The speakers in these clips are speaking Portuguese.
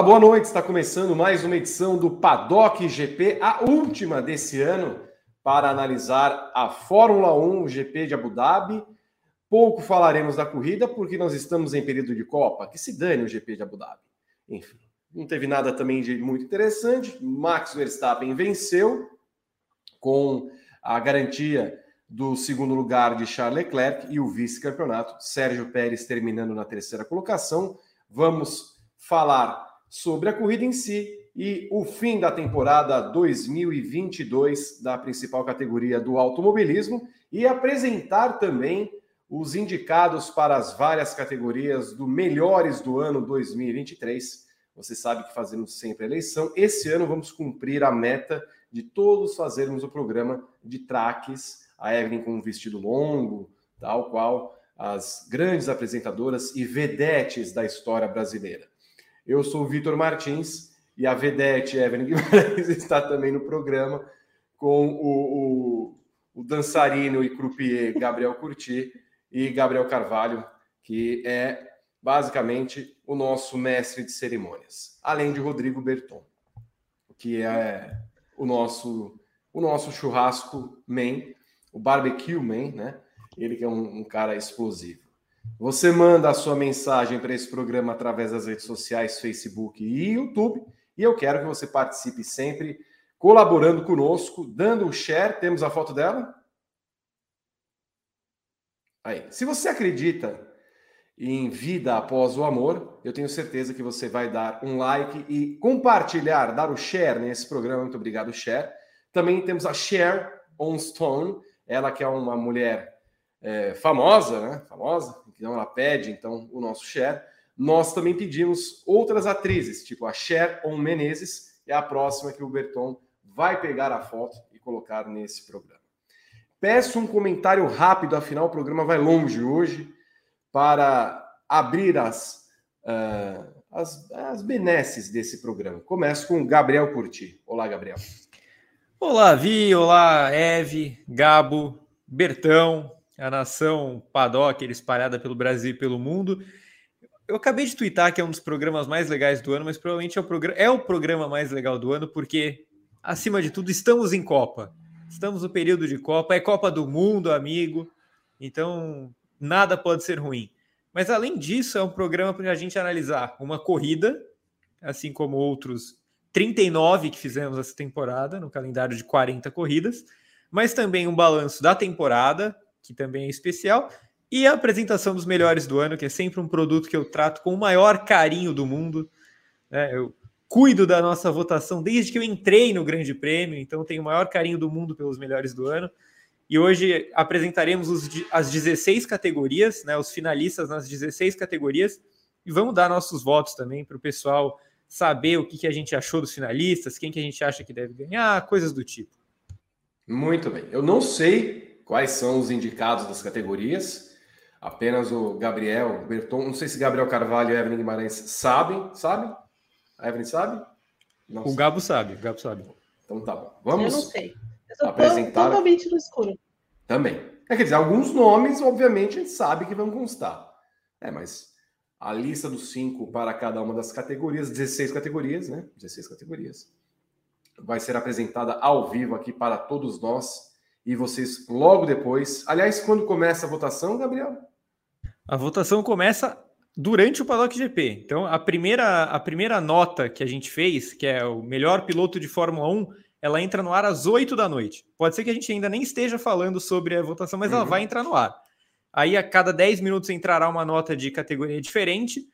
Olá, boa noite. Está começando mais uma edição do Paddock GP, a última desse ano, para analisar a Fórmula 1, o GP de Abu Dhabi. Pouco falaremos da corrida, porque nós estamos em período de Copa, que se dane o GP de Abu Dhabi. Enfim, não teve nada também de muito interessante. Max Verstappen venceu com a garantia do segundo lugar de Charles Leclerc e o vice-campeonato, Sérgio Pérez terminando na terceira colocação. Vamos falar sobre a corrida em si e o fim da temporada 2022 da principal categoria do automobilismo e apresentar também os indicados para as várias categorias do melhores do ano 2023. Você sabe que fazemos sempre eleição. Esse ano vamos cumprir a meta de todos fazermos o programa de traques, a Evelyn com um vestido longo, tal qual as grandes apresentadoras e vedetes da história brasileira. Eu sou o Vitor Martins e a Vedete Evelyn Guimarães está também no programa com o, o, o dançarino e croupier Gabriel Curti e Gabriel Carvalho, que é basicamente o nosso mestre de cerimônias, além de Rodrigo Berton, que é o nosso o nosso churrasco man, o barbecue man, né? Ele que é um, um cara explosivo. Você manda a sua mensagem para esse programa através das redes sociais, Facebook e YouTube. E eu quero que você participe sempre colaborando conosco, dando o share. Temos a foto dela? Aí. Se você acredita em vida após o amor, eu tenho certeza que você vai dar um like e compartilhar, dar o share nesse programa. Muito obrigado, share. Também temos a Share on Stone, ela que é uma mulher é, famosa, né? Famosa, então ela pede então o nosso share. Nós também pedimos outras atrizes, tipo a Cher On Menezes, é a próxima que o Berton vai pegar a foto e colocar nesse programa. Peço um comentário rápido, afinal o programa vai longe hoje, para abrir as, uh, as, as benesses desse programa. Começo com Gabriel Curti. Olá, Gabriel. Olá, Vi, olá, Eve, Gabo, Bertão, a nação paddock espalhada pelo Brasil e pelo mundo. Eu acabei de twittar que é um dos programas mais legais do ano, mas provavelmente é o, programa, é o programa mais legal do ano, porque, acima de tudo, estamos em Copa. Estamos no período de Copa, é Copa do Mundo, amigo. Então, nada pode ser ruim. Mas, além disso, é um programa para a gente analisar uma corrida, assim como outros 39 que fizemos essa temporada, no calendário de 40 corridas, mas também um balanço da temporada, que também é especial, e a apresentação dos melhores do ano, que é sempre um produto que eu trato com o maior carinho do mundo. Né? Eu cuido da nossa votação desde que eu entrei no Grande Prêmio, então tenho o maior carinho do mundo pelos melhores do ano. E hoje apresentaremos os, as 16 categorias, né, os finalistas nas 16 categorias, e vamos dar nossos votos também para o pessoal saber o que, que a gente achou dos finalistas, quem que a gente acha que deve ganhar, coisas do tipo. Muito bem. Eu não sei quais são os indicados das categorias. Apenas o Gabriel Berton, não sei se Gabriel Carvalho e Evelyn Guimarães sabem, sabe? A Evelyn sabe? Não o sei. Gabo sabe, o Gabo sabe. Então tá bom. Vamos Eu não sei. Eu apresentar totalmente no escuro. Também. É, quer dizer, alguns nomes, obviamente, a gente sabe que vão constar. É, mas a lista dos cinco para cada uma das categorias, 16 categorias, né? 16 categorias. Vai ser apresentada ao vivo aqui para todos nós e vocês logo depois. Aliás, quando começa a votação, Gabriel? A votação começa durante o Paddock GP. Então, a primeira, a primeira nota que a gente fez, que é o melhor piloto de Fórmula 1, ela entra no ar às 8 da noite. Pode ser que a gente ainda nem esteja falando sobre a votação, mas uhum. ela vai entrar no ar. Aí, a cada 10 minutos, entrará uma nota de categoria diferente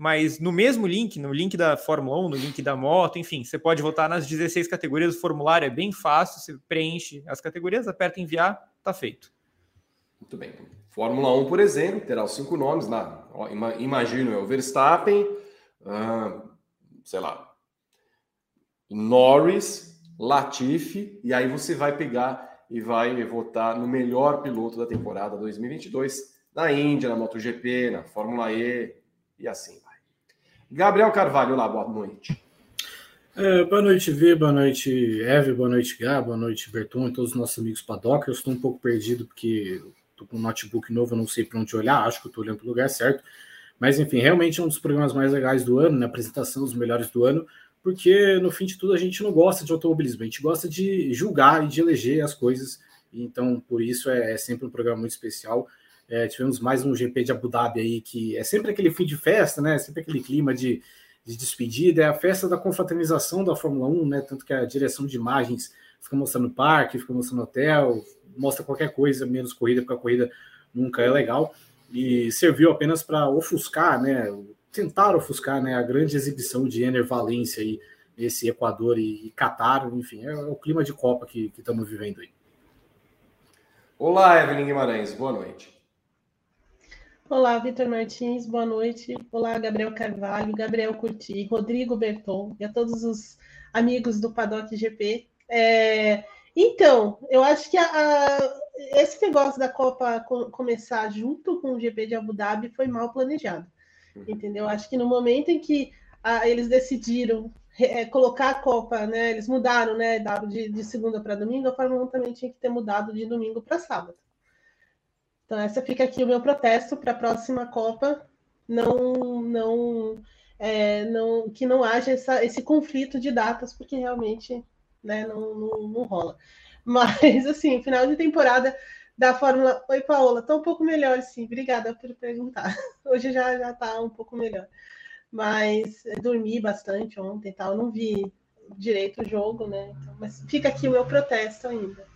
mas no mesmo link, no link da Fórmula 1, no link da moto, enfim, você pode votar nas 16 categorias. O formulário é bem fácil, você preenche as categorias, aperta enviar, tá feito. Muito bem. Fórmula 1, por exemplo, terá os cinco nomes lá. Imagino eu, Verstappen, sei lá, Norris, Latifi, e aí você vai pegar e vai votar no melhor piloto da temporada 2022 na Índia, na MotoGP, na Fórmula E e assim vai. Gabriel Carvalho, lá, boa noite. É, boa noite, Vi, boa noite, Eve, boa noite, Gá, boa noite, Berton e todos os nossos amigos Paddock. Eu estou um pouco perdido porque estou com um notebook novo, não sei para onde olhar, acho que estou olhando para o lugar certo. Mas, enfim, realmente é um dos programas mais legais do ano, na né? apresentação dos melhores do ano, porque no fim de tudo a gente não gosta de automobilismo, a gente gosta de julgar e de eleger as coisas. Então, por isso é, é sempre um programa muito especial. É, tivemos mais um GP de Abu Dhabi aí, que é sempre aquele fim de festa, né? Sempre aquele clima de, de despedida, é a festa da confraternização da Fórmula 1, né? Tanto que a direção de imagens fica mostrando o parque, fica mostrando hotel, mostra qualquer coisa, menos corrida, porque a corrida nunca é legal. E serviu apenas para ofuscar, né? Tentar ofuscar né, a grande exibição de Ener Valência aí, esse Equador e, e Catar, enfim, é, é, o clima de Copa que estamos vivendo aí. Olá, Evelyn Guimarães, boa noite. Olá, Vitor Martins, boa noite. Olá, Gabriel Carvalho, Gabriel Curti, Rodrigo Berton e a todos os amigos do Paddock GP. É, então, eu acho que a, a, esse negócio da Copa começar junto com o GP de Abu Dhabi foi mal planejado. Entendeu? Acho que no momento em que a, eles decidiram é, colocar a Copa, né? Eles mudaram, né? De, de segunda para domingo, a Fórmula 1 também tinha que ter mudado de domingo para sábado. Então, essa fica aqui o meu protesto para a próxima Copa não, não, é, não, que não haja essa, esse conflito de datas, porque realmente né, não, não, não rola. Mas, assim, final de temporada da Fórmula. Oi, Paola, tá um pouco melhor, sim. Obrigada por perguntar. Hoje já já tá um pouco melhor. Mas dormi bastante ontem, tal. Não vi direito o jogo, né? Então, mas fica aqui o meu protesto ainda.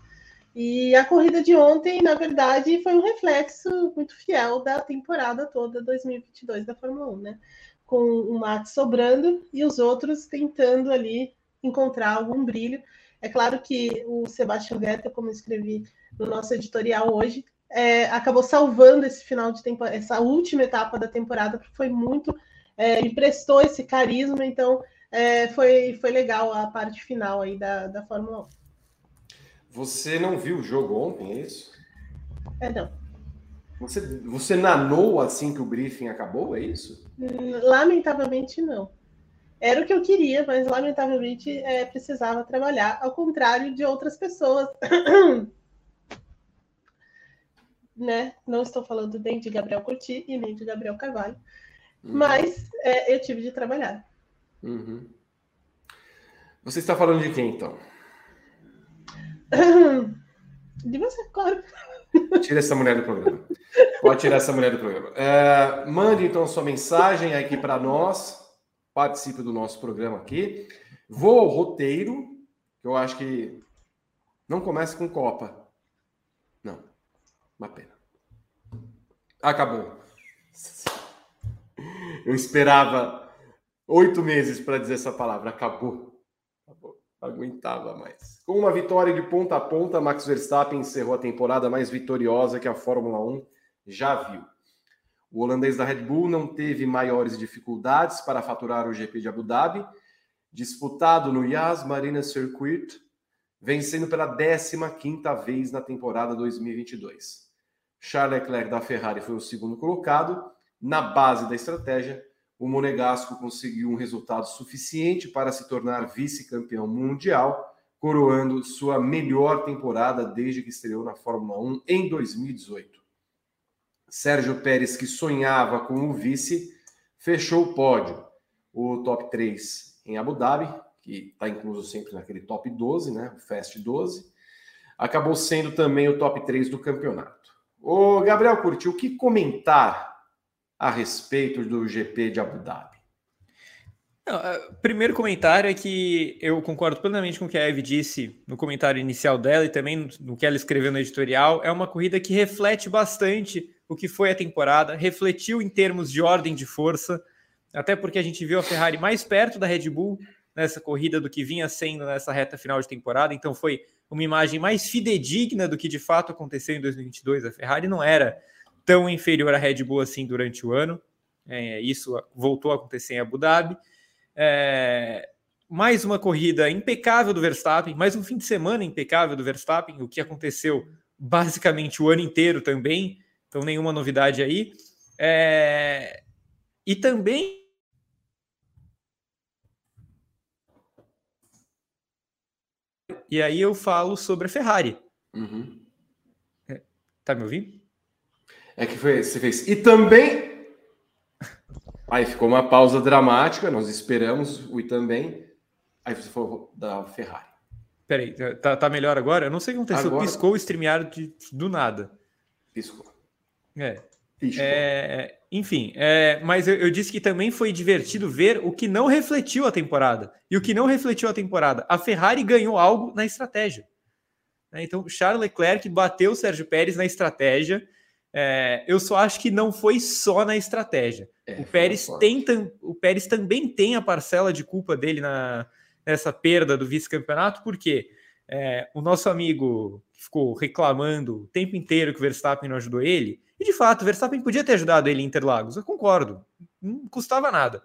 E a corrida de ontem, na verdade, foi um reflexo muito fiel da temporada toda 2022 da Fórmula 1, né? Com o Max sobrando e os outros tentando ali encontrar algum brilho. É claro que o Sebastian Vettel, como eu escrevi no nosso editorial hoje, é, acabou salvando esse final de temporada, essa última etapa da temporada, porque foi muito, é, emprestou esse carisma, então é, foi, foi legal a parte final aí da, da Fórmula 1. Você não viu o jogo ontem, é isso? É, não. Você, você nanou assim que o briefing acabou, é isso? Lamentavelmente não. Era o que eu queria, mas lamentavelmente é, precisava trabalhar, ao contrário de outras pessoas. né? Não estou falando nem de Gabriel Curti e nem de Gabriel Carvalho, uhum. mas é, eu tive de trabalhar. Uhum. Você está falando de quem, então? De você, claro. Tira essa mulher do programa. Pode tirar essa mulher do programa. É, mande então sua mensagem aqui para nós. Participe do nosso programa aqui. Vou ao roteiro, que eu acho que não começa com Copa. Não. Uma pena. Acabou. Eu esperava oito meses para dizer essa palavra. Acabou. Acabou aguentava mais. Com uma vitória de ponta a ponta, Max Verstappen encerrou a temporada mais vitoriosa que a Fórmula 1 já viu. O holandês da Red Bull não teve maiores dificuldades para faturar o GP de Abu Dhabi, disputado no Yas Marina Circuit, vencendo pela 15ª vez na temporada 2022. Charles Leclerc da Ferrari foi o segundo colocado. Na base da estratégia, o Monegasco conseguiu um resultado suficiente para se tornar vice-campeão mundial, coroando sua melhor temporada desde que estreou na Fórmula 1 em 2018. Sérgio Pérez, que sonhava com o vice, fechou o pódio. O top 3 em Abu Dhabi, que está incluso sempre naquele top 12, né? O Fast 12, acabou sendo também o top 3 do campeonato. O Gabriel Curti, o que comentar a respeito do GP de Abu Dhabi? Não, uh, primeiro comentário é que eu concordo plenamente com o que a Eve disse no comentário inicial dela e também no que ela escreveu no editorial. É uma corrida que reflete bastante o que foi a temporada, refletiu em termos de ordem de força, até porque a gente viu a Ferrari mais perto da Red Bull nessa corrida do que vinha sendo nessa reta final de temporada, então foi uma imagem mais fidedigna do que de fato aconteceu em 2022. A Ferrari não era tão inferior à Red Bull assim durante o ano. É, isso voltou a acontecer em Abu Dhabi. É, mais uma corrida impecável do Verstappen, mais um fim de semana impecável do Verstappen, o que aconteceu basicamente o ano inteiro também, então, nenhuma novidade aí. É... E também E aí eu falo sobre a Ferrari. Uhum. É, tá me ouvindo? É que foi, você fez. E também. Aí ficou uma pausa dramática, nós esperamos o e também. Aí você falou da Ferrari. Peraí, tá, tá melhor agora? Eu não sei o que aconteceu. Agora... Piscou o streamear de, do nada. Piscou. É. É, enfim, é, mas eu, eu, disse que também foi divertido ver o que não refletiu a temporada. E o que não refletiu a temporada? A Ferrari ganhou algo na estratégia. Né? Então, Charles Leclerc bateu o Sérgio Pérez na estratégia. É, eu só acho que não foi só na estratégia. É, o, Pérez tem, o Pérez também tem a parcela de culpa dele na, nessa perda do vice-campeonato, porque é, o nosso amigo ficou reclamando o tempo inteiro que o Verstappen não ajudou ele de fato, o Verstappen podia ter ajudado ele em Interlagos, eu concordo, não custava nada.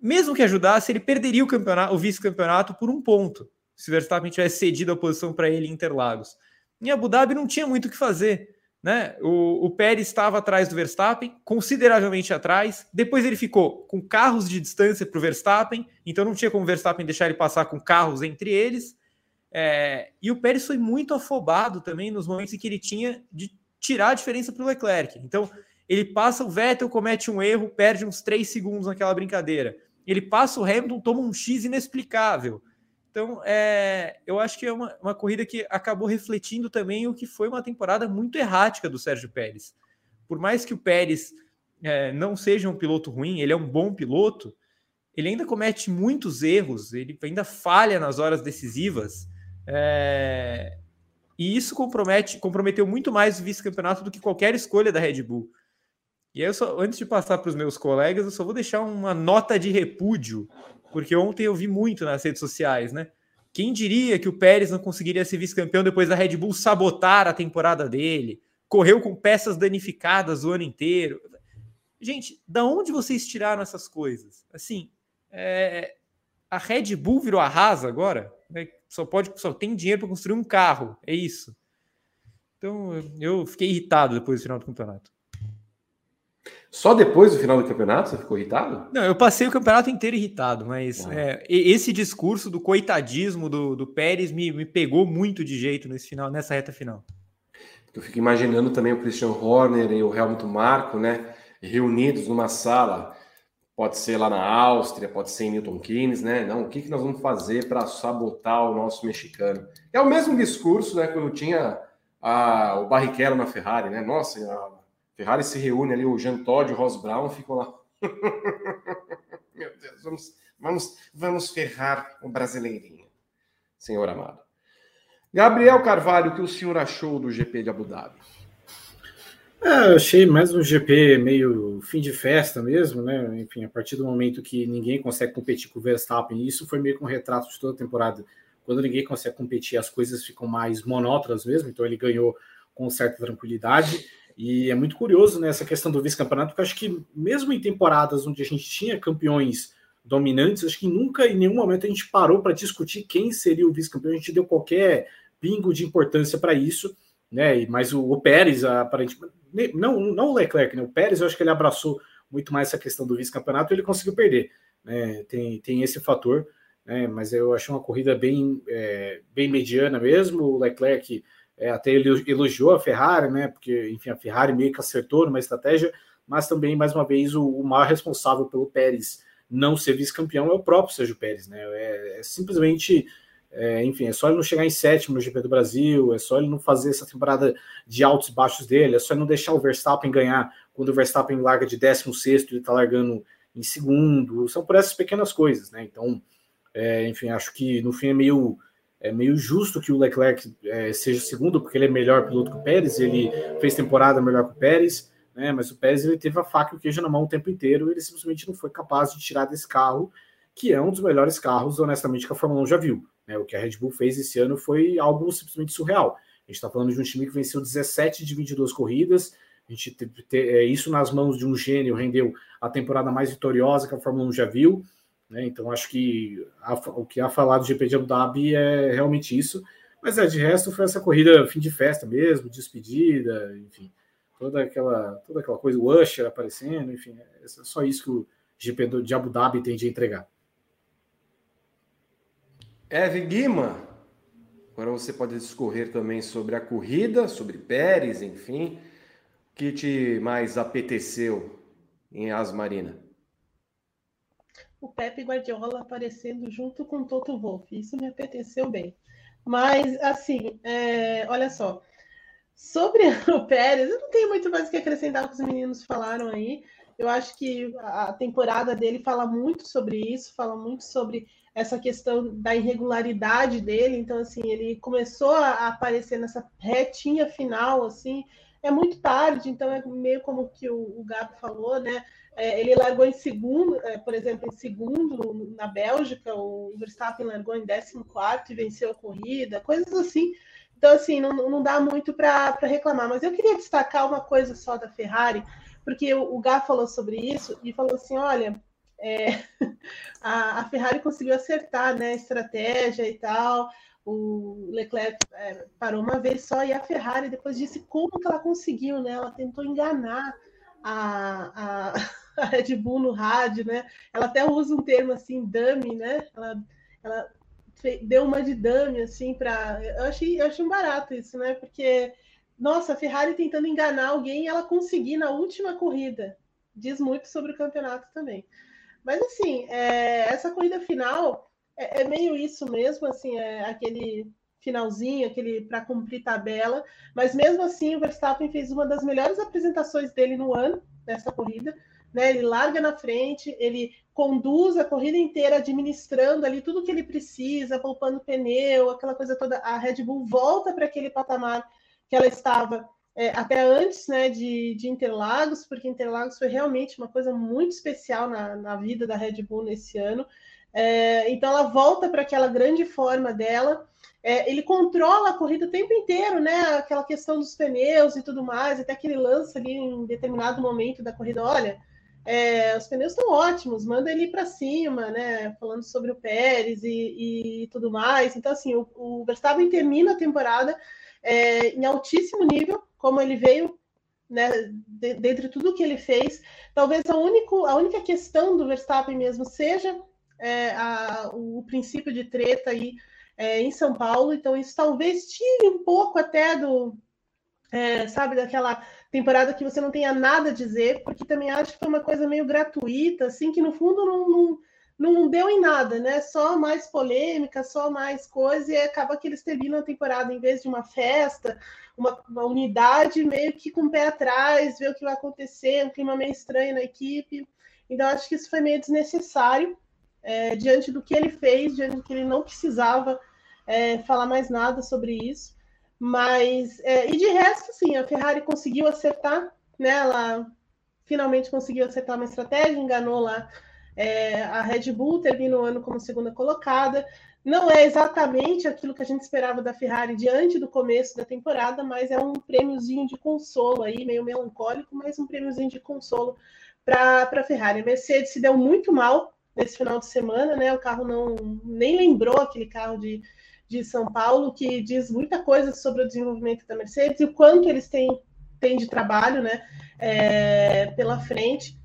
Mesmo que ajudasse, ele perderia o campeonato, o vice-campeonato por um ponto, se o Verstappen tivesse cedido a posição para ele em Interlagos. Em Abu Dhabi não tinha muito o que fazer. Né? O, o Pérez estava atrás do Verstappen, consideravelmente atrás. Depois ele ficou com carros de distância para o Verstappen, então não tinha como o Verstappen deixar ele passar com carros entre eles. É, e o Pérez foi muito afobado também nos momentos em que ele tinha de tirar a diferença para o Leclerc. Então, ele passa o Vettel, comete um erro, perde uns três segundos naquela brincadeira. Ele passa o Hamilton, toma um X inexplicável. Então, é, eu acho que é uma, uma corrida que acabou refletindo também o que foi uma temporada muito errática do Sérgio Pérez. Por mais que o Pérez é, não seja um piloto ruim, ele é um bom piloto, ele ainda comete muitos erros, ele ainda falha nas horas decisivas. É, e isso compromete, comprometeu muito mais o vice-campeonato do que qualquer escolha da Red Bull. E aí, eu só, antes de passar para os meus colegas, eu só vou deixar uma nota de repúdio, porque ontem eu vi muito nas redes sociais, né? Quem diria que o Pérez não conseguiria ser vice-campeão depois da Red Bull sabotar a temporada dele? Correu com peças danificadas o ano inteiro. Gente, da onde vocês tiraram essas coisas? Assim, é... a Red Bull virou a rasa agora? Né? Só pode, só tem dinheiro para construir um carro, é isso. Então eu fiquei irritado depois do final do campeonato. Só depois do final do campeonato você ficou irritado? Não, eu passei o campeonato inteiro irritado, mas ah. é, esse discurso do coitadismo do, do Pérez me, me pegou muito de jeito nesse final, nessa reta final. Eu fico imaginando também o Christian Horner e o Helmut Marko, né, reunidos numa sala Pode ser lá na Áustria, pode ser em Milton Keynes, né? Não, o que, que nós vamos fazer para sabotar o nosso mexicano? É o mesmo discurso, né? Quando tinha a, o Barrichello na Ferrari, né? Nossa, a Ferrari se reúne ali, o Jean Todt e o Ross Brown ficam lá. Meu Deus, vamos, vamos, vamos ferrar o brasileirinho, senhor amado. Gabriel Carvalho, o que o senhor achou do GP de Abu Dhabi? É, eu achei mais um GP meio fim de festa mesmo, né? Enfim, a partir do momento que ninguém consegue competir com o Verstappen, isso foi meio que um retrato de toda a temporada. Quando ninguém consegue competir, as coisas ficam mais monótonas mesmo, então ele ganhou com certa tranquilidade. E é muito curioso né, questão do vice-campeonato, porque acho que mesmo em temporadas onde a gente tinha campeões dominantes, acho que nunca em nenhum momento a gente parou para discutir quem seria o vice-campeão, a gente deu qualquer pingo de importância para isso né? Mas o, o Pérez, aparentemente, não, não o Leclerc, né? O Pérez, eu acho que ele abraçou muito mais essa questão do vice-campeonato e ele conseguiu perder. Né? Tem, tem esse fator, né? mas eu achei uma corrida bem, é, bem mediana mesmo. O Leclerc é, até elogiou a Ferrari, né? Porque, enfim, a Ferrari meio que acertou numa estratégia, mas também, mais uma vez, o, o maior responsável pelo Pérez não ser vice-campeão é o próprio Sérgio Pérez, né? É, é simplesmente é, enfim, é só ele não chegar em sétimo no GP do Brasil, é só ele não fazer essa temporada de altos e baixos dele, é só ele não deixar o Verstappen ganhar quando o Verstappen larga de 16, ele está largando em segundo. São por essas pequenas coisas, né? Então, é, enfim, acho que no fim é meio, é meio justo que o Leclerc é, seja segundo, porque ele é melhor piloto que o Pérez, ele fez temporada melhor que o Pérez, né? Mas o Pérez ele teve a faca e o queijo na mão o tempo inteiro, ele simplesmente não foi capaz de tirar desse carro, que é um dos melhores carros, honestamente, que a Fórmula 1 já viu. Né? O que a Red Bull fez esse ano foi algo simplesmente surreal. A gente está falando de um time que venceu 17 de 22 corridas. A gente ter, ter, é, isso nas mãos de um gênio rendeu a temporada mais vitoriosa que a Fórmula 1 já viu. Né? Então acho que a, o que há falado do GP de Abu Dhabi é realmente isso. Mas é, de resto foi essa corrida fim de festa mesmo, despedida, enfim, toda aquela, toda aquela coisa, o Usher aparecendo, enfim, é só isso que o GP de Abu Dhabi tem de entregar. Eve Guima, Agora você pode discorrer também sobre a corrida, sobre Pérez, enfim. O que te mais apeteceu em Asmarina? O Pepe Guardiola aparecendo junto com o Toto Wolff. Isso me apeteceu bem. Mas, assim, é, olha só. Sobre o Pérez, eu não tenho muito mais o que acrescentar o que os meninos falaram aí. Eu acho que a temporada dele fala muito sobre isso, fala muito sobre essa questão da irregularidade dele. Então, assim, ele começou a aparecer nessa retinha final, assim, é muito tarde, então é meio como que o, o Gabi falou, né? É, ele largou em segundo, é, por exemplo, em segundo na Bélgica, o Verstappen largou em 14 e venceu a corrida, coisas assim. Então, assim, não, não dá muito para reclamar. Mas eu queria destacar uma coisa só da Ferrari, porque o, o Gá falou sobre isso e falou assim: olha, é, a, a, Ferrari conseguiu acertar né, a estratégia e tal. O Leclerc é, parou uma vez só e a Ferrari depois disse como que ela conseguiu, né? Ela tentou enganar a, a, a Red Bull no rádio, né? Ela até usa um termo assim, dummy, né? Ela, ela deu uma de dummy assim para. Eu achei, eu achei um barato isso, né? Porque nossa, a Ferrari tentando enganar alguém ela conseguir na última corrida. Diz muito sobre o campeonato também. Mas assim, é, essa corrida final é, é, meio isso mesmo, assim, é aquele finalzinho, aquele para cumprir tabela. Mas mesmo assim, o Verstappen fez uma das melhores apresentações dele no ano nessa corrida. Né? Ele larga na frente, ele conduz a corrida inteira administrando ali tudo que ele precisa, poupando pneu, aquela coisa toda. A Red Bull volta para aquele patamar que ela estava é, até antes né, de, de, Interlagos, porque Interlagos foi realmente uma coisa muito especial na, na vida da Red Bull nesse ano. É, então ela volta para aquela grande forma dela. É, ele controla a corrida o tempo inteiro, né? Aquela questão dos pneus e tudo mais, até que ele lança ali em determinado momento da corrida, olha, é, os pneus estão ótimos, manda ele para cima, né? Falando sobre o Pérez e, e tudo mais. Então, assim, o, o Verstappen termina a temporada é, em altíssimo nível, como ele veio, né, de, dentre tudo que ele fez. Talvez a, único, a única questão do Verstappen mesmo seja é, a, o princípio de treta aí é, em São Paulo, então isso talvez tire um pouco até do, é, sabe, daquela temporada que você não tenha nada a dizer, porque também acho que foi uma coisa meio gratuita, assim, que no fundo não, não não deu em nada, né? Só mais polêmica, só mais coisa, e acaba que eles terminam a temporada, em vez de uma festa, uma, uma, unidade, meio que com o pé atrás, ver o que vai acontecer, um clima meio estranho na equipe. Então, acho que isso foi meio desnecessário, é, diante do que ele fez, diante do que ele não precisava é, falar mais nada sobre isso. Mas, é, e de resto, sim, a Ferrari conseguiu acertar, né? Ela finalmente conseguiu acertar uma estratégia, enganou lá é, a Red Bull termina o ano como segunda colocada. Não é exatamente aquilo que a gente esperava da Ferrari diante do começo da temporada, mas é um prêmiozinho de consolo aí, meio melancólico, mas um prêmiozinho de consolo para a Ferrari. A Mercedes se deu muito mal nesse final de semana, né? O carro não nem lembrou aquele carro de, de São Paulo, que diz muita coisa sobre o desenvolvimento da Mercedes e o quanto eles têm, têm de trabalho né, é, pela frente.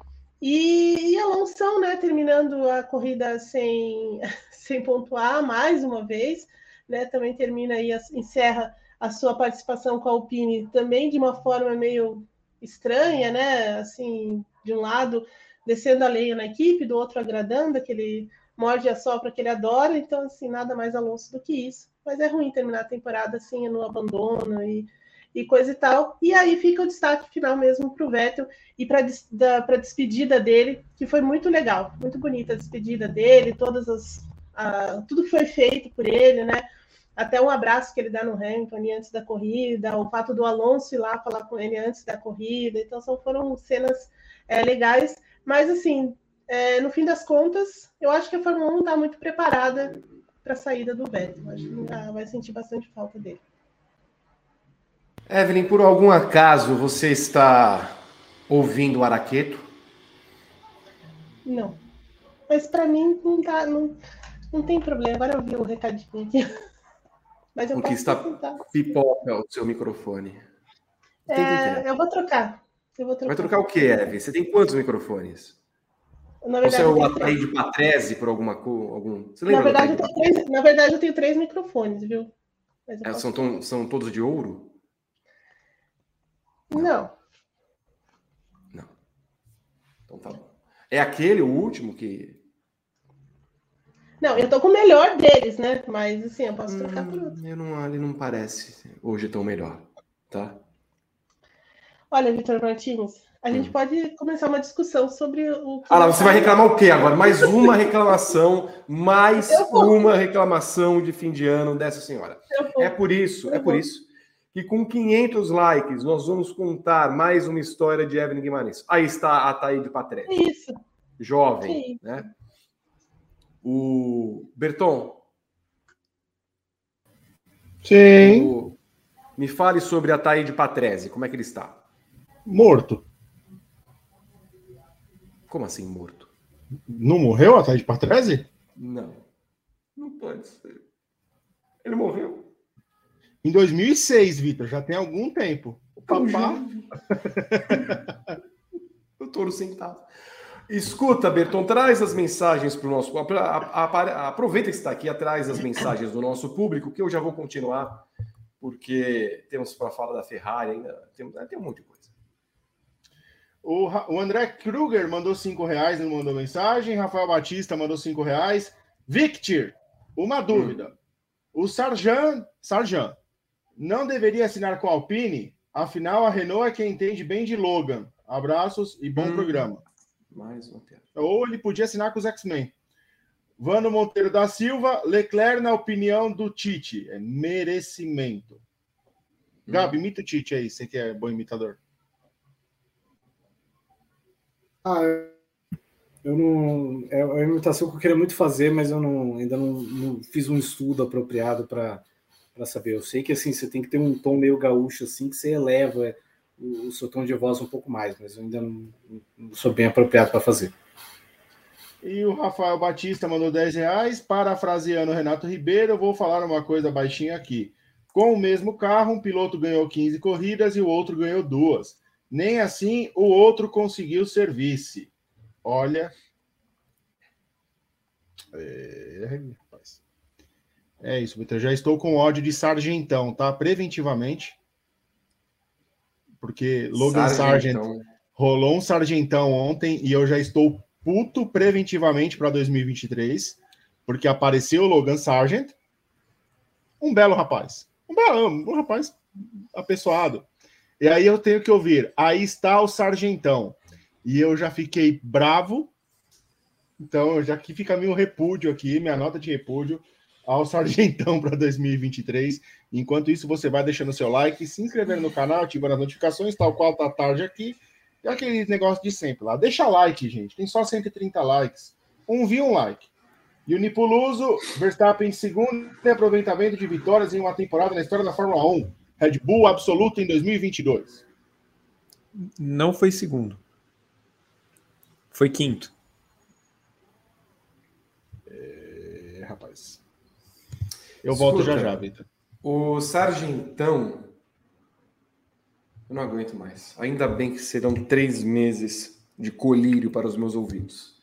E, e Alonso, né, terminando a corrida sem, sem pontuar mais uma vez, né, também termina aí, encerra a sua participação com a Alpine também de uma forma meio estranha, né, assim, de um lado descendo a lenha na equipe, do outro agradando, aquele morde a sopra que ele adora, então, assim, nada mais Alonso do que isso. Mas é ruim terminar a temporada assim, no abandono e e coisa e tal. E aí fica o destaque final mesmo para o Vettel e para a despedida dele, que foi muito legal, muito bonita a despedida dele, todas as tudo que foi feito por ele, né? Até um abraço que ele dá no Hamilton antes da corrida, o fato do Alonso ir lá falar com ele antes da corrida. Então, são, foram cenas é, legais. Mas, assim, é, no fim das contas, eu acho que a Fórmula 1 está muito preparada para a saída do Vettel. Acho que vai sentir bastante falta dele. Evelyn, por algum acaso você está ouvindo o Araqueto? Não. Mas para mim não, tá, não, não tem problema. Agora eu vi o recadinho aqui. Mas eu Porque está tentar. pipoca o seu microfone. É, eu vou trocar. Eu vou trocar. Vai trocar o quê, Evelyn? Você tem quantos microfones? Na verdade, Você é o atraí de Patrese por alguma algum? Você na verdade, eu tenho três, na verdade, eu tenho três microfones, viu? É, são, tom, são todos de ouro? Não. Não. Então tá bom. É aquele o último que. Não, eu tô com o melhor deles, né? Mas assim, eu posso trocar por Hum, outro. eu não, ele não parece hoje tão melhor, tá? Olha, Vitor Martins, a gente pode começar uma discussão sobre o. que Ah lá, você vai reclamar o quê agora? Mais uma reclamação, mais uma reclamação de fim de ano dessa senhora. É por isso, é por isso que com 500 likes nós vamos contar mais uma história de Evelyn Guimarães. Aí está a Thaíde Patrese, isso. jovem, Sim. né? O Berton, Sim. o- me fale sobre a Thaíde Patrese, como é que ele está? Morto. Como assim morto? Não morreu a Thaís Patrese? Não. Não pode ser. Ele morreu. Em 2006, Vitor, já tem algum tempo. O papá. o touro sentado. Escuta, Berton, traz as mensagens para o nosso. Aproveita que está aqui, traz as mensagens do nosso público, que eu já vou continuar, porque temos para falar da Ferrari ainda. Tem, tem um monte de coisa. O, o André Kruger mandou cinco reais, não mandou mensagem. Rafael Batista mandou cinco reais. Victor, uma dúvida. O Sarjan, Sarjan não deveria assinar com a Alpine? Afinal, a Renault é quem entende bem de Logan. Abraços e bom Hum. programa. Mais uma piada. Ou ele podia assinar com os X-Men. Vano Monteiro da Silva, Leclerc, na opinião do Tite, é merecimento. Gabi, imita o Tite aí, você que é bom imitador. Ah, eu não. É uma imitação que eu queria muito fazer, mas eu não, ainda não, não fiz um estudo apropriado para saber. Eu sei que assim você tem que ter um tom meio gaúcho assim que você eleva o, o seu tom de voz um pouco mais, mas eu ainda não, não sou bem apropriado para fazer. E o Rafael Batista mandou 10 reais. Parafraseando o Renato Ribeiro, eu vou falar uma coisa baixinha aqui. Com o mesmo carro, um piloto ganhou 15 corridas e o outro ganhou duas. Nem assim o outro conseguiu ser vice. Olha. É. É isso, Vitor. Já estou com ódio de Sargentão, tá? Preventivamente. Porque Logan Sargent Sargentão. rolou um Sargentão ontem e eu já estou puto preventivamente para 2023, porque apareceu o Logan Sargent, um belo rapaz, um belo, um rapaz apessoado. E aí eu tenho que ouvir, aí está o Sargentão. E eu já fiquei bravo. Então, já que fica meu repúdio aqui, minha nota de repúdio ao Sargentão para 2023. Enquanto isso, você vai deixando seu like, se inscrevendo no canal, ativando as notificações, tal qual tá tarde aqui. E aquele negócio de sempre lá. Deixa like, gente. Tem só 130 likes. Um view, um like. E o Nipuluso, Verstappen segundo tem aproveitamento de vitórias em uma temporada na história da Fórmula 1. Red Bull absoluto em 2022. Não foi segundo. Foi quinto. É, rapaz. Eu volto já Escuta. já, Vitor. O Sargentão. Eu não aguento mais. Ainda bem que serão três meses de colírio para os meus ouvidos.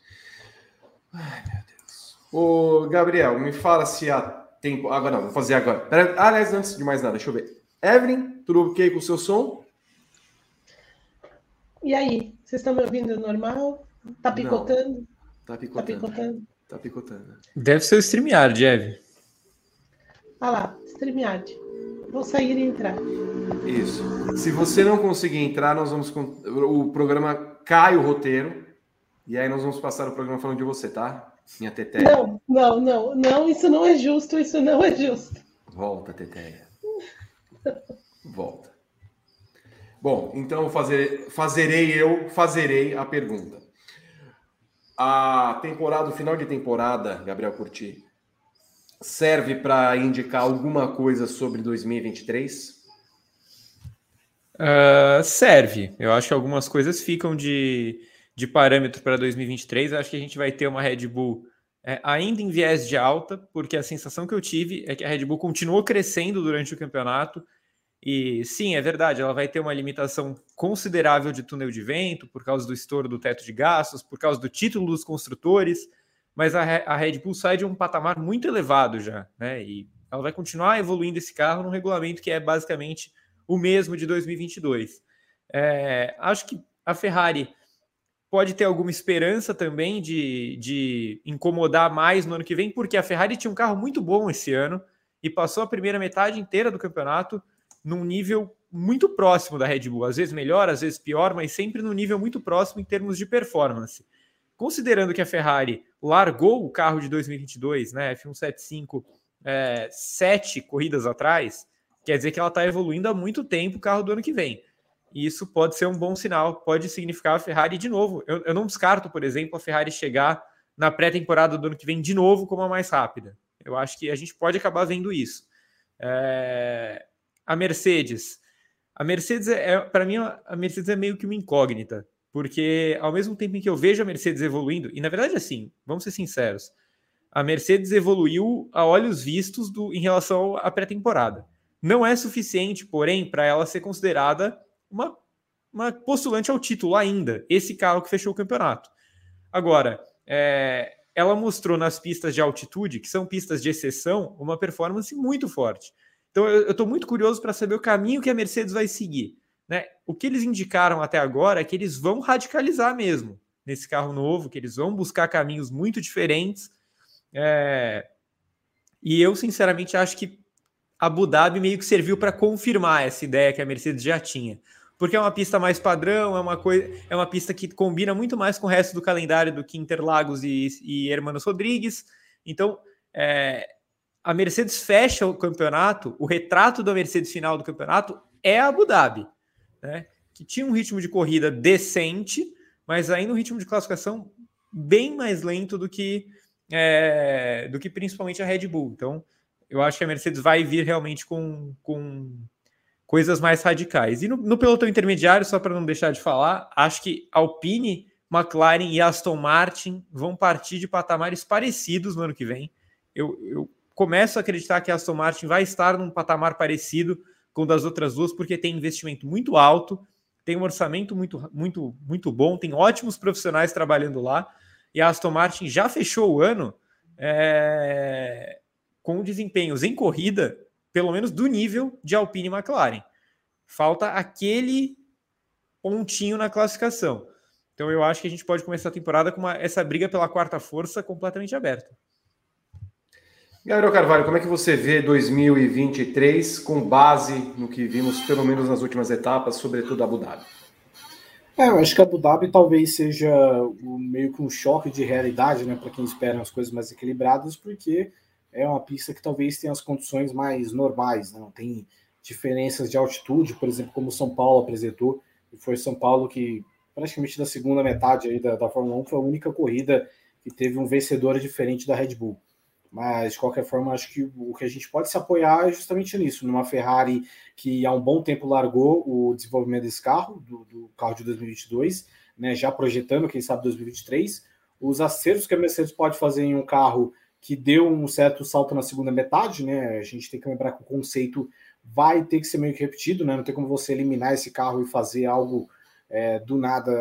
Ai, meu Deus. Ô, Gabriel, me fala se há tempo. Agora não, vou fazer agora. Pera- Aliás, antes de mais nada, deixa eu ver. Evelyn, tudo ok com o seu som? E aí, vocês estão me ouvindo normal? Tá picotando? Tá Tá picotando. picotando? Tá picotando. Deve ser o StreamYard, Jev. Ah lá, StreamYard. Vou sair e entrar. Isso. Se você não conseguir entrar, nós vamos. O programa cai o roteiro. E aí nós vamos passar o programa falando de você, tá? Minha teteia. Não, não, não, não, isso não é justo, isso não é justo. Volta, teteia. Volta. Bom, então fazer, fazerei eu, fazerei a pergunta. A temporada, o final de temporada, Gabriel Curti, serve para indicar alguma coisa sobre 2023? Ah, serve. Eu acho que algumas coisas ficam de, de parâmetro para 2023. Eu acho que a gente vai ter uma Red Bull é, ainda em viés de alta, porque a sensação que eu tive é que a Red Bull continuou crescendo durante o campeonato. E sim, é verdade, ela vai ter uma limitação considerável de túnel de vento por causa do estouro do teto de gastos, por causa do título dos construtores, mas a, Re- a Red Bull sai de um patamar muito elevado já, né? E Ela vai continuar evoluindo esse carro num regulamento que é basicamente o mesmo de 2022. É, acho que a Ferrari pode ter alguma esperança também de, de incomodar mais no ano que vem, porque a Ferrari tinha um carro muito bom esse ano e passou a primeira metade inteira do campeonato num nível muito próximo da Red Bull. Às vezes melhor, às vezes pior, mas sempre num nível muito próximo em termos de performance. Considerando que a Ferrari largou o carro de 2022, né, F175, é, sete corridas atrás, quer dizer que ela está evoluindo há muito tempo o carro do ano que vem. E isso pode ser um bom sinal, pode significar a Ferrari de novo. Eu, eu não descarto, por exemplo, a Ferrari chegar na pré-temporada do ano que vem de novo como a mais rápida. Eu acho que a gente pode acabar vendo isso. É... A Mercedes. A Mercedes é, é para mim, a Mercedes é meio que uma incógnita, porque ao mesmo tempo em que eu vejo a Mercedes evoluindo, e na verdade, assim, vamos ser sinceros, a Mercedes evoluiu a olhos vistos do, em relação à pré-temporada. Não é suficiente, porém, para ela ser considerada uma, uma postulante ao título ainda, esse carro que fechou o campeonato. Agora, é, ela mostrou nas pistas de altitude, que são pistas de exceção, uma performance muito forte. Então eu estou muito curioso para saber o caminho que a Mercedes vai seguir. Né? O que eles indicaram até agora é que eles vão radicalizar mesmo nesse carro novo, que eles vão buscar caminhos muito diferentes. É... E eu, sinceramente, acho que Abu Dhabi meio que serviu para confirmar essa ideia que a Mercedes já tinha porque é uma pista mais padrão, é uma coisa, é uma pista que combina muito mais com o resto do calendário do que Interlagos e, e Hermanos Rodrigues. Então, é, a Mercedes fecha o campeonato, o retrato da Mercedes final do campeonato é a Abu Dhabi, né? Que tinha um ritmo de corrida decente, mas ainda um ritmo de classificação bem mais lento do que é, do que principalmente a Red Bull. Então, eu acho que a Mercedes vai vir realmente com, com coisas mais radicais. E no, no pelotão intermediário, só para não deixar de falar, acho que Alpine, McLaren e Aston Martin vão partir de patamares parecidos no ano que vem. Eu, eu começo a acreditar que a Aston Martin vai estar num patamar parecido com das outras duas, porque tem investimento muito alto, tem um orçamento muito, muito, muito bom, tem ótimos profissionais trabalhando lá, e a Aston Martin já fechou o ano é, com desempenhos em corrida pelo menos do nível de Alpine e McLaren. Falta aquele pontinho na classificação. Então eu acho que a gente pode começar a temporada com uma, essa briga pela quarta força completamente aberta. Gabriel Carvalho, como é que você vê 2023 com base no que vimos, pelo menos nas últimas etapas, sobretudo Abu Dhabi? É, eu acho que Abu Dhabi talvez seja meio que um choque de realidade, né, para quem espera as coisas mais equilibradas, porque é uma pista que talvez tenha as condições mais normais, né? não tem diferenças de altitude, por exemplo, como São Paulo apresentou, e foi São Paulo que praticamente da segunda metade aí da, da Fórmula 1 foi a única corrida que teve um vencedor diferente da Red Bull. Mas, de qualquer forma, acho que o que a gente pode se apoiar é justamente nisso, numa Ferrari que há um bom tempo largou o desenvolvimento desse carro, do, do carro de 2022, né, já projetando, quem sabe, 2023. Os acertos que a Mercedes pode fazer em um carro que deu um certo salto na segunda metade, né? A gente tem que lembrar que o conceito vai ter que ser meio que repetido, né? Não tem como você eliminar esse carro e fazer algo é, do nada,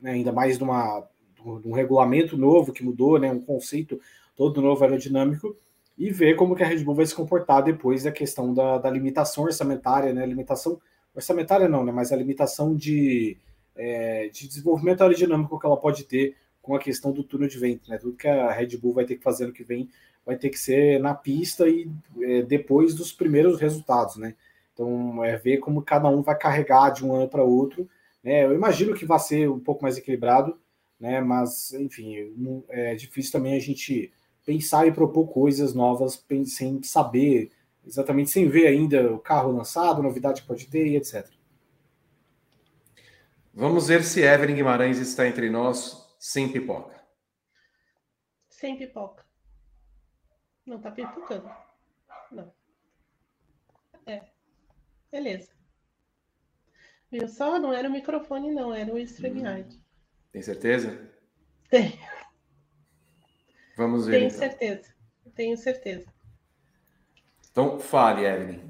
né? ainda mais de, uma, um regulamento novo que mudou, né? Um conceito todo novo aerodinâmico e ver como que a Red Bull vai se comportar depois da questão da, da limitação orçamentária, né? Limitação orçamentária não, né? Mas a limitação de, é, de desenvolvimento aerodinâmico que ela pode ter com a questão do túnel de vento, né? Tudo que a Red Bull vai ter que fazer no que vem vai ter que ser na pista e é, depois dos primeiros resultados, né? Então é ver como cada um vai carregar de um ano para outro. Né? Eu imagino que vai ser um pouco mais equilibrado, né? Mas enfim, é difícil também a gente pensar e propor coisas novas sem saber exatamente, sem ver ainda o carro lançado, novidade que pode ter e etc. Vamos ver se Evelyn Guimarães está entre nós sem pipoca. Sem pipoca. Não tá pipocando. Não. É. Beleza. Viu só? Não era o microfone, não. Era o StreamYard. Hum. Tem certeza? Tenho. Vamos ver. Tenho então. certeza. Tenho certeza. Então, fale, Evelyn.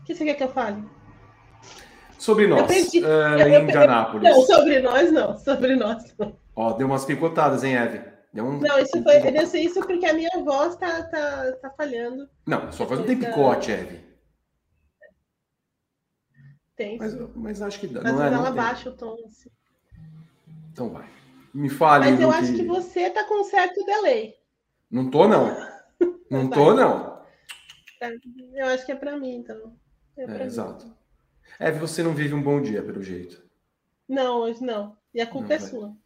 O que você quer que eu fale? Sobre nós, perdi, uh, em Indianápolis. Não, sobre nós não, sobre nós não. Ó, deu umas picotadas, hein, Eve? Deu um... Não, isso foi. Eu sei isso porque a minha voz tá, tá, tá falhando. Não, sua voz não tem picote, Eve. Tem. Mas, mas acho que dá. Mas não é, ela não baixa o tom. Assim. Então vai. Me fale. Mas eu do acho que você tá com um certo delay. Não tô, não. Não tô, não. Eu acho que é para mim, então. É É, mim. exato. Eve, você não vive um bom dia, pelo jeito. Não, hoje não. E a culpa Não, é vai. sua.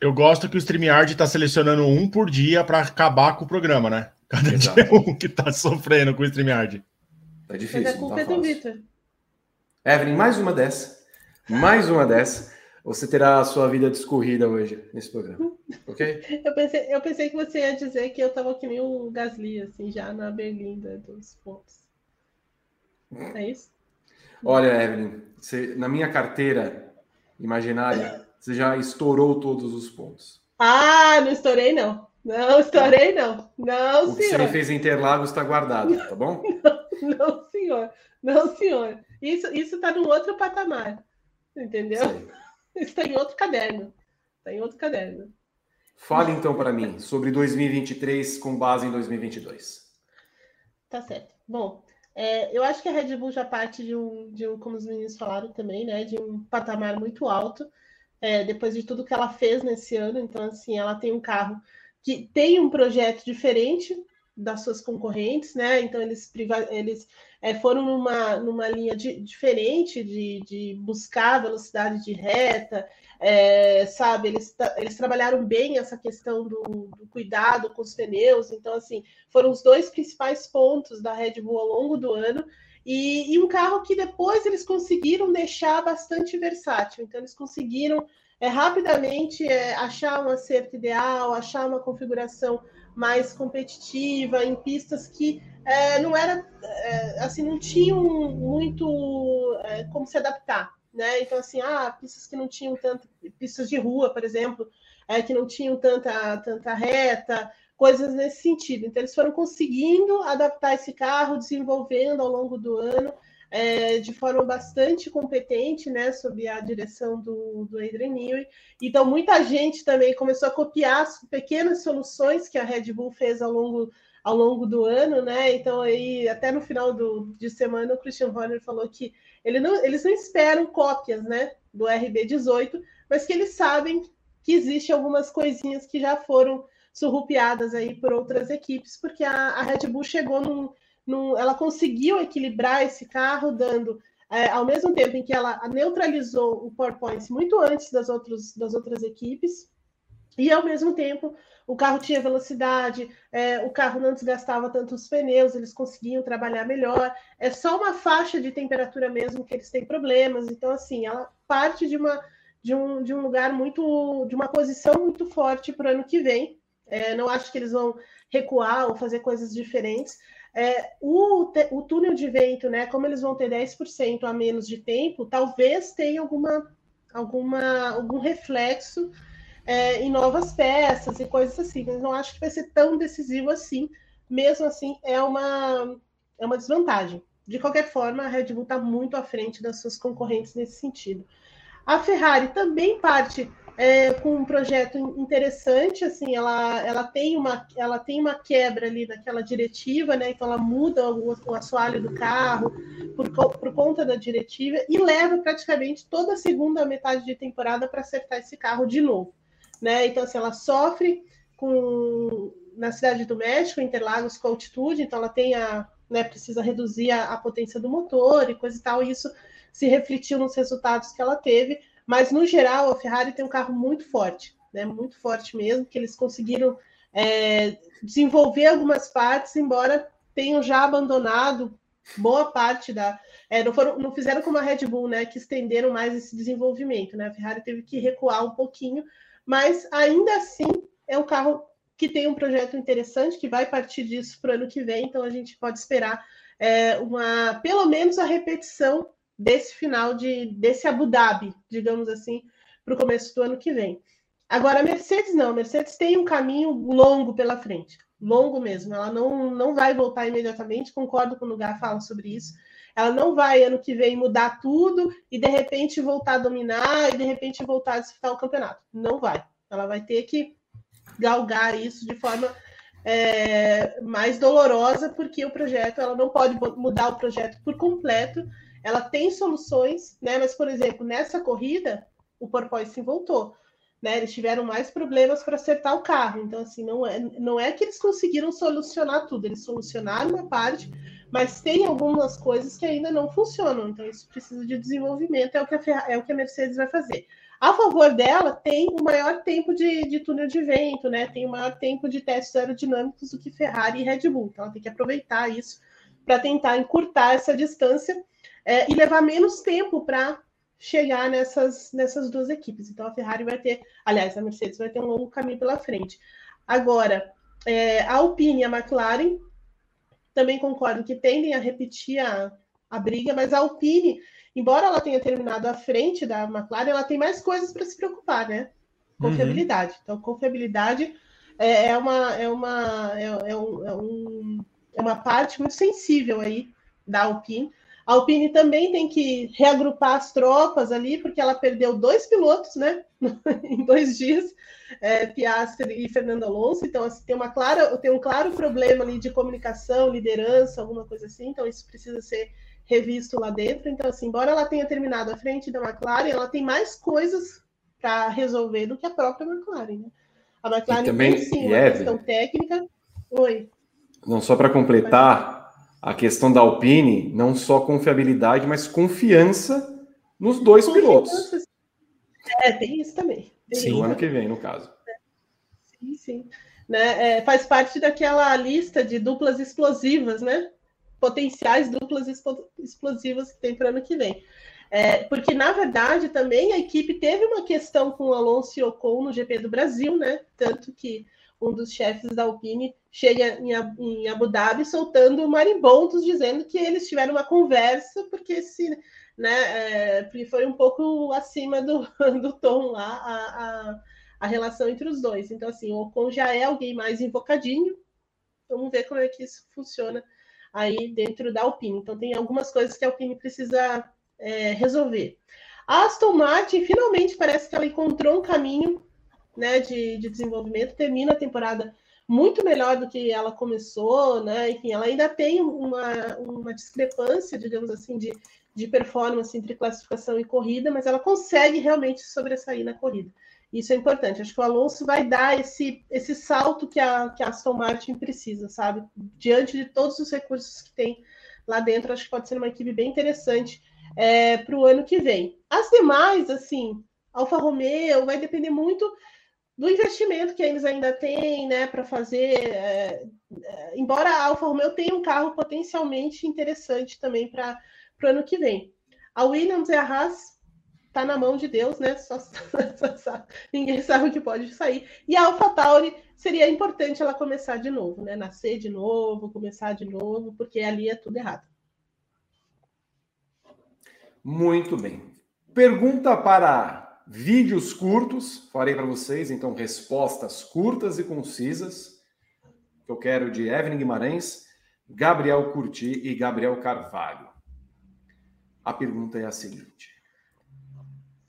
Eu gosto que o StreamYard tá selecionando um por dia para acabar com o programa, né? Cada Exato. dia é um que tá sofrendo com o StreamYard. Tá Mas difícil. a não culpa tá é do fácil. Vitor. Evelyn, mais uma dessa. Mais uma dessa. Você terá a sua vida discorrida hoje nesse programa. Ok? Eu pensei, eu pensei que você ia dizer que eu tava que nem o Gasly, assim, já na berlinda dos pontos. É isso? Olha, Evelyn, você- na minha carteira imaginária, você já estourou todos os pontos. Ah, não estourei, não. Não estourei, não. Não, O que você senhor. me fez em Interlagos está guardado, tá bom? Não, senhor. Não, senhor. Isso, isso tá num outro patamar. Entendeu? Sei. Isso tá em outro caderno. Tá em outro caderno. Fale então para mim sobre 2023 com base em 2022. Tá certo. Bom, é, eu acho que a Red Bull já parte de um, de um, como os meninos falaram também, né, de um patamar muito alto, é, depois de tudo que ela fez nesse ano. Então, assim, ela tem um carro que tem um projeto diferente das suas concorrentes, né? Então, eles, eles é, foram numa, numa linha de- diferente de, de buscar velocidade de reta, é, sabe? Eles, eles trabalharam bem essa questão do, do cuidado com os pneus. Então, assim, foram os dois principais pontos da Red Bull ao longo do ano. E, e um carro que depois eles conseguiram deixar bastante versátil. Então, eles conseguiram é, rapidamente é, achar um acerto ideal, achar uma configuração mais competitiva em pistas que é, não era é, assim, não tinham muito é, como se adaptar. Né? Então, assim, ah, pistas que não tinham tanto, pistas de rua, por exemplo, é, que não tinham tanta, tanta reta, coisas nesse sentido. Então, eles foram conseguindo adaptar esse carro, desenvolvendo ao longo do ano, é, de forma bastante competente, né, sob a direção do, do Adrian Newey. Então, muita gente também começou a copiar as pequenas soluções que a Red Bull fez ao longo, ao longo do ano, né? Então, aí, até no final do, de semana, o Christian Horner falou que ele não, eles não esperam cópias, né, do RB18, mas que eles sabem que existem algumas coisinhas que já foram surrupiadas aí por outras equipes, porque a, a Red Bull chegou num, num, ela conseguiu equilibrar esse carro, dando é, ao mesmo tempo em que ela neutralizou o PowerPoint muito antes das, outros, das outras equipes, e ao mesmo tempo o carro tinha velocidade, é, o carro não desgastava tanto os pneus, eles conseguiam trabalhar melhor. É só uma faixa de temperatura mesmo que eles têm problemas. Então, assim, ela parte de uma de um, de um lugar muito, de uma posição muito forte para o ano que vem. É, não acho que eles vão recuar ou fazer coisas diferentes. É, o, o, túnel de vento, né? Como eles vão ter 10% a menos de tempo, talvez tenha alguma, alguma, algum reflexo é, em novas peças e coisas assim. Mas não acho que vai ser tão decisivo assim. Mesmo assim, é uma, é uma desvantagem. De qualquer forma, a Red Bull está muito à frente das suas concorrentes nesse sentido. A Ferrari também parte é, com um projeto interessante, assim, ela, ela, tem uma, ela tem uma quebra ali naquela diretiva, né? Então ela muda o, o assoalho do carro por, por conta da diretiva e leva praticamente toda a segunda metade de temporada para acertar esse carro de novo, né? Então assim, ela sofre com na cidade do México, Interlagos, com altitude, então ela tem a, né, precisa reduzir a, a potência do motor e coisa e tal, e isso se refletiu nos resultados que ela teve, mas no geral a Ferrari tem um carro muito forte, né? Muito forte mesmo, que eles conseguiram é, desenvolver algumas partes, embora tenham já abandonado boa parte da. É, não, foram, não fizeram como a Red Bull, né? Que estenderam mais esse desenvolvimento, né? A Ferrari teve que recuar um pouquinho, mas ainda assim é um carro que tem um projeto interessante, que vai partir disso para o ano que vem, então a gente pode esperar é, uma, pelo menos a repetição desse final de desse Abu Dhabi, digamos assim, para o começo do ano que vem. Agora, a Mercedes não, a Mercedes tem um caminho longo pela frente, longo mesmo. Ela não, não vai voltar imediatamente, concordo com o Lugar fala sobre isso. Ela não vai ano que vem mudar tudo e de repente voltar a dominar e de repente voltar a disputar o campeonato. Não vai. Ela vai ter que galgar isso de forma é, mais dolorosa, porque o projeto ela não pode mudar o projeto por completo. Ela tem soluções, né? Mas, por exemplo, nessa corrida, o porpoise voltou. Né, eles tiveram mais problemas para acertar o carro. Então, assim, não é, não é que eles conseguiram solucionar tudo, eles solucionaram uma parte, mas tem algumas coisas que ainda não funcionam. Então, isso precisa de desenvolvimento, é o que a, é o que a Mercedes vai fazer. A favor dela, tem o maior tempo de, de túnel de vento, né? Tem o maior tempo de testes aerodinâmicos do que Ferrari e Red Bull. Então, ela tem que aproveitar isso para tentar encurtar essa distância é, e levar menos tempo para chegar nessas, nessas duas equipes. Então, a Ferrari vai ter, aliás, a Mercedes vai ter um longo caminho pela frente. Agora, é, a Alpine e a McLaren também concordo que tendem a repetir a, a briga, mas a Alpine embora ela tenha terminado à frente da McLaren, ela tem mais coisas para se preocupar, né? Confiabilidade. Uhum. Então, confiabilidade é, é uma, é, uma, é, é, um, é, um, é uma parte muito sensível aí da Alpine. A Alpine também tem que reagrupar as tropas ali, porque ela perdeu dois pilotos, né? em dois dias, é, Piastri e Fernando Alonso. Então, assim, tem, uma clara, tem um claro problema ali de comunicação, liderança, alguma coisa assim. Então, isso precisa ser revisto lá dentro. Então, assim, embora ela tenha terminado à frente da McLaren, ela tem mais coisas para resolver do que a própria McLaren. Né? A McLaren e também, tem sim uma questão técnica. Oi. Não só para completar a questão da Alpine, não só confiabilidade, mas confiança nos dois confiança. pilotos. É, tem isso também. Tem sim, o ano que vem, no caso. Sim, sim. Né, é, faz parte daquela lista de duplas explosivas, né? potenciais duplas explosivas que tem para ano que vem. É, porque, na verdade, também a equipe teve uma questão com o Alonso e Ocon no GP do Brasil, né? Tanto que um dos chefes da Alpine chega em, Abu Dhabi soltando marimbondos, dizendo que eles tiveram uma conversa, porque se, né, é, foi um pouco acima do, do tom lá a, a, a relação entre os dois. Então, assim, o Ocon já é alguém mais invocadinho. Vamos ver como é que isso funciona aí dentro da Alpine. Então, tem algumas coisas que a Alpine precisa é, resolver. A Aston Martin, finalmente, parece que ela encontrou um caminho né, de, de desenvolvimento, termina a temporada muito melhor do que ela começou, né? Enfim, ela ainda tem uma, uma discrepância, digamos assim, de, de performance entre classificação e corrida, mas ela consegue realmente sobressair na corrida. Isso é importante. Acho que o Alonso vai dar esse, esse salto que a, que a Aston Martin precisa, sabe? Diante de todos os recursos que tem lá dentro, acho que pode ser uma equipe bem interessante é, para o ano que vem. As demais, assim, Alfa Romeo, vai depender muito do investimento que eles ainda têm, né, para fazer. É, é, embora a Alfa Romeo tenha um carro potencialmente interessante também para o ano que vem. A Williams e a Haas tá na mão de Deus, né? Só, só, só, ninguém sabe o que pode sair. E a AlphaTauri seria importante ela começar de novo, né? Nascer de novo, começar de novo, porque ali é tudo errado. Muito bem. Pergunta para vídeos curtos. Farei para vocês, então, respostas curtas e concisas. Que eu quero de Evelyn Guimarães, Gabriel Curti e Gabriel Carvalho. A pergunta é a seguinte.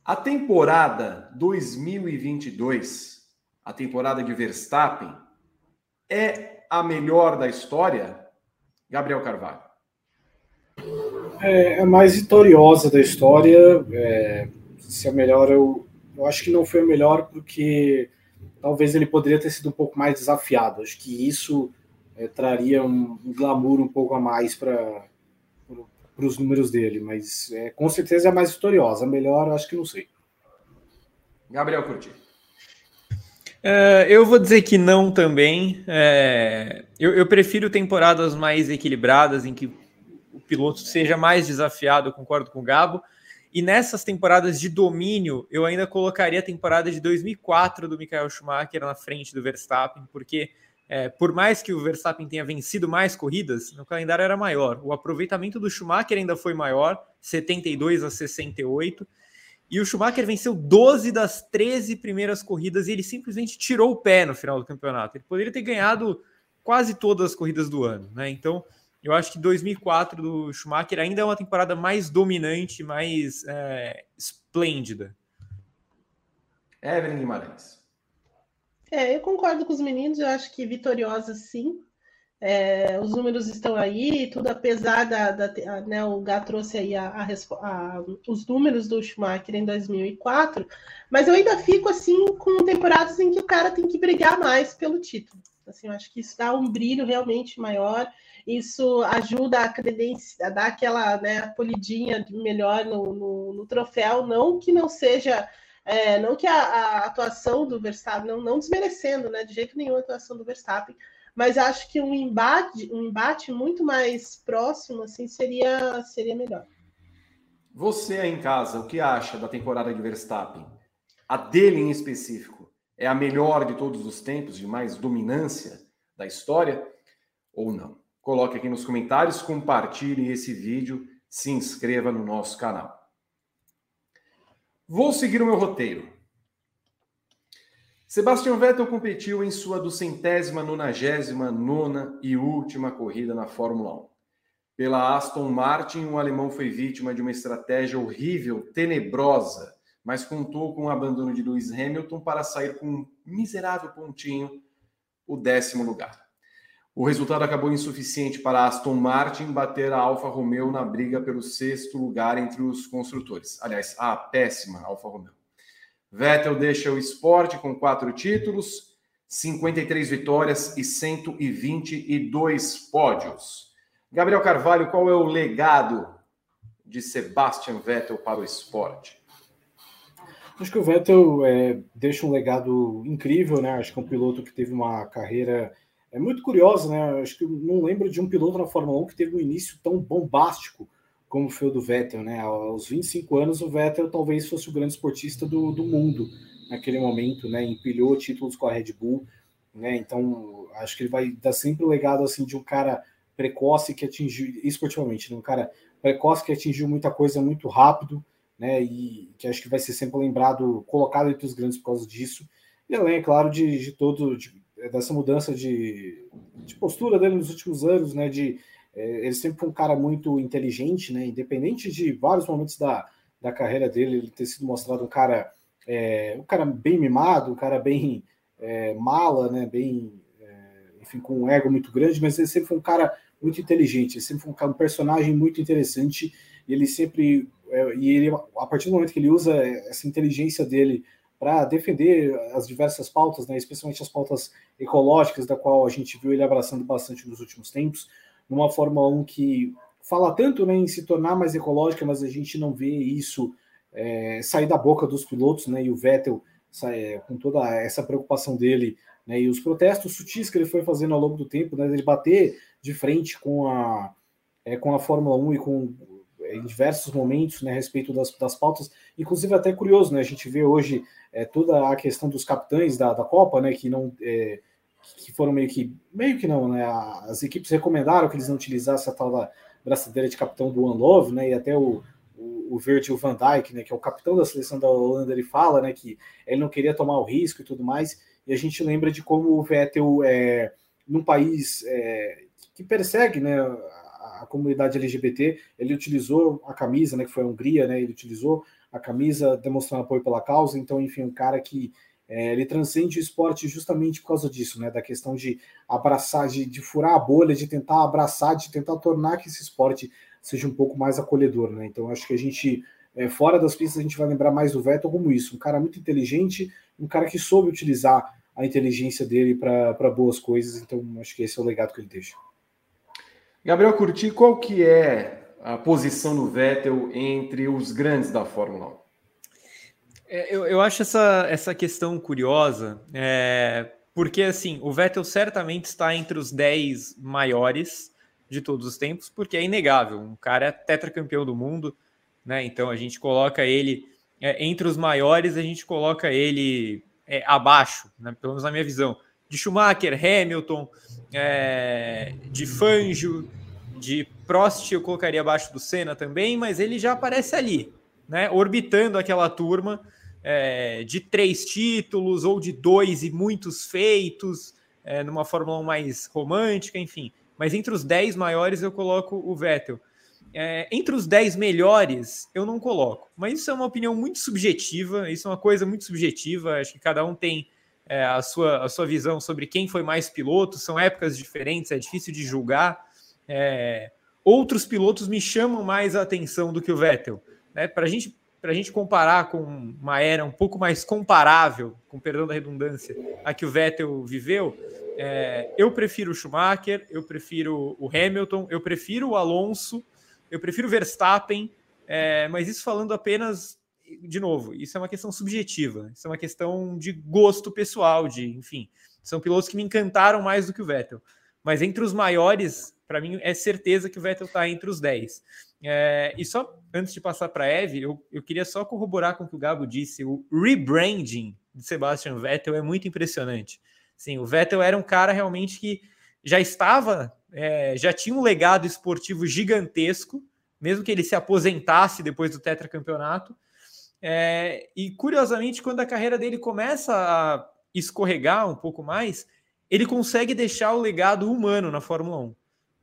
A temporada 2022, a temporada de Verstappen, é a melhor da história? Gabriel Carvalho. É, a mais vitoriosa da história. É, se é melhor, eu, eu acho que não foi a melhor porque talvez ele poderia ter sido um pouco mais desafiado. Acho que isso é, traria um, um, glamour um pouco a mais para para os números dele, mas é, com certeza é mais vitoriosa. Melhor, acho que não sei. Gabriel Curti. Uh, eu vou dizer que não também. É, eu, eu, prefiro temporadas mais equilibradas, em que o piloto seja mais desafiado, eu concordo com o Gabo. E nessas temporadas de domínio, eu ainda colocaria a temporada de 2004 do Michael Schumacher na frente do Verstappen, porque é, por mais que o Verstappen tenha vencido mais corridas, no calendário era maior. O aproveitamento do Schumacher ainda foi maior, 72 a 68. E o Schumacher venceu 12 das 13 primeiras corridas e ele simplesmente tirou o pé no final do campeonato. Ele poderia ter ganhado quase todas as corridas do ano, né? Então, eu acho que 2004 do Schumacher ainda é uma temporada mais dominante, mais é, esplêndida. Evelyn Guimarães. É, eu concordo com os meninos, eu acho que vitoriosa sim. É, os números estão aí, tudo apesar da. da né, o Gá trouxe aí a, a, a, os números do Schumacher em 2004, mas eu ainda fico assim com temporadas em que o cara tem que brigar mais pelo título. Assim, eu acho que isso dá um brilho realmente maior, isso ajuda a credência, a dar aquela né, polidinha melhor no, no, no troféu, não que não seja é, não que a, a, atuação do Verstappen, não, não desmerecendo, né, de jeito nenhum a atuação do Verstappen, mas acho que um embate, um embate muito mais próximo assim seria, seria melhor. Você aí em casa, o que acha da temporada de Verstappen? A dele em específico é a melhor de todos os tempos, de mais dominância da história ou não? Coloque aqui nos comentários, compartilhe esse vídeo, se inscreva no nosso canal. Vou seguir o meu roteiro. Sebastian Vettel competiu em sua duzentésima, nonagésima, nona e última corrida na Fórmula 1. Pela Aston Martin, o alemão foi vítima de uma estratégia horrível, tenebrosa, mas contou com o abandono de Lewis Hamilton para sair com um miserável pontinho, o décimo lugar. O resultado acabou insuficiente para Aston Martin bater a Alfa Romeo na briga pelo sexto lugar entre os construtores. Aliás, a péssima Alfa Romeo. Vettel deixa o esporte com quatro títulos, 53 vitórias e 122 pódios. Gabriel Carvalho, qual é o legado de Sebastian Vettel para o esporte? Acho que o Vettel é, deixa um legado incrível, né? Acho que é um piloto que teve uma carreira é muito curioso, né? Acho que não lembro de um piloto na Fórmula 1 que teve um início tão bombástico como foi o do Vettel, né? Aos 25 anos, o Vettel talvez fosse o grande esportista do, do mundo naquele momento, né? Empilhou títulos com a Red Bull, né? Então, acho que ele vai dar sempre o legado assim de um cara precoce que atingiu esportivamente, né? um cara precoce que atingiu muita coisa muito rápido, né? E que acho que vai ser sempre lembrado, colocado entre os grandes por causa disso. E além, é claro, de, de todo de, dessa mudança de, de postura dele nos últimos anos, né? De é, ele sempre foi um cara muito inteligente, né? Independente de vários momentos da, da carreira dele, ele ter sido mostrado um cara, é, um cara bem mimado, um cara bem é, mala, né? Bem, é, enfim, com um ego muito grande, mas ele sempre foi um cara muito inteligente, ele sempre foi um, cara, um personagem muito interessante. E ele sempre, é, e ele, a partir do momento que ele usa essa inteligência dele para defender as diversas pautas, né, especialmente as pautas ecológicas, da qual a gente viu ele abraçando bastante nos últimos tempos, numa Fórmula 1 que fala tanto né, em se tornar mais ecológica, mas a gente não vê isso é, sair da boca dos pilotos, né, e o Vettel sai, com toda essa preocupação dele, né, e os protestos sutis que ele foi fazendo ao longo do tempo, né, ele bater de frente com a, é, com a Fórmula 1 e com em diversos momentos né, a respeito das, das pautas, inclusive até curioso, né? A gente vê hoje é, toda a questão dos capitães da, da Copa, né? Que não é, que foram meio que meio que não, né? As equipes recomendaram que eles não utilizassem a tal da braçadeira de capitão do One Love, né? E até o, o, o van Dijk, né? Que é o capitão da seleção da Holanda, ele fala, né? Que ele não queria tomar o risco e tudo mais. E a gente lembra de como o Vettel é num país é, que persegue, né? a comunidade LGBT, ele utilizou a camisa, né, que foi a Hungria, né, ele utilizou a camisa demonstrando apoio pela causa, então, enfim, um cara que é, ele transcende o esporte justamente por causa disso, né, da questão de abraçar, de, de furar a bolha, de tentar abraçar, de tentar tornar que esse esporte seja um pouco mais acolhedor, né, então acho que a gente, é, fora das pistas, a gente vai lembrar mais do Vettel como isso, um cara muito inteligente, um cara que soube utilizar a inteligência dele para boas coisas, então acho que esse é o legado que ele deixa. Gabriel Curti, qual que é a posição do Vettel entre os grandes da Fórmula 1? É, eu, eu acho essa, essa questão curiosa, é, porque assim, o Vettel certamente está entre os 10 maiores de todos os tempos, porque é inegável, um cara é tetracampeão do mundo, né? Então a gente coloca ele é, entre os maiores, a gente coloca ele é, abaixo, né? pelo menos na minha visão de Schumacher, Hamilton, é, de Fangio, de Prost eu colocaria abaixo do Senna também, mas ele já aparece ali, né, orbitando aquela turma é, de três títulos ou de dois e muitos feitos, é, numa Fórmula 1 mais romântica, enfim. Mas entre os dez maiores eu coloco o Vettel. É, entre os dez melhores eu não coloco, mas isso é uma opinião muito subjetiva, isso é uma coisa muito subjetiva, acho que cada um tem é, a, sua, a sua visão sobre quem foi mais piloto. São épocas diferentes, é difícil de julgar. É, outros pilotos me chamam mais a atenção do que o Vettel. Né? Para gente, a gente comparar com uma era um pouco mais comparável, com perdão da redundância, a que o Vettel viveu, é, eu prefiro o Schumacher, eu prefiro o Hamilton, eu prefiro o Alonso, eu prefiro o Verstappen, é, mas isso falando apenas, de novo, isso é uma questão subjetiva, isso é uma questão de gosto pessoal, de, enfim, são pilotos que me encantaram mais do que o Vettel. Mas entre os maiores, para mim é certeza que o Vettel está entre os 10. É, e só antes de passar para a Eve, eu, eu queria só corroborar com o que o Gabo disse: o rebranding de Sebastian Vettel é muito impressionante. Sim, o Vettel era um cara realmente que já estava, é, já tinha um legado esportivo gigantesco, mesmo que ele se aposentasse depois do tetracampeonato. É, e curiosamente, quando a carreira dele começa a escorregar um pouco mais, ele consegue deixar o legado humano na Fórmula 1.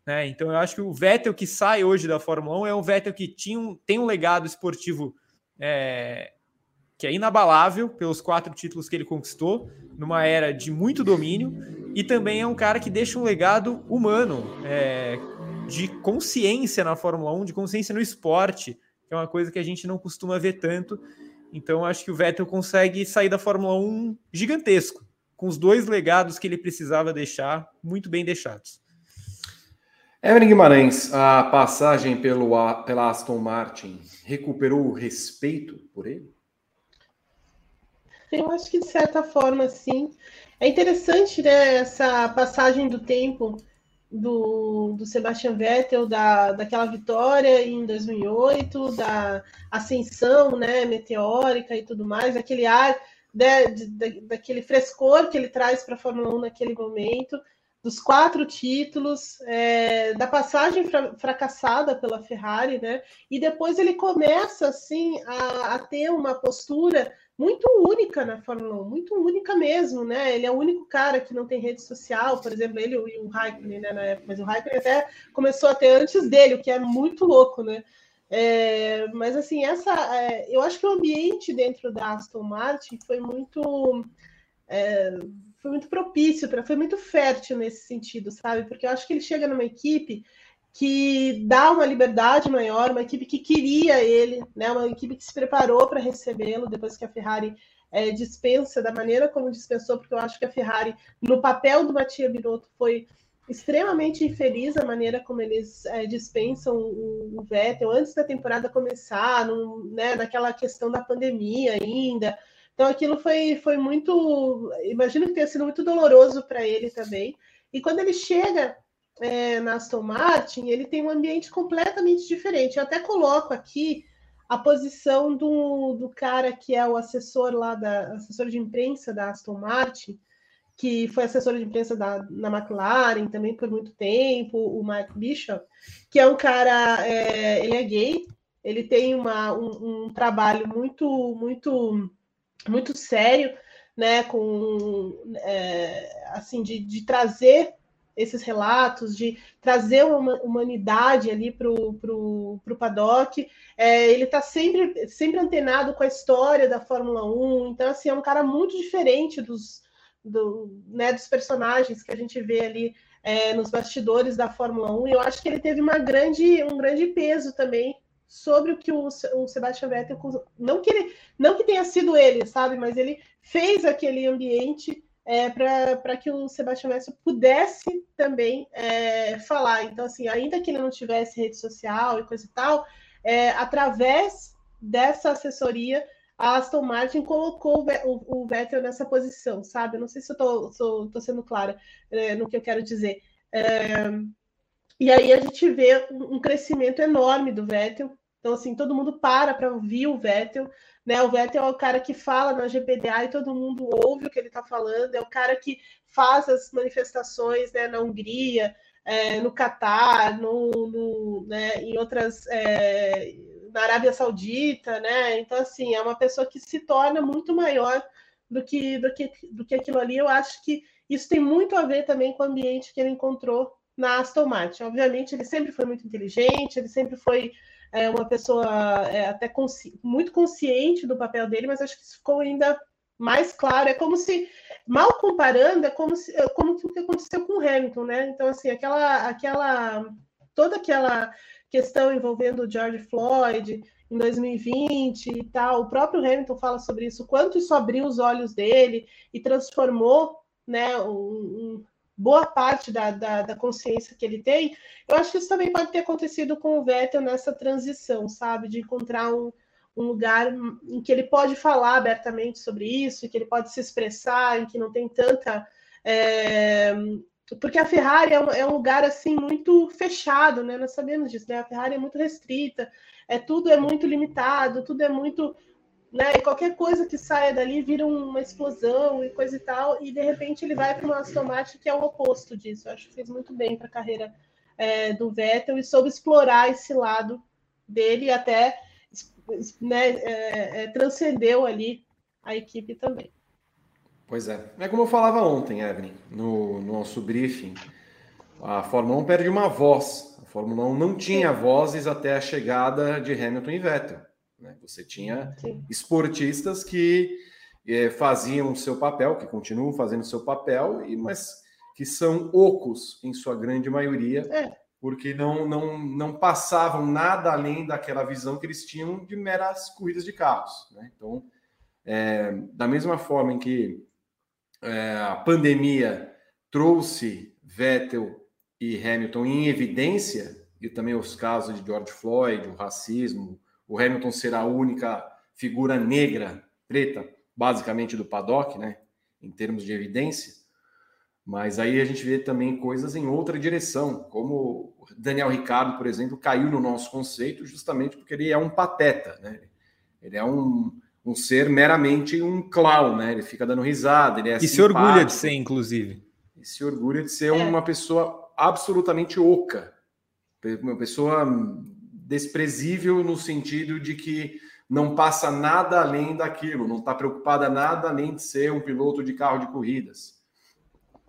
Né? Então eu acho que o Vettel que sai hoje da Fórmula 1 é um Vettel que tinha um, tem um legado esportivo é, que é inabalável pelos quatro títulos que ele conquistou, numa era de muito domínio, e também é um cara que deixa um legado humano, é, de consciência na Fórmula 1, de consciência no esporte, que é uma coisa que a gente não costuma ver tanto. Então, acho que o Vettel consegue sair da Fórmula 1 gigantesco, com os dois legados que ele precisava deixar muito bem deixados. Evelyn Guimarães, a passagem pelo, pela Aston Martin recuperou o respeito por ele? Eu acho que de certa forma, sim. É interessante né, essa passagem do tempo do, do Sebastian Vettel, da, daquela vitória em 2008, da ascensão né, meteórica e tudo mais, aquele ar, né, de, de, daquele frescor que ele traz para a Fórmula 1 naquele momento, dos quatro títulos, é, da passagem fra fracassada pela Ferrari, né? E depois ele começa assim a, a ter uma postura muito única na Fórmula 1, muito única mesmo, né? Ele é o único cara que não tem rede social, por exemplo, ele e o Raikkonen, né, na época, mas o Raikkonen até começou a ter antes dele, o que é muito louco, né? É, mas assim, essa, é, eu acho que o ambiente dentro da Aston Martin foi muito, é, foi muito propício, para, foi muito fértil nesse sentido, sabe? Porque eu acho que ele chega numa equipe que dá uma liberdade maior, uma equipe que queria ele, né, uma equipe que se preparou para recebê-lo depois que a Ferrari é, dispensa da maneira como dispensou, porque eu acho que a Ferrari, no papel do Mattia Binotto, foi extremamente infeliz a maneira como eles é, dispensam o, o, Vettel antes da temporada começar, no, né, naquela questão da pandemia ainda. Então aquilo foi, foi muito, imagino que tenha sido muito doloroso para ele também. E quando ele chega é, na Aston Martin, ele tem um ambiente completamente diferente. Eu até coloco aqui a posição do, do cara que é o assessor lá da assessor de imprensa da Aston Martin, que foi assessor de imprensa da, na McLaren também por muito tempo, o Mike Bishop, que é um cara, é, ele é gay, ele tem uma, um, um trabalho muito, muito, muito sério, né, com é, assim de, de trazer esses relatos, de trazer uma humanidade ali para o paddock. É, ele está sempre, sempre antenado com a história da Fórmula 1, então assim, é um cara muito diferente dos, do, né, dos personagens que a gente vê ali é, nos bastidores da Fórmula 1, e eu acho que ele teve uma grande, um grande peso também sobre o que o, o Sebastian Vettel não que ele, não que tenha sido ele, sabe, mas ele fez aquele ambiente é, para que o Sebastião Vettel pudesse também é, falar. Então, assim, ainda que ele não tivesse rede social e coisa e tal, é, através dessa assessoria, a Aston Martin colocou o, Vettel nessa posição, sabe? Não sei se eu estou sendo clara é, no que eu quero dizer. É, e aí a gente vê um crescimento enorme do Vettel. Então, assim, todo mundo para para ouvir o Vettel. Né? O Vettel é o cara que fala na GPDA e todo mundo ouve o que ele está falando, é o cara que faz as manifestações né, na Hungria, é, no Catar, no, no, né, em outras. É, na Arábia Saudita, né? Então, assim, é uma pessoa que se torna muito maior do que, do que, do que aquilo ali. Eu acho que isso tem muito a ver também com o ambiente que ele encontrou na Aston Martin. Obviamente, ele sempre foi muito inteligente, ele sempre foi é uma pessoa é, até consci muito consciente do papel dele, mas acho que isso ficou ainda mais claro. É como se, mal comparando, é como, se, é como o que aconteceu com o Hamilton, né? Então, assim, aquela, aquela, toda aquela questão envolvendo o George Floyd em 2020 e tal, o próprio Hamilton fala sobre isso, quanto isso abriu os olhos dele e transformou, né, um, um boa parte da, da, da, consciência que ele tem, eu acho que isso também pode ter acontecido com o Vettel nessa transição, sabe? De encontrar um, um lugar em que ele pode falar abertamente sobre isso, em que ele pode se expressar, em que não tem tanta. É... Porque a Ferrari é um, é um, lugar assim muito fechado, né? Nós sabemos disso, né? A Ferrari é muito restrita, é tudo é muito limitado, tudo é muito né? E qualquer coisa que saia dali vira uma explosão e coisa e tal, e de repente ele vai para uma Aston Martin que é o oposto disso. Eu acho que fez muito bem para a carreira é, do Vettel e soube explorar esse lado dele e até né, é, é, transcendeu ali a equipe também. Pois é. É como eu falava ontem, Evelyn, no, no nosso briefing. A Fórmula 1 perde uma voz. A Fórmula 1 não tinha vozes até a chegada de Hamilton e Vettel. Né? Você tinha Sim. esportistas que é, faziam o seu papel, que continuam fazendo o seu papel, e, mas que são ocos, em sua grande maioria, é. porque não, não, não passavam nada além daquela visão que eles tinham de meras corridas de carros. Né? Então, é, da mesma forma em que é, a pandemia trouxe Vettel e Hamilton em evidência, e também os casos de George Floyd, o racismo, o Hamilton será a única figura negra, preta, basicamente do paddock, né? Em termos de evidência. Mas aí a gente vê também coisas em outra direção, como Daniel Ricardo, por exemplo, caiu no nosso conceito justamente porque ele é um pateta, né? Ele é um, um ser meramente um clown, né? Ele fica dando risada, ele é E se orgulha de ser, inclusive. E se orgulha de ser é. uma pessoa absolutamente oca, uma pessoa desprezível no sentido de que não passa nada além daquilo, não está preocupada nada além de ser um piloto de carro de corridas.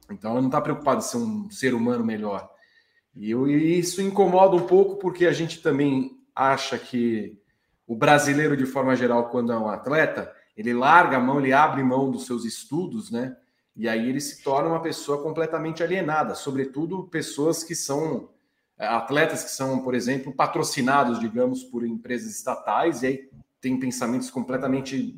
Então ela não está preocupada em ser um ser humano melhor. E, eu, e isso incomoda um pouco porque a gente também acha que o brasileiro, de forma geral, quando é um atleta, ele larga a mão, ele abre mão dos seus estudos, né? E aí ele se torna uma pessoa completamente alienada, sobretudo pessoas que são atletas que são, por exemplo, patrocinados, digamos, por empresas estatais, e aí tem pensamentos completamente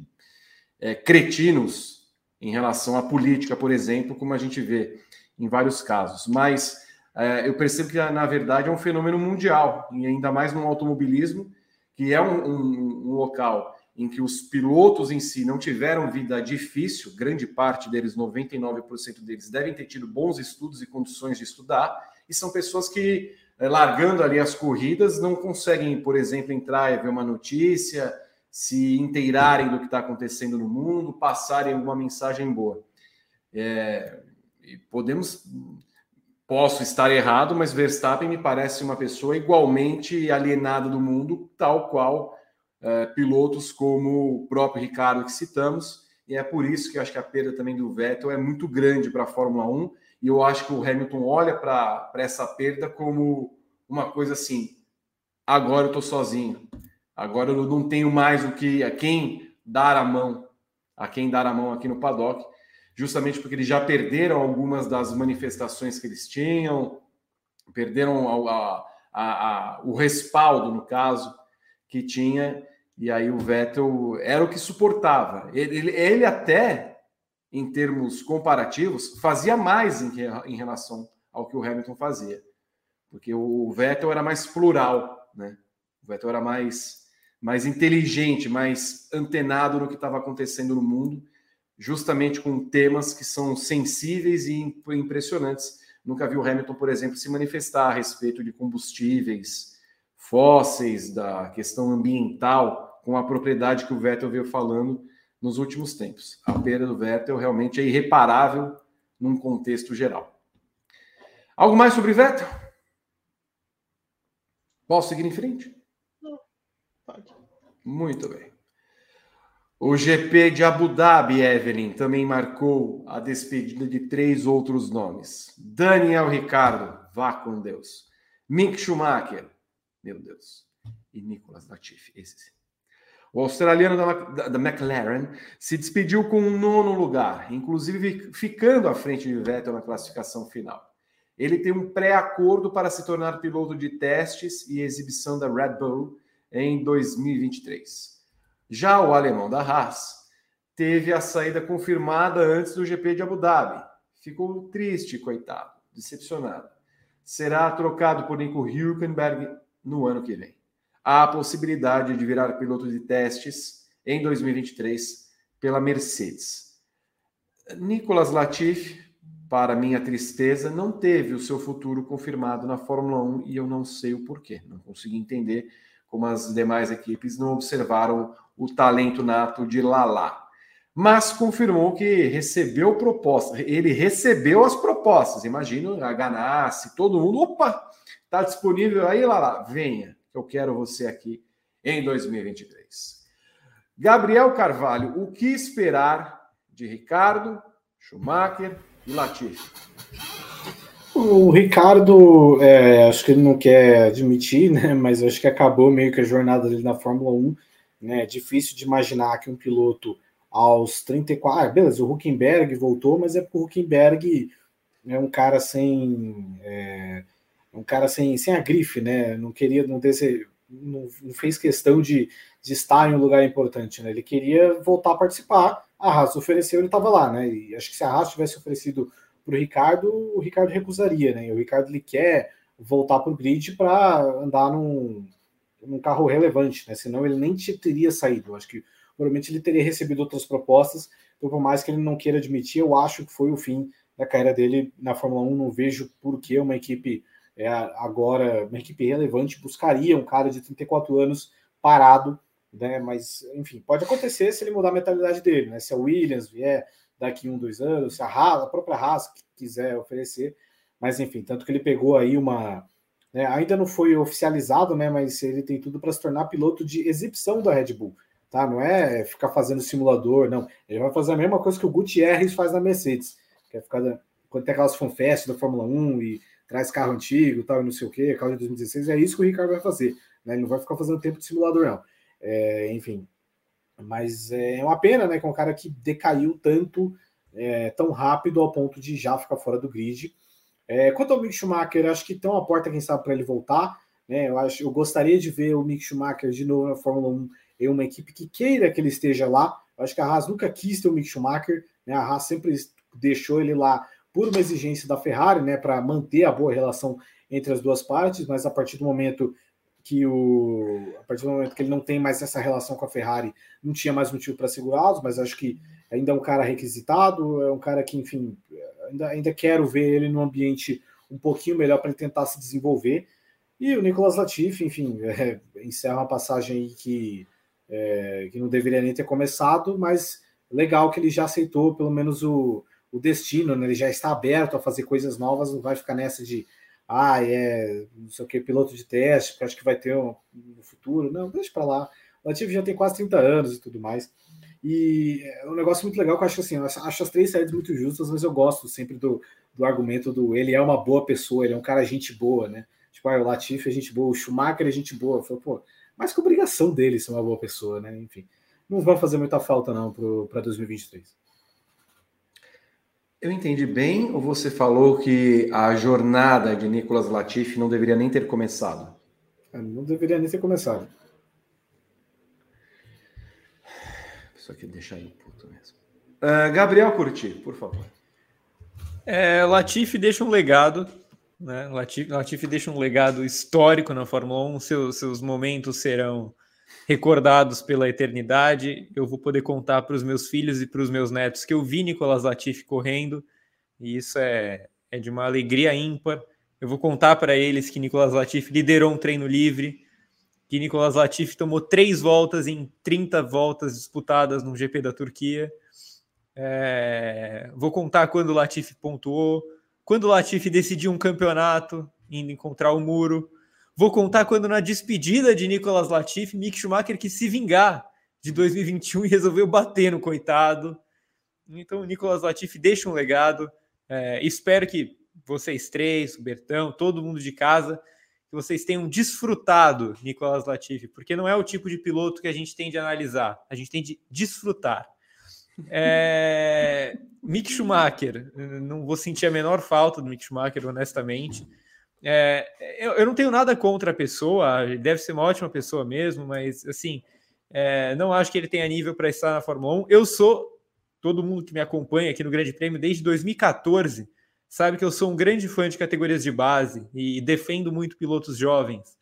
é, cretinos em relação à política, por exemplo, como a gente vê em vários casos. Mas é, eu percebo que, na verdade, é um fenômeno mundial, e ainda mais no automobilismo, que é um, um, um local em que os pilotos em si não tiveram vida difícil, grande parte deles, 99% deles, devem ter tido bons estudos e condições de estudar, e são pessoas que é, largando ali as corridas, não conseguem, por exemplo, entrar e ver uma notícia, se inteirarem do que está acontecendo no mundo, passarem alguma mensagem boa. É, podemos, posso estar errado, mas Verstappen me parece uma pessoa igualmente alienada do mundo, tal qual é, pilotos como o próprio Ricardo que citamos, e é por isso que eu acho que a perda também do Vettel é muito grande para a Fórmula 1 e eu acho que o Hamilton olha para essa perda como uma coisa assim: agora eu estou sozinho, agora eu não tenho mais o que a quem dar a mão, a quem dar a mão aqui no paddock, justamente porque eles já perderam algumas das manifestações que eles tinham, perderam a, a, a, o respaldo, no caso, que tinha, e aí o Vettel era o que suportava. Ele, ele, ele até em termos comparativos, fazia mais em, em relação ao que o Hamilton fazia. Porque o Vettel era mais plural, né? O Vettel era mais, mais inteligente, mais antenado no que estava acontecendo no mundo, justamente com temas que são sensíveis e impressionantes. Nunca vi o Hamilton, por exemplo, se manifestar a respeito de combustíveis fósseis, da questão ambiental, com a propriedade que o Vettel veio falando nos últimos tempos. A perda do Vettel realmente é irreparável num contexto geral. Algo mais sobre Vettel? Posso seguir em frente? Não, pode. Muito bem. O GP de Abu Dhabi, Evelyn, também marcou a despedida de três outros nomes. Daniel Ricardo, vá com Deus. Mick Schumacher, meu Deus. E Nicolas Latifi, esse sim. O australiano da, da, McLaren se despediu com um nono lugar, inclusive ficando à frente de Vettel na classificação final. Ele tem um pré-acordo para se tornar piloto de testes e exibição da Red Bull em 2023. Já o alemão da Haas teve a saída confirmada antes do GP de Abu Dhabi. Ficou triste, coitado, decepcionado. Será trocado por Nico Hülkenberg no ano que vem. A possibilidade de virar piloto de testes em 2023 pela Mercedes. Nicolas Latifi, para minha tristeza, não teve o seu futuro confirmado na Fórmula 1 e eu não sei o porquê. Não consegui entender como as demais equipes não observaram o talento nato de Lala mas confirmou que recebeu proposta. Ele recebeu as propostas. Imagino a Ganassi, todo mundo. Opa, está disponível aí, lá, lá, venha, eu quero você aqui em 2023. Gabriel Carvalho, o que esperar de Ricardo, Schumacher e Latifi? O Ricardo, é, acho que ele não quer admitir, né? Mas acho que acabou meio que a jornada dele na Fórmula 1. Né? É difícil de imaginar que um piloto aos 34. Ah, beleza, o Huckenberg voltou, mas é porque o Huckenberg é um cara sem. É, um cara sem, sem a grife, né? Não queria, não, desse, não, não, fez questão de, de estar em um lugar importante, né? Ele queria voltar a participar. A Haas ofereceu, ele estava lá, né? E acho que se a Haas tivesse oferecido para o Ricardo, o Ricardo recusaria, né? E o Ricardo ele quer voltar para o grid para andar num, num carro relevante, né? Senão ele nem teria saído. Acho que provavelmente ele teria recebido outras propostas. Então, por mais que ele não queira admitir, eu acho que foi o fim da carreira dele na Fórmula 1. Não vejo por que uma equipe é, agora, uma equipe relevante, buscaria um cara de 34 anos parado, né? Mas, enfim, pode acontecer se ele mudar a mentalidade dele, né? Se a Williams vier daqui um, dois anos, se a Haas, a própria Haas quiser oferecer, mas enfim, tanto que ele pegou aí uma. Né, ainda não foi oficializado, né? Mas ele tem tudo para se tornar piloto de exibição da Red Bull tá? Não é ficar fazendo simulador, não. Ele vai fazer a mesma coisa que o Gutierrez faz na Mercedes, que é ficar quando tem aquelas fanfest da Fórmula 1 e traz carro antigo, tal, não sei o que, carro de 2016, é isso que o Ricardo vai fazer, né? Ele não vai ficar fazendo tempo de simulador, não. É, enfim, mas é uma pena, né? Que é um cara que decaiu tanto, é, tão rápido ao ponto de já ficar fora do grid. É, quanto ao Mick Schumacher, acho que tem uma porta, quem sabe, para ele voltar. Né? Eu, acho, eu gostaria de ver o Mick Schumacher de novo na Fórmula 1 em uma equipe que queira que ele esteja lá. Eu acho que a Haas nunca quis ter o Mick Schumacher, né? A Haas sempre deixou ele lá por uma exigência da Ferrari, né, para manter a boa relação entre as duas partes, mas a partir do momento que o a partir do momento que ele não tem mais essa relação com a Ferrari, não tinha mais motivo para segurá-los, mas acho que ainda é um cara requisitado, é um cara que, enfim, ainda, ainda quero ver ele num ambiente um pouquinho melhor para ele tentar se desenvolver. E o Nicolas Latifi, enfim, é, encerra uma passagem aí que é, que não deveria nem ter começado, mas legal que ele já aceitou pelo menos o, o destino, né? ele já está aberto a fazer coisas novas, não vai ficar nessa de ah, é não sei o que, piloto de teste, acho que vai ter um, no futuro. Não, deixa para lá. O Latifi já tem quase 30 anos e tudo mais. E é um negócio muito legal que eu acho assim, eu acho as três saídas muito justas, mas eu gosto sempre do, do argumento do ele é uma boa pessoa, ele é um cara gente boa, né? Tipo, ah, o Latifi é gente boa, o Schumacher é gente boa. Pô, mas que obrigação dele ser uma boa pessoa, né? Enfim, não vai fazer muita falta não para 2023. Eu entendi bem ou você falou que a jornada de Nicolas Latifi não deveria nem ter começado? É, não deveria nem ter começado. Só que deixar ele puto mesmo. Uh, Gabriel Curti, por favor. É, Latifi deixa um legado né? Latifi, Latifi deixa um legado histórico na Fórmula 1, seus, seus momentos serão recordados pela eternidade. Eu vou poder contar para os meus filhos e para os meus netos que eu vi Nicolas Latifi correndo, e isso é, é de uma alegria ímpar. Eu vou contar para eles que Nicolas Latifi liderou um treino livre, que Nicolas Latifi tomou três voltas em 30 voltas disputadas no GP da Turquia. É, vou contar quando o Latifi pontuou, quando o Latifi decidiu um campeonato, indo encontrar o muro. Vou contar quando na despedida de Nicolas Latifi, Mick Schumacher quis se vingar de 2021 e resolveu bater no coitado. Então, o Nicolas Latifi deixa um legado. É, espero que vocês três, o Bertão, todo mundo de casa, que vocês tenham desfrutado Nicolas Latifi, porque não é o tipo de piloto que a gente tem de analisar, a gente tem de desfrutar. É... Mick Schumacher, não vou sentir a menor falta do Mick Schumacher, honestamente. É, eu, eu, não tenho nada contra a pessoa, deve ser uma ótima pessoa mesmo, mas assim, é, não acho que ele tenha nível para estar na Fórmula 1. Eu sou, todo mundo que me acompanha aqui no Grande Prêmio desde 2014, sabe que eu sou um grande fã de categorias de base e defendo muito pilotos jovens.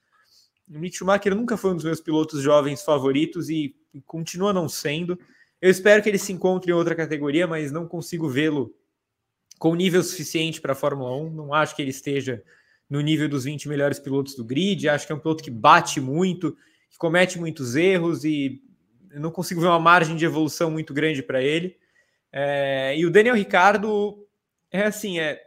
O Mick Schumacher nunca foi um dos meus pilotos jovens favoritos e, e continua não sendo. Eu espero que ele se encontre em outra categoria, mas não consigo vê-lo com nível suficiente para a Fórmula 1. Não acho que ele esteja no nível dos 20 melhores pilotos do grid. Acho que é um piloto que bate muito, que comete muitos erros e não consigo ver uma margem de evolução muito grande para ele. É, e o Daniel Ricardo é assim, é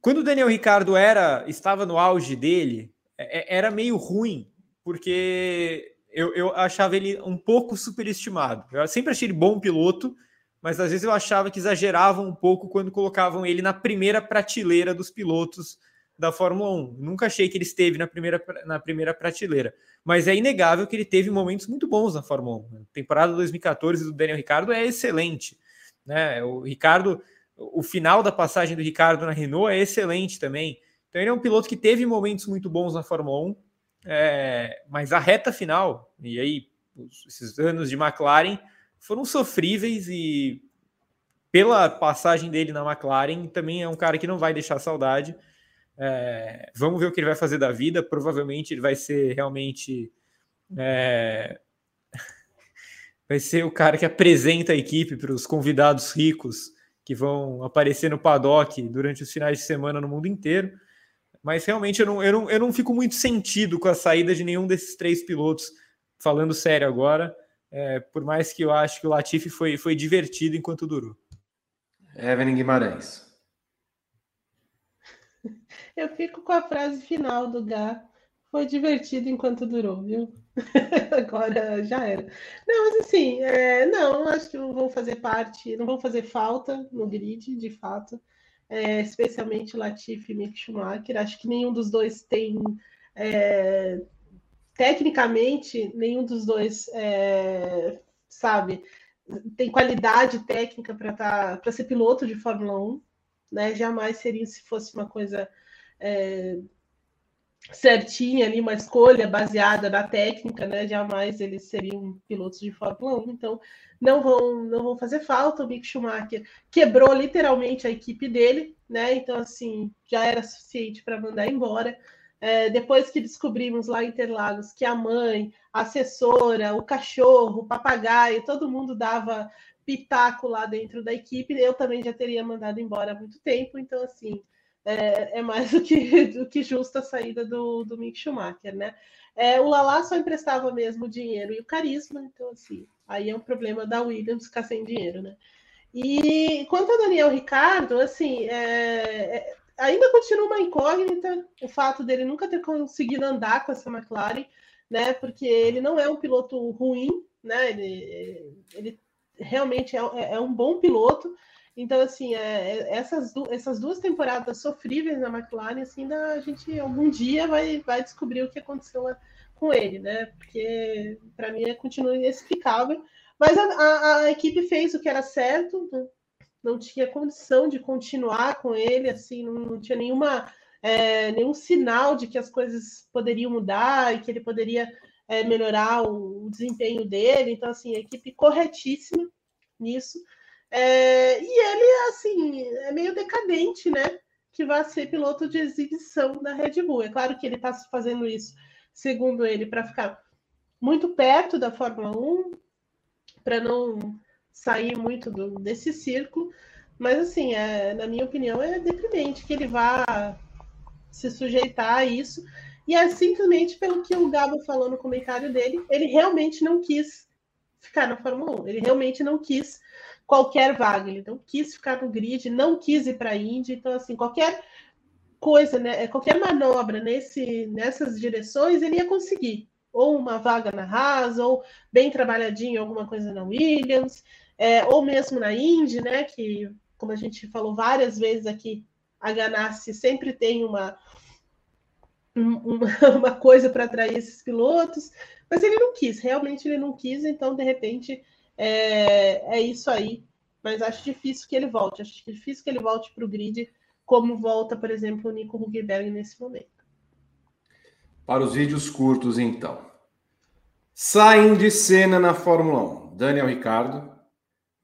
quando o Daniel Ricardo era estava no auge dele, é, é era meio ruim, porque eu, eu achava ele um pouco superestimado. Eu sempre achei ele bom piloto, mas às vezes eu achava que exageravam um pouco quando colocavam ele na primeira prateleira dos pilotos da Fórmula 1. Nunca achei que ele esteve na primeira, na primeira prateleira, mas é inegável que ele teve momentos muito bons na Fórmula 1. A temporada 2014 do Daniel Ricardo é excelente. Né? O Ricardo, o final da passagem do Ricardo na Renault é excelente também. Então ele é um piloto que teve momentos muito bons na Fórmula 1, é, mas a reta final, e aí esses anos de McLaren foram sofríveis e pela passagem dele na McLaren também é um cara que não vai deixar saudade. É, vamos ver o que ele vai fazer da vida. Provavelmente ele vai ser realmente. É, vai ser o cara que apresenta a equipe para os convidados ricos que vão aparecer no paddock durante os finais de semana no mundo inteiro. Mas realmente eu não, eu não, eu não fico muito sentido com a saída de nenhum desses três pilotos, falando sério agora. É, por mais que eu acho que o Latifi foi, foi divertido enquanto durou. Evelyn Guimarães. Eu fico com a frase final do Gá. Foi divertido enquanto durou, viu? Agora já era. Não, mas assim, é, não, acho que não vão fazer parte, não vão fazer falta no grid, de fato. É, especialmente Latifi e Mick Schumacher. Acho que nenhum dos dois tem. É, tecnicamente, nenhum dos dois é, sabe tem qualidade técnica para tá, ser piloto de Fórmula 1 né? Jamais seria se fosse uma coisa é, certinha ali, uma escolha baseada na técnica, né? Jamais eles seriam pilotos de Fórmula 1, então não vão, não vão fazer falta. O Mick Schumacher quebrou literalmente a equipe dele, né? Então, assim, já era suficiente para mandar embora. É, depois que descobrimos lá em Interlagos que a mãe, a assessora, o cachorro, o papagaio, todo mundo dava pitaco lá dentro da equipe, eu também já teria mandado embora há muito tempo, então assim é, é mais do que, do que justa a saída do, do Mick Schumacher, né? É, o Lala só emprestava mesmo o dinheiro e o carisma, então assim, aí é um problema da Williams ficar sem dinheiro, né? E quanto ao Daniel Ricardo, assim, é, é, ainda continua uma incógnita o fato dele nunca ter conseguido andar com essa McLaren, né? Porque ele não é um piloto ruim, né? Ele, ele realmente é, é, é um bom piloto. Então, assim, é, é essas, du essas duas temporadas sofríveis na McLaren, assim, da, a gente algum dia vai, vai descobrir o que aconteceu com ele, né? Porque para mim é, continua inexplicável. Mas a, a, a, equipe fez o que era certo, não, não tinha condição de continuar com ele, assim, não, não tinha nenhuma, é, nenhum sinal de que as coisas poderiam mudar e que ele poderia é, melhorar o, o, desempenho dele. Então, assim, a equipe corretíssima nisso. É, e ele, assim, é meio decadente, né? Que vai ser piloto de exibição da Red Bull. É claro que ele está fazendo isso, segundo ele, para ficar muito perto da Fórmula 1, para não sair muito do, desse círculo. Mas, assim, é, na minha opinião, é deprimente que ele vá se sujeitar a isso. E é simplesmente pelo que o Gabo falou no comentário dele, ele realmente não quis ficar na Fórmula 1. Ele realmente não quis qualquer vaga, ele não quis ficar no grid, não quis ir para a Indy. Então, assim, qualquer coisa, né, qualquer manobra nesse, nessas direções, ele ia conseguir. Ou uma vaga na Haas, ou bem trabalhadinho alguma coisa na Williams, é, ou mesmo na Indy, né? Que, como a gente falou várias vezes aqui, a Ganassi sempre tem uma, uma, uma coisa para atrair esses pilotos, mas ele não quis, realmente ele não quis, então de repente é, é isso aí. Mas acho difícil que ele volte, acho difícil que ele volte para o grid, como volta, por exemplo, o Nico Huckenberg nesse momento. Para os vídeos curtos, então. Saem de cena na Fórmula 1. Daniel Ricardo,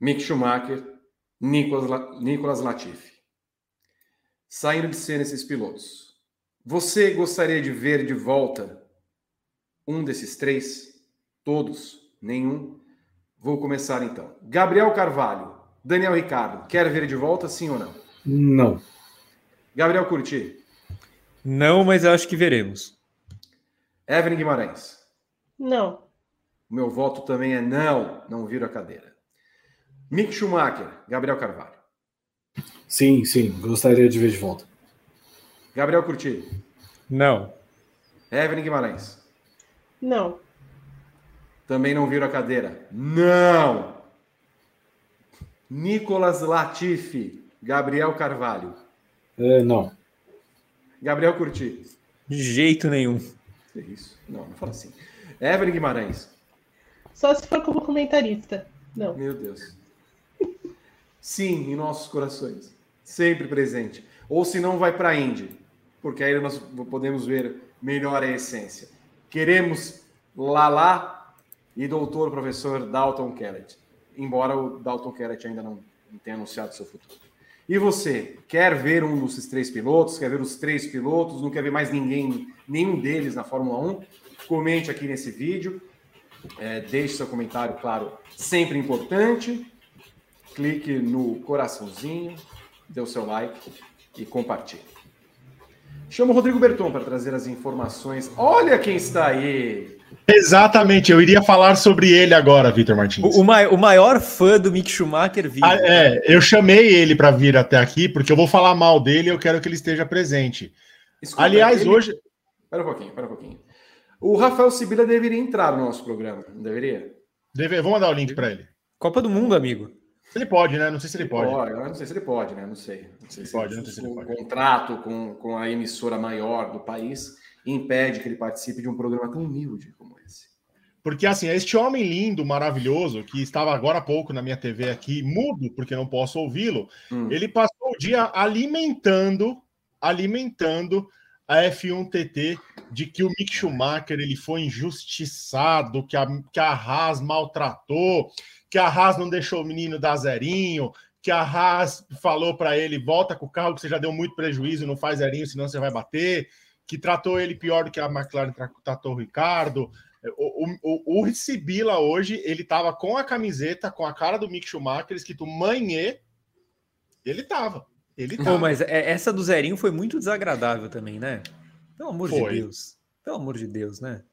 Mick Schumacher, Nicolas, Nicolas Latifi. Saindo de cena esses pilotos. Você gostaria de ver de volta um desses três? Todos? Nenhum? Vou começar então. Gabriel Carvalho, Daniel Ricardo, quer ver de volta, sim ou não? Não. Gabriel Curti. Não, mas eu acho que veremos. Evelyn Guimarães. Não. O meu voto também é não, não viro a cadeira. Mick Schumacher, Gabriel Carvalho. Sim, sim, gostaria de ver de volta. Gabriel Curti. Não. Evelyn Guimarães. Não. Também não viro a cadeira. Não. Nicolas Latifi, Gabriel Carvalho. É, não. Gabriel Curti. De jeito nenhum. Que isso? Não, não fala assim. Evelyn Guimarães. Só se for como comentarista. Não. Meu Deus. Sim, em nossos corações. Sempre presente. Ou se não, vai para a Indy. Porque aí nós podemos ver melhor a essência. Queremos Lala e doutor professor Dalton Kellett. Embora o Dalton Kellett ainda não tenha anunciado seu futuro. E você, quer ver um desses três pilotos? Quer ver os três pilotos? Não quer ver mais ninguém, nenhum deles na Fórmula 1? Comente aqui nesse vídeo. É, deixe seu comentário, claro, sempre importante. Clique no coraçãozinho, dê o seu like e compartilhe. Chama o Rodrigo Berton para trazer as informações. Olha quem está aí! Exatamente, eu iria falar sobre ele agora, Vitor Martins. O, o, o, maior fã do Mick Schumacher vive. Ah, é, eu chamei ele para vir até aqui porque eu vou falar mal dele e eu quero que ele esteja presente. Escuta, Aliás, ele... hoje. Espera um pouquinho, espera um pouquinho. O Rafael Sibila deveria entrar no nosso programa, não deveria? Deve... Vamos mandar o link para ele. Copa do Mundo, amigo. Ele pode, né? Não sei se ele, ele pode. pode. Eu não sei se ele pode, né? Não sei. Não sei se pode, não sei se ele pode. O contrato com, com a emissora maior do país impede que ele participe de um programa tão humilde como esse. Porque, assim, este homem lindo, maravilhoso, que estava agora há pouco na minha TV aqui, mudo, porque não posso ouvi-lo, hum. ele passou o dia alimentando, alimentando a F1 TT de que o Mick Schumacher ele foi injustiçado, que a, que a Haas maltratou, que a Haas não deixou o menino dar zerinho, que a Haas falou para ele: volta com o carro, que você já deu muito prejuízo, não faz zerinho, senão você vai bater, que tratou ele pior do que a McLaren tratou o Ricardo. O, o, o, Sibila hoje, ele tava com a camiseta, com a cara do Mick Schumacher, escrito Manhê. Ele tava. Ele tava. Pô, mas é, essa do Zerinho foi muito desagradável também, né? Pelo amor foi. de Deus. Pelo amor de Deus, né?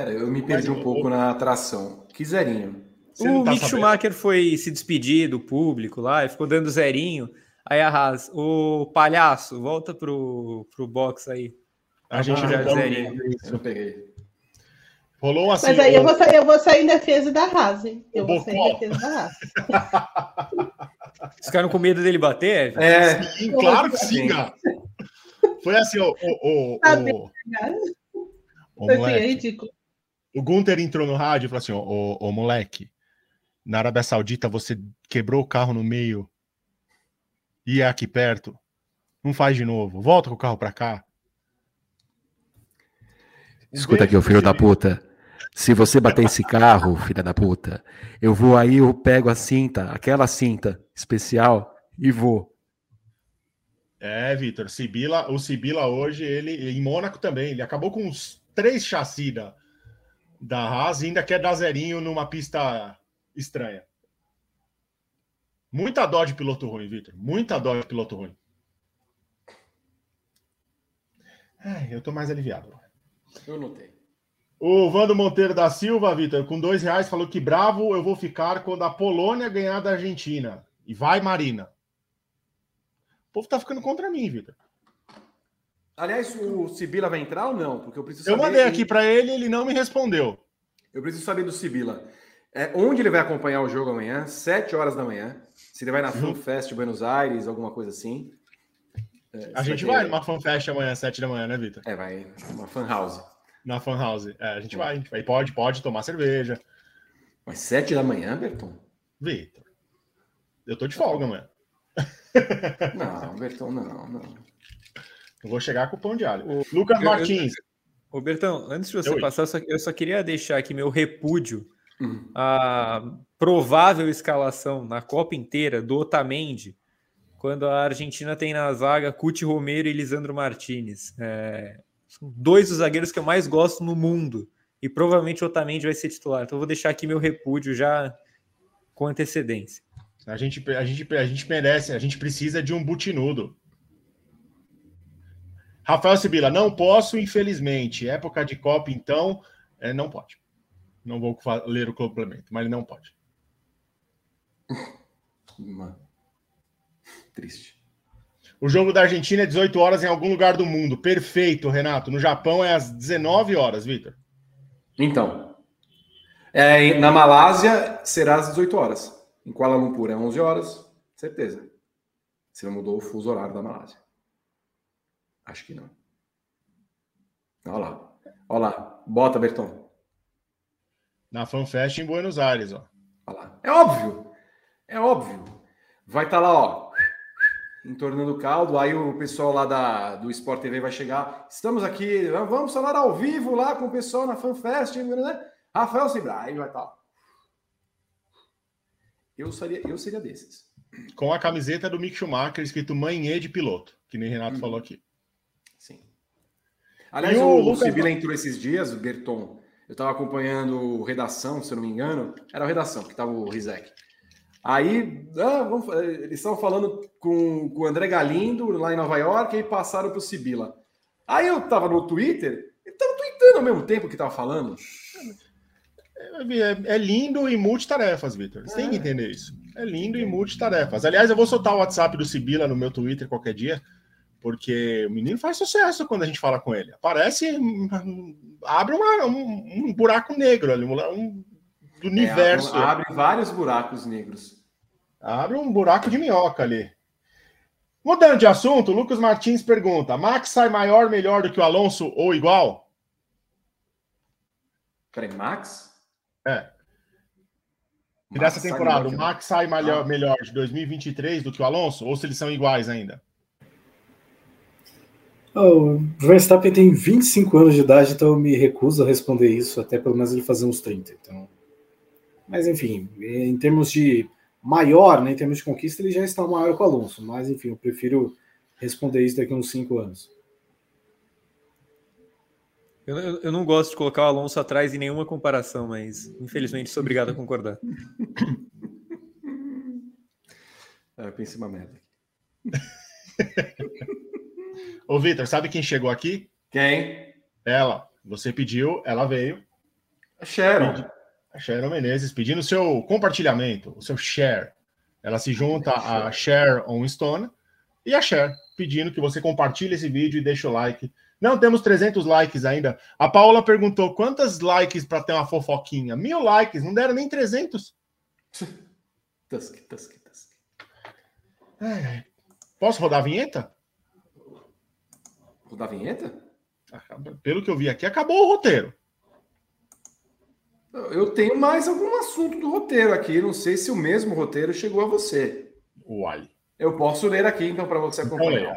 Pera, eu me perdi um pouco na atração. Que Zerinho? Você o tá Mick sabendo? Schumacher foi se despedir do público lá e ficou dando zerinho. Aí a Haas, o palhaço, volta pro, pro box aí. A gente já zerinho. Eu peguei. Rolou assim. Mas aí eu, vou sair, eu vou sair em defesa da Haas, hein? Eu vou sair em defesa da Haas. Vocês ficaram com medo dele bater? É, sim, claro que sim, cara. Foi assim, o. o, o, o, o moleque, é ridículo. O Gunter entrou no rádio e falou assim: ô, ô moleque, na Arábia Saudita você quebrou o carro no meio e é aqui perto. Não faz de novo. Volta com o carro para cá. Escuta aqui, o filho da puta. Se você bater esse carro, filha da puta, eu vou aí, eu pego a cinta, aquela cinta especial e vou. É, Vitor, Sibila, o Sibila hoje, ele em Mônaco também, ele acabou com uns três chassi da, da Haas e ainda quer dar zerinho numa pista estranha. Muita dó de piloto ruim, Vitor. Muita dó de piloto ruim. Ai, eu tô mais aliviado. Eu notei. O Vando Monteiro da Silva, Vitor, com dois reais, falou que bravo eu vou ficar quando a Polônia ganhar da Argentina. E vai, Marina. O povo tá ficando contra mim, Vitor. Aliás, o Sibila vai entrar ou não? Porque eu preciso Eu mandei aqui para ele, ele não me respondeu. Eu preciso saber do Sibila. É, onde ele vai acompanhar o jogo amanhã? Sete horas da manhã. Se ele vai na Film Fest Buenos Aires, alguma coisa assim. É, A gente vai numa fanfest amanhã, às 7 da manhã, né, Vitor? É, vai uma fan house. Na fan house. É, a gente vai, a gente vai. Pode, pode tomar cerveja. Mas sete da manhã, Berton? Vitor. Eu tô de folga amanhã. Não, Berton, não, não. Eu vou chegar com o pão de alho. O- Lucas eu- eu- Martins. Ô, Bertão, antes de você Oi. passar, eu só, eu só queria deixar aqui meu repúdio Hum. à provável escalação na Copa inteira do Otamendi, quando a Argentina tem na zaga Cuti Romero e Lisandro Martinez. É, são dois dos zagueiros que eu mais gosto no mundo. E provavelmente o Otamendi vai ser titular. Então eu vou deixar aqui meu repúdio já com antecedência. A gente, a, gente, a gente merece, a gente precisa de um butinudo. Rafael Sibila, não posso, infelizmente. Época de Copa, então, é, não pode. Não vou ler o complemento, mas ele não pode. Mano. Triste. O jogo da Argentina é 18 horas em algum lugar do mundo. Perfeito, Renato. No Japão é às 19 horas, Vitor. Então, é, na Malásia será às 18 horas. Em Kuala Lumpur é 11 horas, certeza. Se não mudou o fuso horário da Malásia. Acho que não. Olha lá. Olha lá. Bota, Berton. Na FanFest em Buenos Aires, ó. Olha lá. É óbvio. É óbvio. Vai estar lá, ó. Entornando o caldo. Aí o pessoal lá da, do Sport TV vai chegar. Estamos aqui. Vamos falar ao vivo lá com o pessoal na FanFest. Né? Rafael Sibra. Aí vai estar. ó. Eu seria, eu seria desses. Com a camiseta do Mick Schumacher, escrito Manhê de piloto, que nem Renato Hum. falou aqui. Aliás, E o o, Lucas- Sibila entrou esses dias, o Berton. Eu estava acompanhando o Redação, se eu não me engano. Era o Redação, que estava o Rizek. Aí, ah, vamos eles estavam falando com, com o André Galindo, lá em Nova York, e passaram para o Sibila. Aí eu estava no Twitter, estava tweetando ao mesmo tempo que estava falando. É, é lindo e multitarefas, Vitor. Você tem que É. entender isso. É lindo e multitarefas. Aliás, eu vou soltar o WhatsApp do Sibila no meu Twitter qualquer dia, porque o menino faz sucesso quando a gente fala com ele. Aparece, abre uma- um, um buraco negro ali, um, do universo. É, abre vários buracos negros. Abre um buraco de minhoca ali. Mudando de assunto, Lucas Martins pergunta: Max sai maior, melhor do que o Alonso ou igual? Peraí, Max? É. E Max dessa sai temporada, o Max sai melhor, Ah. melhor de 2023 do que o Alonso? Ou se eles são iguais ainda? O Verstappen tem 25 anos de idade, então eu me recuso a responder isso, até pelo menos ele fazer uns 30. Então... Mas enfim, em termos de maior, né, em termos de conquista, ele já está maior que o Alonso. Mas enfim, eu prefiro responder isso daqui a uns 5 anos. Eu, eu- não gosto de colocar o Alonso atrás em nenhuma comparação, mas infelizmente sou obrigado a concordar. É, eu pensei uma merda. Ô, Vitor, sabe quem chegou aqui? Quem? Ela. Você pediu, ela veio. A Sharon. A Sharon Menezes pedindo o seu compartilhamento, o seu share. Ela se junta a Share on Stone e a Share pedindo que você compartilhe esse vídeo e deixe o like. Não temos 300 likes ainda. A Paula perguntou quantos likes para ter uma fofoquinha. Mil likes, não deram nem 300. Tusk, tusk, ai. Posso rodar a vinheta? Rodar a vinheta? Pelo que eu vi aqui, acabou o roteiro. Eu tenho mais algum assunto do roteiro aqui. Não sei se o mesmo roteiro chegou a você. Uai. Eu posso ler aqui, então, para você Então, acompanhar.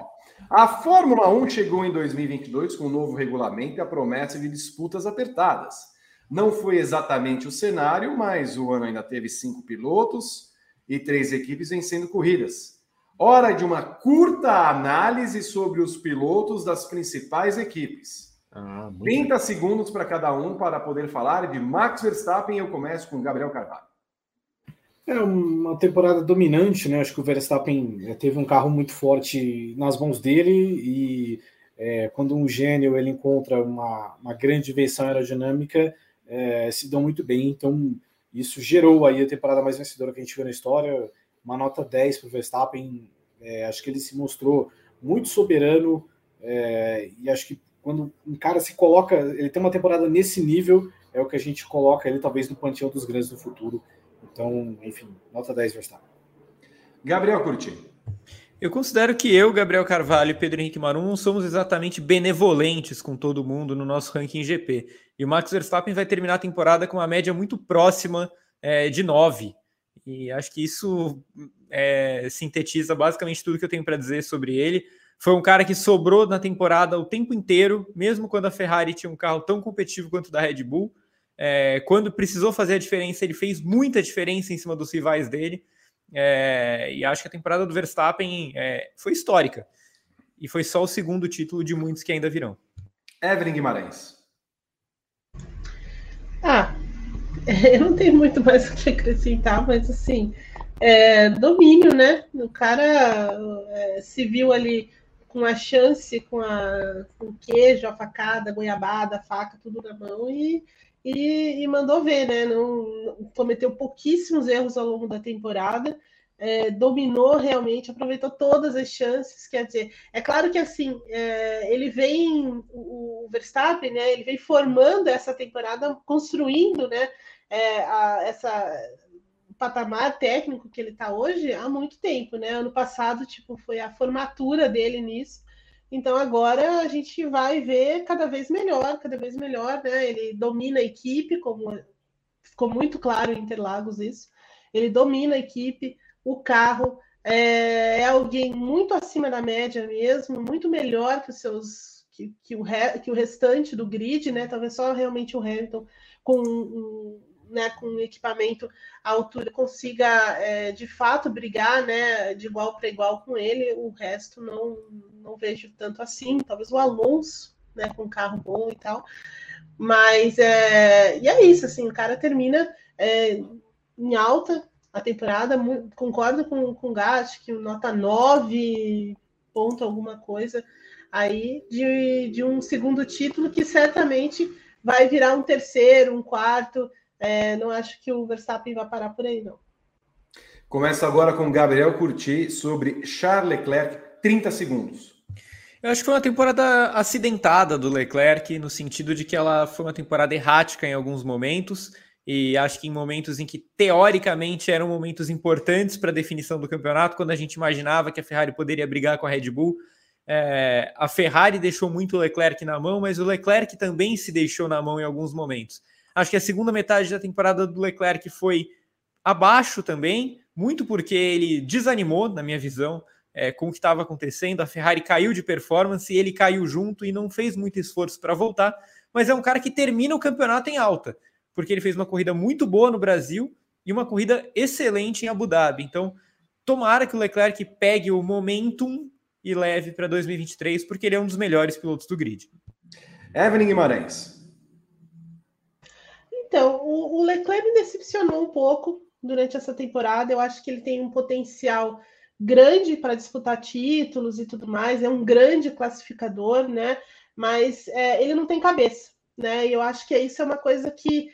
A Fórmula 1 chegou em 2022 com um novo regulamento e a promessa de disputas apertadas. Não foi exatamente o cenário, mas o ano ainda teve cinco pilotos e três equipes vencendo corridas. Hora de uma curta análise sobre os pilotos das principais equipes. Ah, muito 30 segundos para cada um para poder falar de Max Verstappen. Eu começo com Gabriel Carvalho. É uma temporada dominante, né? Acho que o Verstappen eh, teve um carro muito forte nas mãos dele e é, quando um gênio ele encontra uma, uma grande invenção aerodinâmica, é, se dão muito bem. Então isso gerou aí a temporada mais vencedora que a gente viu na história, uma nota 10 para o Verstappen. É, acho que ele se mostrou muito soberano é, e acho que quando um cara se coloca, ele tem uma temporada nesse nível, é o que a gente coloca ele talvez no panteão dos grandes do futuro. Então, enfim, nota 10 Verstappen. Gabriel Curti. Eu considero que eu, Gabriel Carvalho e Pedro Henrique Marum não somos exatamente benevolentes com todo mundo no nosso ranking GP. E o Max Verstappen vai terminar a temporada com uma média muito próxima é, de 9. E acho que isso é, sintetiza basicamente tudo que eu tenho para dizer sobre ele. Foi um cara que sobrou na temporada o tempo inteiro, mesmo quando a Ferrari tinha um carro tão competitivo quanto o da Red Bull. É, quando precisou fazer a diferença, ele fez muita diferença em cima dos rivais dele. É, e acho que a temporada do Verstappen é, foi histórica. E foi só o segundo título de muitos que ainda virão. Evelyn Guimarães. Ah, eu não tenho muito mais o que acrescentar, mas assim, é, domínio, né? O cara é, se viu ali com a chance, com, a, com o queijo, a facada, a goiabada, a faca, tudo na mão e, e, e mandou ver, né? Não, cometeu pouquíssimos erros ao longo da temporada. É, dominou realmente, aproveitou todas as chances. Quer dizer, é claro que assim é, ele vem, o, o, Verstappen, né? Ele vem formando essa temporada, construindo, né? É, a, essa patamar técnico que ele está hoje há muito tempo, né? Ano passado, tipo, foi a formatura dele nisso. Então agora a gente vai ver cada vez melhor, cada vez melhor, né? Ele domina a equipe, como ficou muito claro em Interlagos isso. Ele domina a equipe, o carro é, é alguém muito acima da média mesmo, muito melhor que os seus que, que, o, re, que o restante do grid, né? Talvez só realmente o Hamilton com um, né, com equipamento à altura consiga é, de fato brigar né, de igual para igual com ele, o resto não, não vejo tanto assim. Talvez o Alonso, né, com carro bom e tal. Mas é, e é isso, assim, o cara termina é, em alta a temporada, concordo com, com o Gat, que nota 9 ponto alguma coisa aí de, de um segundo título que certamente vai virar um terceiro, um quarto, é, não acho que o Verstappen vai parar por aí, não. Começa agora com Gabriel Curti sobre Charles Leclerc, 30 segundos. Eu acho que foi uma temporada acidentada do Leclerc, no sentido de que ela foi uma temporada errática em alguns momentos, e acho que em momentos em que teoricamente eram momentos importantes para a definição do campeonato, quando a gente imaginava que a Ferrari poderia brigar com a Red Bull, é, a Ferrari deixou muito o Leclerc na mão, mas o Leclerc também se deixou na mão em alguns momentos. Acho que a segunda metade da temporada do Leclerc foi abaixo também, muito porque ele desanimou, na minha visão, é, com o que estava acontecendo. A Ferrari caiu de performance ele caiu junto e não fez muito esforço para voltar. Mas é um cara que termina o campeonato em alta, porque ele fez uma corrida muito boa no Brasil e uma corrida excelente em Abu Dhabi. Então, tomara que o Leclerc pegue o momentum e leve para 2023, porque ele é um dos melhores pilotos do grid. Evelyn Guimarães. Então, o, o Leclerc me decepcionou um pouco durante essa temporada. Eu acho que ele tem um potencial grande para disputar títulos e tudo mais, é um grande classificador, né? Mas é, ele não tem cabeça, né? E eu acho que isso é uma coisa que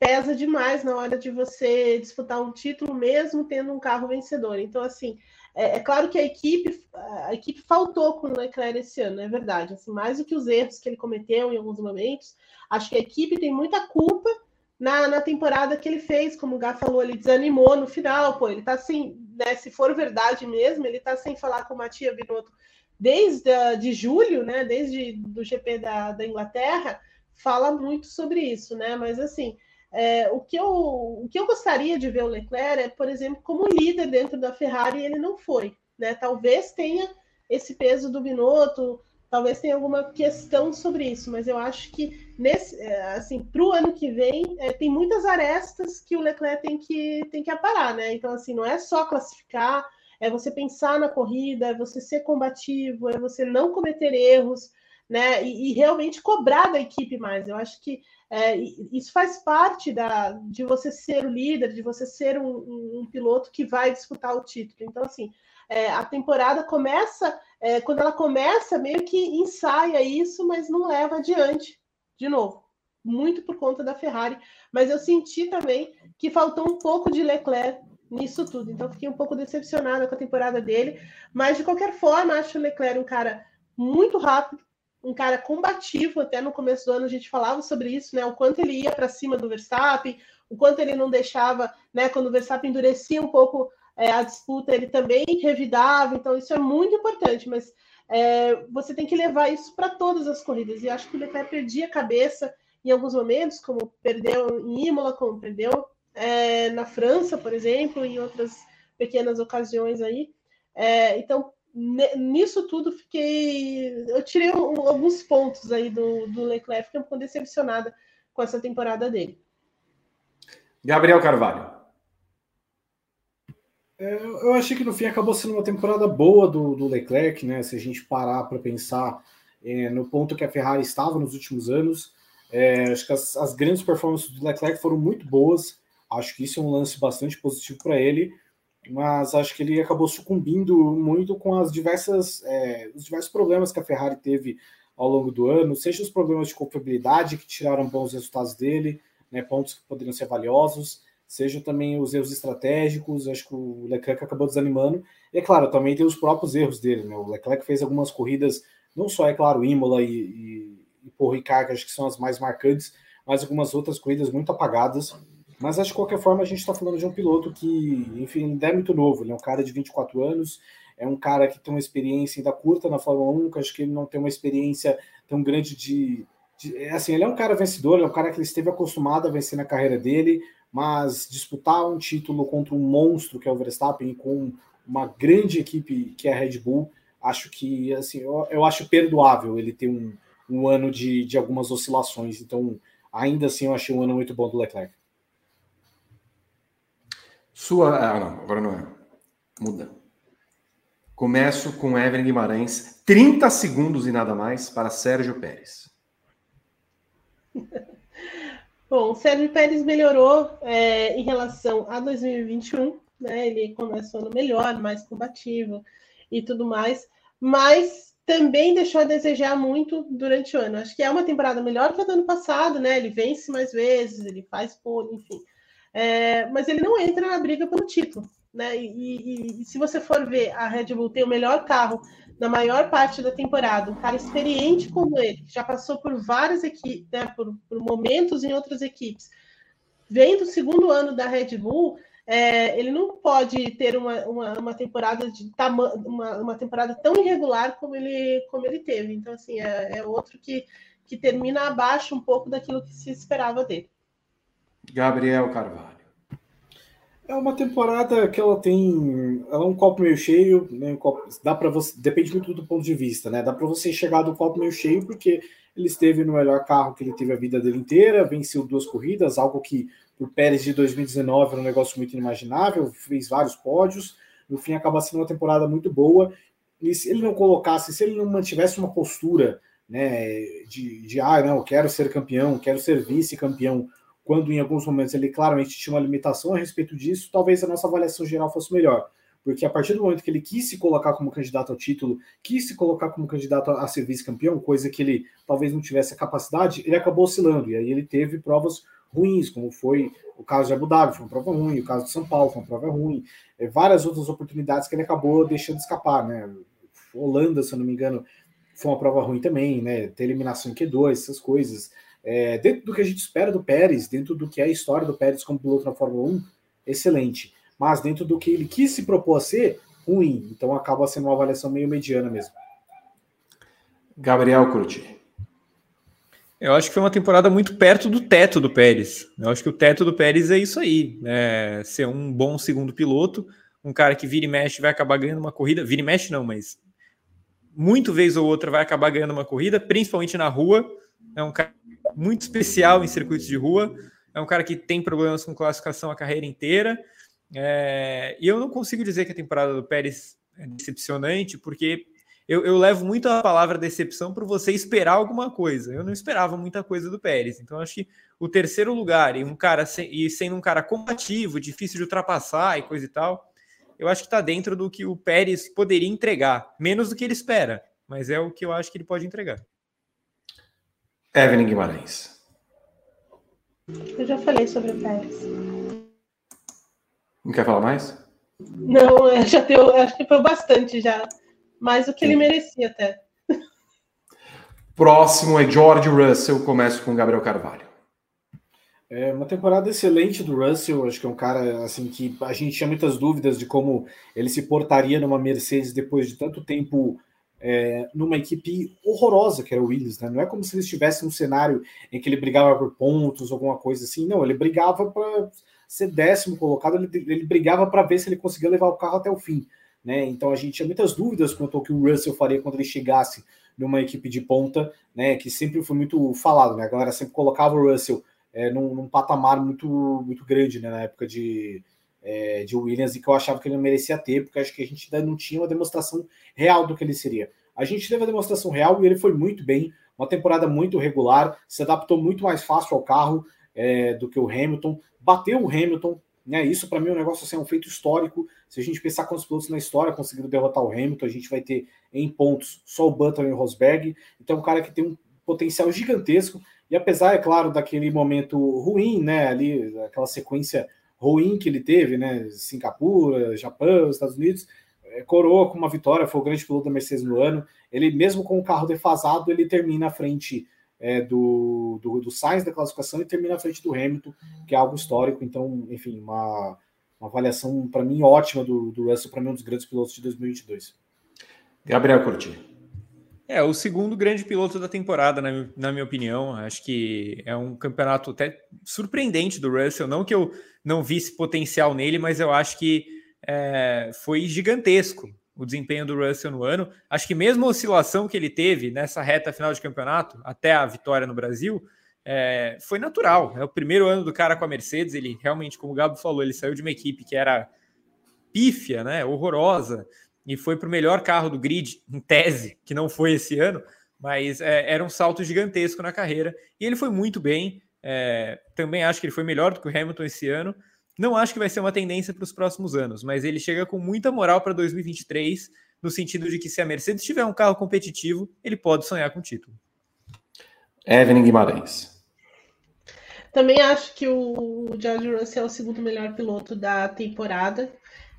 pesa demais na hora de você disputar um título, mesmo tendo um carro vencedor. Então, assim, é, é claro que a equipe, a equipe faltou com o Leclerc esse ano, é verdade. Assim, mais do que os erros que ele cometeu em alguns momentos, acho que a equipe tem muita culpa na, na temporada que ele fez, como o Gá falou, ele desanimou no final, pô, ele tá sem, né, se for verdade mesmo, ele tá sem falar com o Matia Binotto desde a, de julho, né, desde do GP da, da Inglaterra, fala muito sobre isso, né, mas assim, é, o, que eu, o que eu gostaria de ver o Leclerc é, por exemplo, como líder dentro da Ferrari, ele não foi, né, talvez tenha esse peso do Binotto, talvez tenha alguma questão sobre isso, mas eu acho que nesse, é, assim, para o ano que vem é, tem muitas arestas que o Leclerc tem que tem que aparar, né? Então assim, não é só classificar, é você pensar na corrida, é você ser combativo, é você não cometer erros, né? E, e realmente cobrar da equipe mais. Eu acho que é, isso faz parte da, de você ser o líder, de você ser um, um, um piloto que vai disputar o título. Então assim, é, a temporada começa, é, quando ela começa, meio que ensaia isso, mas não leva adiante, de novo, muito por conta da Ferrari. Mas eu senti também que faltou um pouco de Leclerc nisso tudo, então fiquei um pouco decepcionada com a temporada dele. Mas de qualquer forma, acho o Leclerc um cara muito rápido, um cara combativo. Até no começo do ano a gente falava sobre isso, né? O quanto ele ia para cima do Verstappen, o quanto ele não deixava, né? Quando o Verstappen endurecia um pouco é, a disputa ele também revidava, então isso é muito importante, mas é, você tem que levar isso para todas as corridas. E acho que o Leclerc perdia a cabeça em alguns momentos, como perdeu em Imola, como perdeu é, na França, por exemplo, em outras pequenas ocasiões aí. É, então, nisso tudo, fiquei. Eu tirei um, alguns pontos aí do, do Leclerc, fiquei um pouco decepcionada com essa temporada dele. Gabriel Carvalho. É, eu achei que no fim acabou sendo uma temporada boa do, do Leclerc, né? Se a gente parar para pensar é, no ponto que a Ferrari estava nos últimos anos, é, acho que as, as, grandes performances do Leclerc foram muito boas. Acho que isso é um lance bastante positivo para ele, mas acho que ele acabou sucumbindo muito com as diversas é, os diversos problemas que a Ferrari teve ao longo do ano, seja os problemas de confiabilidade que tiraram bons resultados dele, né, pontos que poderiam ser valiosos, seja também os erros estratégicos, acho que o Leclerc acabou desanimando. E é claro, também tem os próprios erros dele, né? O Leclerc fez algumas corridas, não só, é claro, Imola e, e, e Ricard, acho que são as mais marcantes, mas algumas outras corridas muito apagadas. Mas acho que de qualquer forma a gente está falando de um piloto que, enfim, ainda é muito novo, ele é um cara de 24 anos, é um cara que tem uma experiência ainda curta na Fórmula 1, que acho que ele não tem uma experiência tão grande de, de. assim, ele é um cara vencedor, ele é um cara que ele esteve acostumado a vencer na carreira dele, mas disputar um título contra um monstro que é o Verstappen com uma grande equipe que é a Red Bull, acho que assim, eu, eu acho perdoável ele ter um, um ano de, de algumas oscilações. Então, ainda assim, eu achei um ano muito bom do Leclerc. Sua. Ah, não, agora não é. Muda. Começo com Evelyn Guimarães. 30 segundos e nada mais para Sérgio Pérez. Bom, o Sérgio Pérez melhorou é, em relação a 2021, né? Ele começou no melhor, mais combativo e tudo mais, mas também deixou a desejar muito durante o ano. Acho que é uma temporada melhor que a do ano passado, né? Ele vence mais vezes, ele faz pole, enfim. É, mas ele não entra na briga pelo título, né? E, e, e se você for ver, a Red Bull tem o melhor carro na maior parte da temporada, um cara experiente como ele, que já passou por várias equipes, né, por, por, momentos em outras equipes, vem do segundo ano da Red Bull, é, ele não pode ter uma, uma, uma temporada de uma, uma temporada tão irregular como ele, como ele teve. Então, assim, é, é outro que, que termina abaixo um pouco daquilo que se esperava dele. Gabriel Carvalho. É uma temporada que ela tem, ela é um copo meio cheio, né? Um copo, dá para você, depende muito do ponto de vista, né? Dá para você chegar do copo meio cheio porque ele esteve no melhor carro que ele teve a vida dele inteira, venceu duas corridas, algo que o Pérez de 2019 era um negócio muito inimaginável, fez vários pódios, no fim acaba sendo uma temporada muito boa. E se ele não colocasse, se ele não mantivesse uma postura, né, de, de ah, não, quero ser campeão, quero ser vice-campeão, quando em alguns momentos ele claramente tinha uma limitação a respeito disso, talvez a nossa avaliação geral fosse melhor. Porque a partir do momento que ele quis se colocar como candidato ao título, quis se colocar como candidato a ser vice-campeão, coisa que ele talvez não tivesse a capacidade, ele acabou oscilando. E aí ele teve provas ruins, como foi o caso de Abu Dhabi, foi uma prova ruim, o caso de São Paulo foi uma prova ruim, é, várias outras oportunidades que ele acabou deixando escapar, né? Holanda, se eu não me engano, foi uma prova ruim também, né? Ter eliminação em Q2, essas coisas. É, dentro do que a gente espera do Pérez, dentro do que é a história do Pérez como piloto na Fórmula 1, excelente. Mas dentro do que ele quis se propor a ser, ruim. Então acaba sendo uma avaliação meio mediana mesmo. Gabriel Curti. Eu acho que foi uma temporada muito perto do teto do Pérez. Eu acho que o teto do Pérez é isso aí, né? Ser um bom segundo piloto, um cara que vira e mexe vai acabar ganhando uma corrida. Vira e mexe não, mas muito vez ou outra vai acabar ganhando uma corrida, principalmente na rua. É um cara muito especial em circuitos de rua. É um cara que tem problemas com classificação a carreira inteira. É, e eu não consigo dizer que a temporada do Pérez é decepcionante, porque eu, eu levo muito a palavra decepção para você esperar alguma coisa. Eu não esperava muita coisa do Pérez. Então, acho que o terceiro lugar e um cara e sendo um cara combativo, difícil de ultrapassar e coisa e tal, eu acho que está dentro do que o Pérez poderia entregar, menos do que ele espera, mas é o que eu acho que ele pode entregar. Evelyn Guimarães. Eu já falei sobre o Pérez. Não quer falar mais? Não, já deu, acho que foi bastante já. Mais do que Sim. ele merecia até. Próximo é George Russell. Começo com Gabriel Carvalho. É uma temporada excelente do Russell, acho que é um cara assim que a gente tinha muitas dúvidas de como ele se portaria numa Mercedes depois de tanto tempo é, numa equipe horrorosa que era o Williams, né? Não é como se ele estivesse num cenário em que ele brigava por pontos, alguma coisa assim. Não, ele brigava para ser décimo colocado, ele, ele brigava para ver se ele conseguia levar o carro até o fim. Né? Então a gente tinha muitas dúvidas quanto ao que o Russell faria quando ele chegasse numa equipe de ponta, né? Que sempre foi muito falado, né? A galera sempre colocava o Russell é, num, num, patamar muito, muito grande né? na época de, é, de Williams e que eu achava que ele não merecia ter, porque acho que a gente ainda não tinha uma demonstração real do que ele seria. A gente teve a demonstração real e ele foi muito bem, uma temporada muito regular, se adaptou muito mais fácil ao carro é, do que o Hamilton, bateu o Hamilton, né? Isso para mim é um negócio assim, é um feito histórico. Se a gente pensar quantos pilotos na história conseguiram derrotar o Hamilton, a gente vai ter em pontos só o Button e o Rosberg. Então, um cara que tem um potencial gigantesco. E apesar, é claro, daquele momento ruim, né? Ali, aquela sequência ruim que ele teve, né? Singapura, Japão, Estados Unidos, é, coroa com uma vitória, foi o grande piloto da Mercedes no ano. Ele, mesmo com o carro defasado, ele termina à frente é, do, do, do Sainz da classificação e termina à frente do Hamilton, que é algo histórico. Então, enfim, uma, uma avaliação para mim ótima do, do Russell, para mim, um dos grandes pilotos de 2022. Gabriel Curti. É, o segundo grande piloto da temporada, na, na, minha opinião. Acho que é um campeonato até surpreendente do Russell. Não que eu não visse potencial nele, mas eu acho que é, foi gigantesco o desempenho do Russell no ano. Acho que mesmo a oscilação que ele teve nessa reta final de campeonato, até a vitória no Brasil, é, foi natural. É o primeiro ano do cara com a Mercedes. Ele realmente, como o Gabo falou, ele saiu de uma equipe que era pífia, né, horrorosa, e foi para o melhor carro do grid, em tese, que não foi esse ano, mas é, era um salto gigantesco na carreira. E ele foi muito bem. É, também acho que ele foi melhor do que o Hamilton esse ano. Não acho que vai ser uma tendência para os próximos anos, mas ele chega com muita moral para 2023, no sentido de que se a Mercedes tiver um carro competitivo, ele pode sonhar com o título. Evelyn Guimarães. Também acho que o George Russell é o segundo melhor piloto da temporada.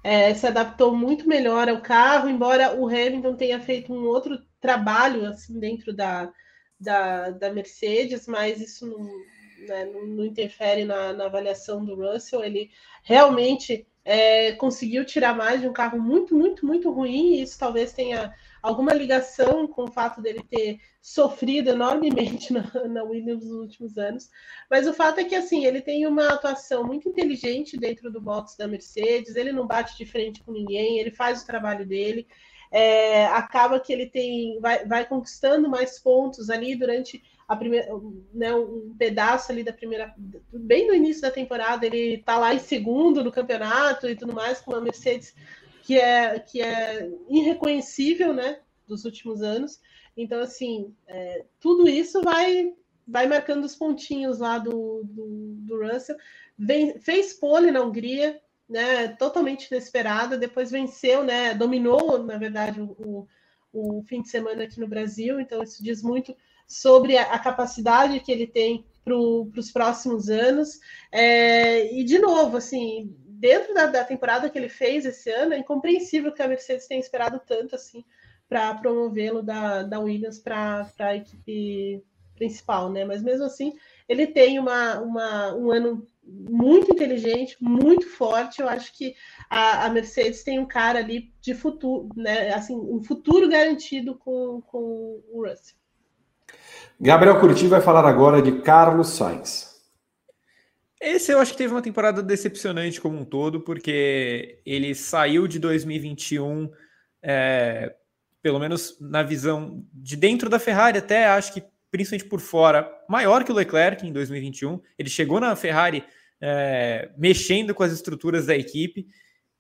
É, se adaptou muito melhor ao carro, embora o Hamilton tenha feito um outro trabalho assim dentro da, da, da Mercedes, mas isso não, né, não, não, interfere na, na, avaliação do Russell. Ele realmente é, conseguiu tirar mais de um carro muito, muito, muito ruim, e isso talvez tenha alguma ligação com o fato dele ter sofrido enormemente na, na, Williams nos últimos anos. Mas o fato é que assim ele tem uma atuação muito inteligente dentro do box da Mercedes, ele não bate de frente com ninguém, ele faz o trabalho dele. É, acaba que ele tem vai, vai conquistando mais pontos ali durante a primeira, né, um pedaço ali da primeira, bem no início da temporada, ele está lá em segundo no campeonato e tudo mais, com uma Mercedes que é, que é irreconhecível, né, dos últimos anos. Então, assim, é, tudo isso vai vai marcando os pontinhos lá do, do, do Russell. Vem, fez pole na Hungria, né, totalmente inesperada, depois venceu, né, dominou, na verdade, o, o fim de semana aqui no Brasil, então isso diz muito sobre a, capacidade que ele tem para os próximos anos. É, e, de novo, assim, dentro da, da, temporada que ele fez esse ano, é incompreensível que a Mercedes tenha esperado tanto assim para promovê-lo da, da Williams para a equipe principal, né? Mas mesmo assim, ele tem uma, uma, um ano muito inteligente, muito forte. Eu acho que a, a, Mercedes tem um cara ali de futuro, né? Assim, um futuro garantido com, com o Russell. Gabriel Curti vai falar agora de Carlos Sainz. Esse eu acho que teve uma temporada decepcionante como um todo, porque ele saiu de 2021, é, pelo menos na visão de dentro da Ferrari, até acho que principalmente por fora, maior que o Leclerc em 2021. Ele chegou na Ferrari é, mexendo com as estruturas da equipe,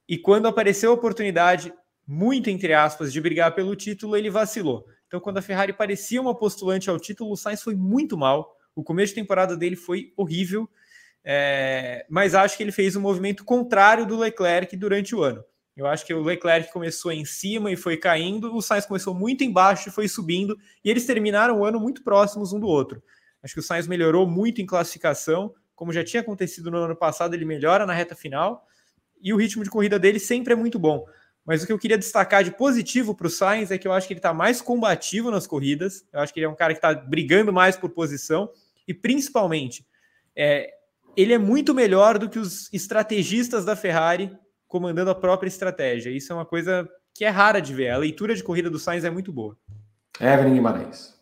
e quando apareceu a oportunidade, muito entre aspas, de brigar pelo título, ele vacilou. Então, quando a Ferrari parecia uma postulante ao título, o Sainz foi muito mal. O começo de temporada dele foi horrível, é... mas acho que ele fez um movimento contrário do Leclerc durante o ano. Eu acho que o Leclerc começou em cima e foi caindo, o Sainz começou muito embaixo e foi subindo, e eles terminaram o ano muito próximos um do outro. Acho que o Sainz melhorou muito em classificação, como já tinha acontecido no ano passado, ele melhora na reta final, e o ritmo de corrida dele sempre é muito bom. Mas o que eu queria destacar de positivo para o Sainz é que eu acho que ele está mais combativo nas corridas. Eu acho que ele é um cara que está brigando mais por posição. E principalmente, é, ele é muito melhor do que os estrategistas da Ferrari comandando a própria estratégia. Isso é uma coisa que é rara de ver. A leitura de corrida do Sainz é muito boa. Evelyn Guimarães.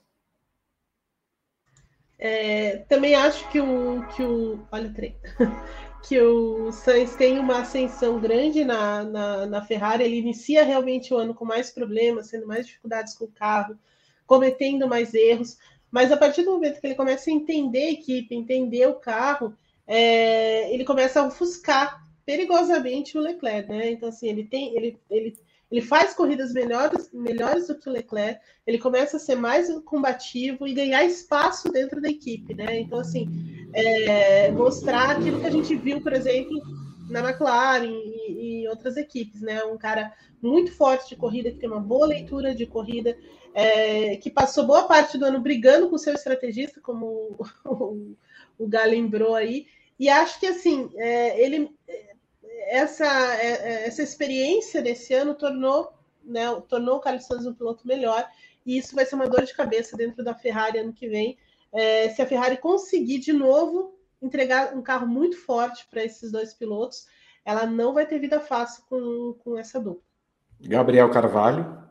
É, também acho que o, que o. Olha o trem. que o Sainz tem uma ascensão grande na, na, na, Ferrari. Ele inicia realmente o ano com mais problemas, tendo mais dificuldades com o carro, cometendo mais erros. Mas a partir do momento que ele começa a entender a equipe, entender o carro, é, ele começa a ofuscar perigosamente o Leclerc, né? Então, assim, ele tem, ele, ele ele faz corridas melhores, melhores do que o Leclerc, ele começa a ser mais combativo e ganhar espaço dentro da equipe, né? Então, assim, é, mostrar aquilo que a gente viu, por exemplo, na McLaren e, e, outras equipes, né? Um cara muito forte de corrida, que tem uma boa leitura de corrida, é, que passou boa parte do ano brigando com o seu estrategista, como o, o, o lembrou aí, e acho que assim, é, ele essa, é, é, essa experiência desse ano tornou, né, tornou o Carlos Sainz um piloto melhor, e isso vai ser uma dor de cabeça dentro da Ferrari ano que vem. É, se a Ferrari conseguir de novo entregar um carro muito forte para esses dois pilotos, ela não vai ter vida fácil com, com essa dupla. Gabriel Carvalho.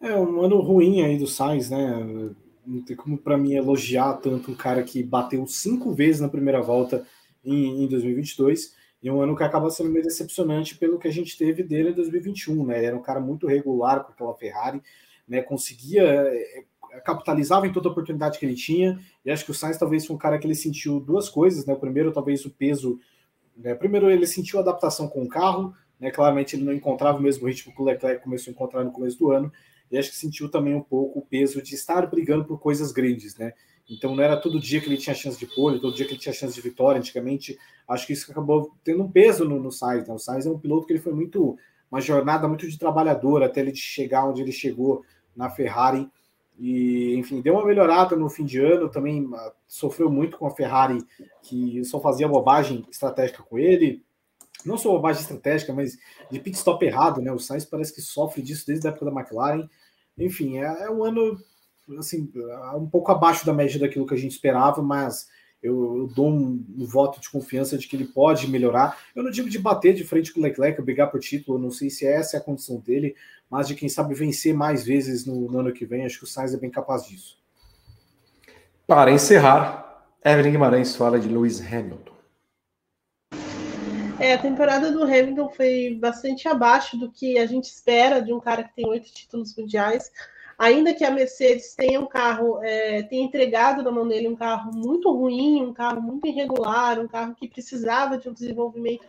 É um ano ruim aí do Sainz, né? Não tem como para mim elogiar tanto um cara que bateu cinco vezes na primeira volta em, em 2022 e um ano que acaba sendo meio decepcionante pelo que a gente teve dele em 2021, né? Ele era um cara muito regular com aquela Ferrari, né? Conseguia é, capitalizava em toda oportunidade que ele tinha. E acho que o Sainz talvez foi um cara que ele sentiu duas coisas, né? O primeiro, talvez o peso. Né? Primeiro, ele sentiu a adaptação com o carro, né? Claramente ele não encontrava o mesmo ritmo que o Leclerc começou a encontrar no começo do ano. E acho que sentiu também um pouco o peso de estar brigando por coisas grandes, né? Então não era todo dia que ele tinha chance de pole, todo dia que ele tinha chance de vitória. Antigamente, acho que isso acabou tendo um peso no, no Sainz. Né? O Sainz é um piloto que ele foi muito uma jornada muito de trabalhador até ele chegar onde ele chegou na Ferrari. E, enfim, deu uma melhorada no fim de ano, também ah, sofreu muito com a Ferrari, que só fazia bobagem estratégica com ele. Não só bobagem estratégica, mas de pit stop errado, né? O Sainz parece que sofre disso desde a época da McLaren. Enfim, é, é um ano assim, um pouco abaixo da média daquilo que a gente esperava, mas eu, eu dou um, um, voto de confiança de que ele pode melhorar. Eu não digo de bater de frente com o Leclerc, brigar por título, não sei se essa é a condição dele, mas de quem sabe vencer mais vezes no, no ano que vem. Acho que o Sainz é bem capaz disso. Para encerrar, Evelyn Guimarães fala de Lewis Hamilton. É, a temporada do Hamilton foi bastante abaixo do que a gente espera de um cara que tem oito títulos mundiais ainda que a Mercedes tenha um carro, é, tenha entregado na mão dele um carro muito ruim, um carro muito irregular, um carro que precisava de um desenvolvimento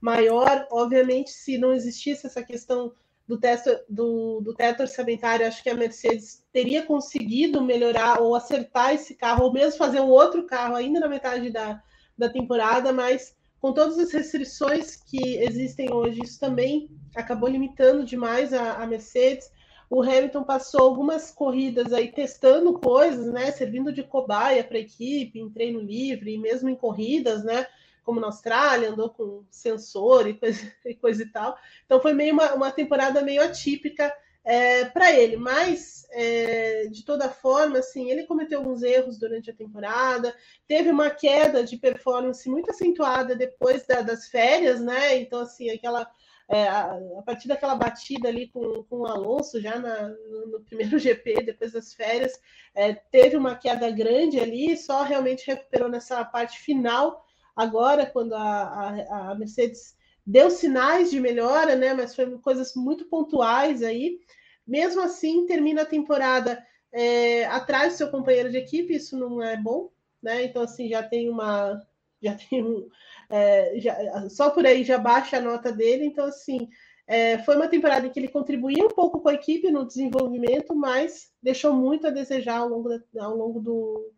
maior, obviamente, se não existisse essa questão do teto, do, do teto orçamentário, acho que a Mercedes teria conseguido melhorar ou acertar esse carro, ou mesmo fazer um outro carro ainda na metade da, da temporada, mas com todas as restrições que existem hoje, isso também acabou limitando demais a, a Mercedes. O Hamilton passou algumas corridas aí testando coisas, né? Servindo de cobaia para a equipe, em treino livre, e mesmo em corridas, né? Como na Austrália, andou com sensor e coisa e, coisa e tal. Então foi meio uma, uma temporada meio atípica é, para ele, mas é, de toda forma, assim, ele cometeu alguns erros durante a temporada, teve uma queda de performance muito acentuada depois da, das férias, né? Então, assim, aquela é, a, partir daquela batida ali com, com o Alonso, já na, no, primeiro GP, depois das férias, é, teve uma queda grande ali, só realmente recuperou nessa parte final, agora, quando a, a, a Mercedes deu sinais de melhora, né? Mas foi coisas muito pontuais aí. Mesmo assim, termina a temporada é, atrás do seu companheiro de equipe, isso não é bom, né? Então, assim, já tem uma. Já tem um, é, já, só por aí já baixa a nota dele. Então, assim, é, foi uma temporada em que ele contribuía um pouco com a equipe no desenvolvimento, mas deixou muito a desejar ao longo, da, ao longo do,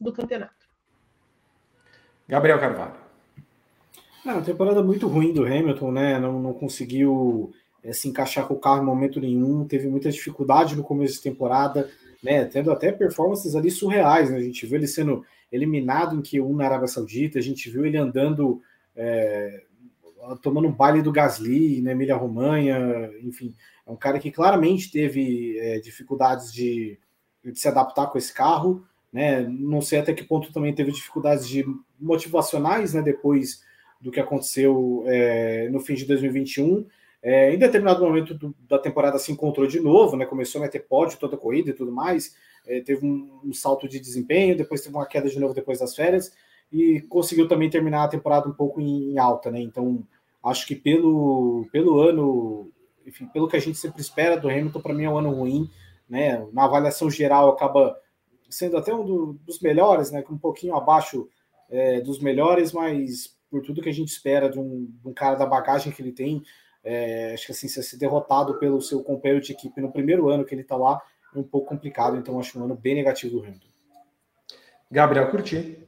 do campeonato. Gabriel Carvalho. É uma temporada muito ruim do Hamilton, né? Não, não conseguiu é, se encaixar com o carro em momento nenhum, teve muita dificuldade no começo de temporada, né? Tendo até performances ali surreais, né? A gente viu ele sendo eliminado em Q1 na Arábia Saudita, a gente viu ele andando, é, tomando um baile do Gasly na Emília Romanha, enfim, é um cara que claramente teve é, dificuldades de, de, se adaptar com esse carro, né? Não sei até que ponto também teve dificuldades de motivacionais, né? Depois do que aconteceu é, no fim de 2021. É, em determinado momento do, da temporada se encontrou de novo, né? Começou a meter pódio toda a corrida e tudo mais. É, teve um, um, salto de desempenho, depois teve uma queda de novo depois das férias e conseguiu também terminar a temporada um pouco em, em alta, né? Então acho que pelo, pelo ano, enfim, pelo que a gente sempre espera do Hamilton, para mim é um ano ruim, né? Na avaliação geral acaba sendo até um do, dos melhores, né? Um pouquinho abaixo é, dos melhores, mas por tudo que a gente espera de um, de um cara da bagagem que ele tem, é, acho que assim, ser derrotado pelo seu companheiro de equipe no primeiro ano que ele está lá é um pouco complicado, então acho um ano bem negativo do Hamilton. Gabriel Curti.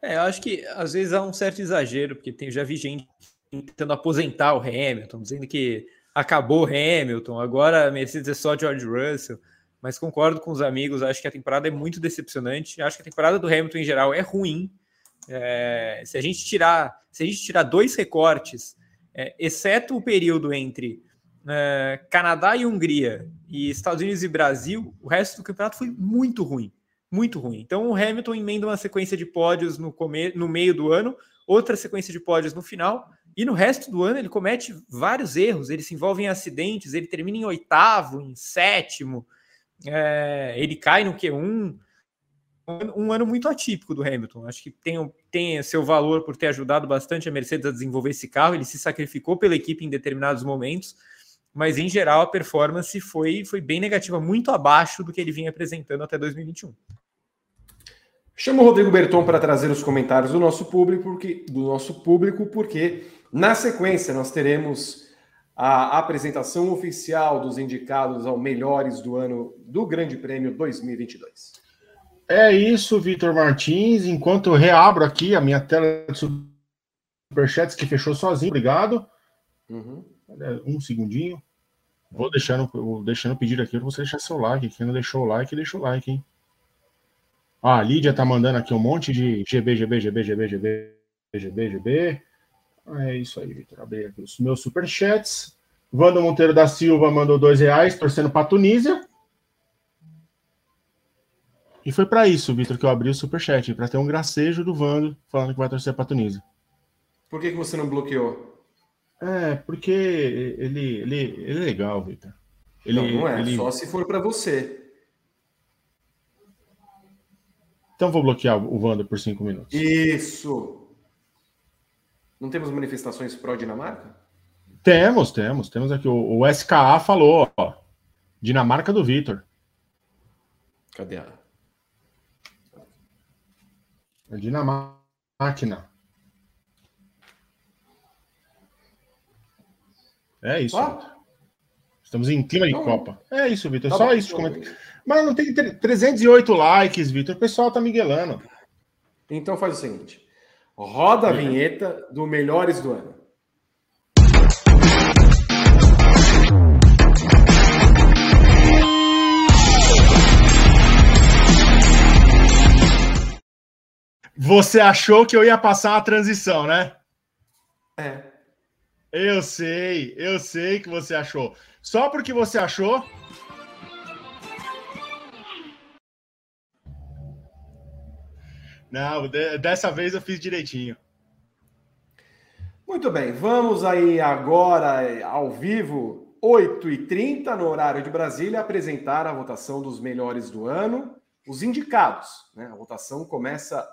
É, eu acho que às vezes há um certo exagero, porque tem, já vi gente tentando aposentar o Hamilton, dizendo que acabou o Hamilton, agora a Mercedes é só George Russell mas concordo com os amigos, acho que a temporada é muito decepcionante. Acho que a temporada do Hamilton em geral é ruim. É, se a gente tirar, se a gente tirar dois recortes, é, exceto o período entre é, Canadá e Hungria e Estados Unidos e Brasil, o resto do campeonato foi muito ruim, muito ruim. Então o Hamilton emenda uma sequência de pódios no, come, no meio do ano, outra sequência de pódios no final, e no resto do ano ele comete vários erros, ele se envolve em acidentes, ele termina em oitavo, em sétimo é, ele cai no Q1. Um, ano muito atípico do Hamilton. Acho que tem, tem seu valor por ter ajudado bastante a Mercedes a desenvolver esse carro. Ele se sacrificou pela equipe em determinados momentos, mas em geral a performance foi, foi bem negativa, muito abaixo do que ele vinha apresentando até 2021. Chamo o Rodrigo Berton para trazer os comentários do nosso público, porque, do nosso público, porque na sequência nós teremos a apresentação oficial dos indicados ao melhores do ano do Grande Prêmio 2022. É isso, Vitor Martins. Enquanto eu reabro aqui a minha tela de superchats que fechou sozinho, obrigado. Uhum. Um segundinho. Vou deixando, vou deixando pedir aqui para você deixar seu like. Quem não deixou o like, deixa o like, hein? Ah, a Lídia tá mandando aqui um monte de GB, GB, GB, GB, GB, GB, GB. É isso aí, Vitor. Abri aqui os meus superchats. Wanda Monteiro da Silva mandou dois reais, torcendo para a Tunísia. E foi para isso, Vitor, que eu abri o superchat, para ter um gracejo do Vando falando que vai torcer para a Tunísia. Por que, que você não bloqueou? É, porque ele, ele, ele é legal, Vitor. Ele, não, não é, ele... só se for para você. Então vou bloquear o Wanda por cinco minutos. Isso! Não temos manifestações pró-Dinamarca? Temos, temos. Temos aqui. O, o SKA falou, ó. Dinamarca do Vitor. Cadê a. A Dinamáquina. É isso. Estamos em clima de então, Copa. É isso, Vitor. Tá Só bom, isso de comentário. Mas não tem 308 likes, Vitor. O pessoal tá miguelando. Então faz o seguinte. Roda a vinheta do Melhores do Ano. Você achou que eu ia passar a transição, né? É. Eu sei, eu sei que você achou. Só porque você achou, Não, dessa vez eu fiz direitinho. Muito bem, vamos aí agora ao vivo, 8h30 no horário de Brasília, apresentar a votação dos melhores do ano, os indicados. Né? A votação começa,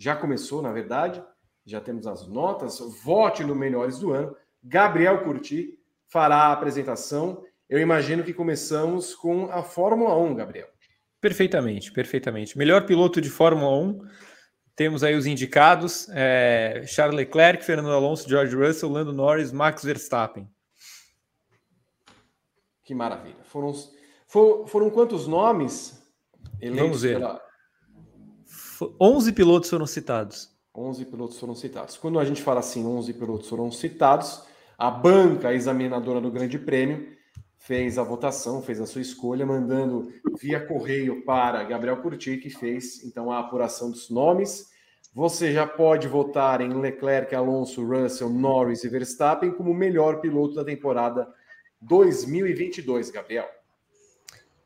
já começou, na verdade, já temos as notas. Vote no melhores do ano. Gabriel Curti fará a apresentação. Eu imagino que começamos com a Fórmula 1, Gabriel. Perfeitamente, perfeitamente. Melhor piloto de Fórmula 1 temos aí os indicados: é, Charles Leclerc, Fernando Alonso, George Russell, Lando Norris, Max Verstappen. Que maravilha. Foram, foram, foram quantos nomes Vamos ver. Pela... 11 pilotos foram citados. 11 pilotos foram citados. Quando a gente fala assim, 11 pilotos foram citados, a banca examinadora do Grande Prêmio fez a votação, fez a sua escolha, mandando via correio para Gabriel Curti, que fez então a apuração dos nomes. Você já pode votar em Leclerc, Alonso, Russell, Norris e Verstappen como melhor piloto da temporada 2022, Gabriel.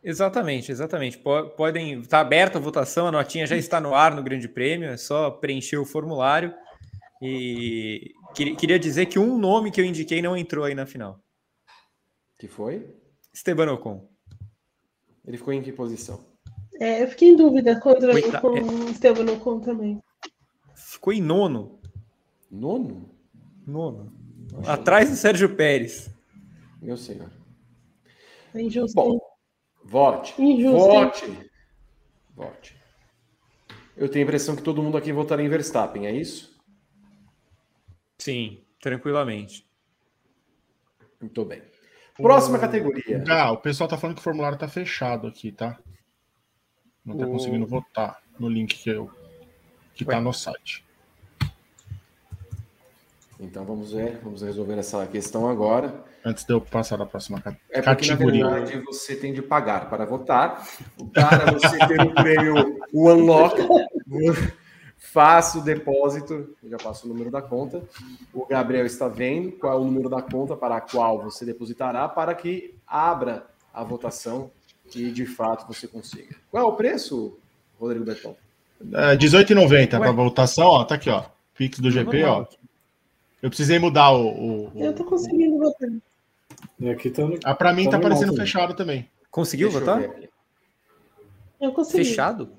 Exatamente, exatamente. Podem estar tá aberta a votação, a notinha já está no ar no Grande Prêmio, é só preencher o formulário. E queria dizer que um nome que eu indiquei não entrou aí na final. Que foi? Esteban Ocon. Ele ficou em que posição? É, eu fiquei em dúvida contra Coita... com o Esteban Ocon também. Ficou em nono. Nono? Nono. Atrás do Sérgio Pérez. Meu senhor. É injusto. Bom, vote. Injusto. Vote. Vote. Eu tenho a impressão que todo mundo aqui votaria em Verstappen, é isso? Sim, tranquilamente. Muito bem. Próxima categoria. Ah, o pessoal tá falando que o formulário tá fechado aqui, tá? Não tá o... conseguindo votar no link que, eu, que tá no site. Então vamos ver, vamos resolver essa questão agora. Antes de eu passar a próxima é categoria. Na verdade, você tem de pagar para votar. Para você ter o prêmio o Unlock, faça o depósito. Eu já passo o número da conta. O Gabriel está vendo qual é o número da conta para a qual você depositará para que abra a votação e de fato você consiga. Qual é o preço, Rodrigo Betão? É, R$18,90 para a votação, ó. Tá aqui, ó. Pix do GP, ó. Eu precisei mudar o. o, o eu tô conseguindo votar. E aqui tá. Ah, para mim tá, tá parecendo fechado também. Conseguiu Deixa votar? Eu, eu consegui. Fechado?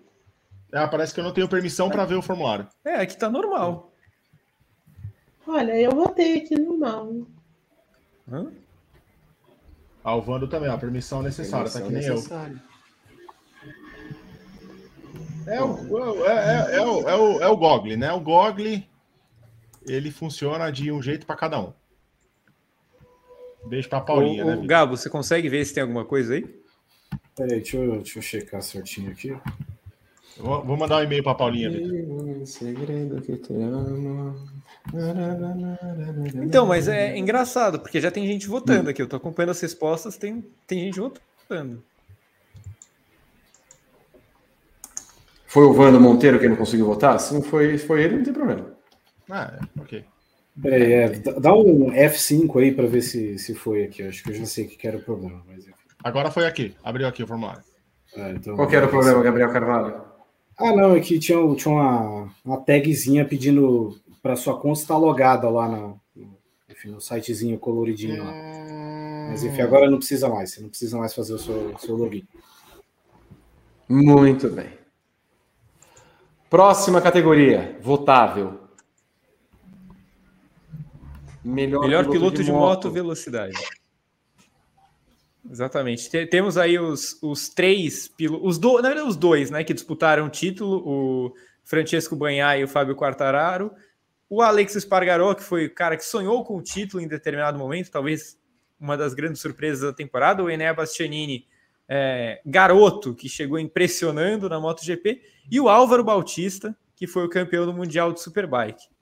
Ah, parece que eu não tenho permissão para ver o formulário. É, aqui tá normal. Olha, eu votei aqui normal. Hã? Ah, o Vando também, ó, permissão necessária, permissão tá que nem necessária. eu. É o, é, é, é, o, é, o, é o Gogli, né? O Gogli ele funciona de um jeito para cada um. Beijo para Paulinha, ô, né? Gabo, você consegue ver se tem alguma coisa aí? Peraí, deixa eu, deixa eu checar certinho aqui. Vou, vou mandar um e-mail para Paulinha. Segredo que te amo. Então, mas é engraçado, porque já tem gente votando aqui. Eu tô acompanhando as respostas, tem, tem gente votando. Foi o Vando Monteiro que não conseguiu votar? Se não foi, foi ele, não tem problema. Ah, é, ok. Peraí, é, dá um F5 aí para ver se, se foi aqui. Acho que eu já sei o que era o problema. Mas... Agora foi aqui. Abriu aqui o formulário. É, então, Qual que era o problema, Gabriel Carvalho? Ah, não, é que tinha, tinha uma, uma tagzinha pedindo para sua conta estar logada lá na, enfim, no sitezinho coloridinho lá. Mas enfim, agora não precisa mais. Você não precisa mais fazer o seu, seu login. Muito bem. Próxima categoria, votável. Melhor, Melhor piloto, piloto, de, de moto. velocidade. Exatamente. Temos aí os, os três pilotos, os do, na verdade, os dois, né, que disputaram o título, o Francesco Banhai e o Fábio Quartararo. O Alex Espargaró, que foi o cara que sonhou com o título em determinado momento, talvez uma das grandes surpresas da temporada. O Enea Bastianini, é, garoto, que chegou impressionando na MotoGP. E o Álvaro Bautista, que foi o campeão do Mundial de Superbike.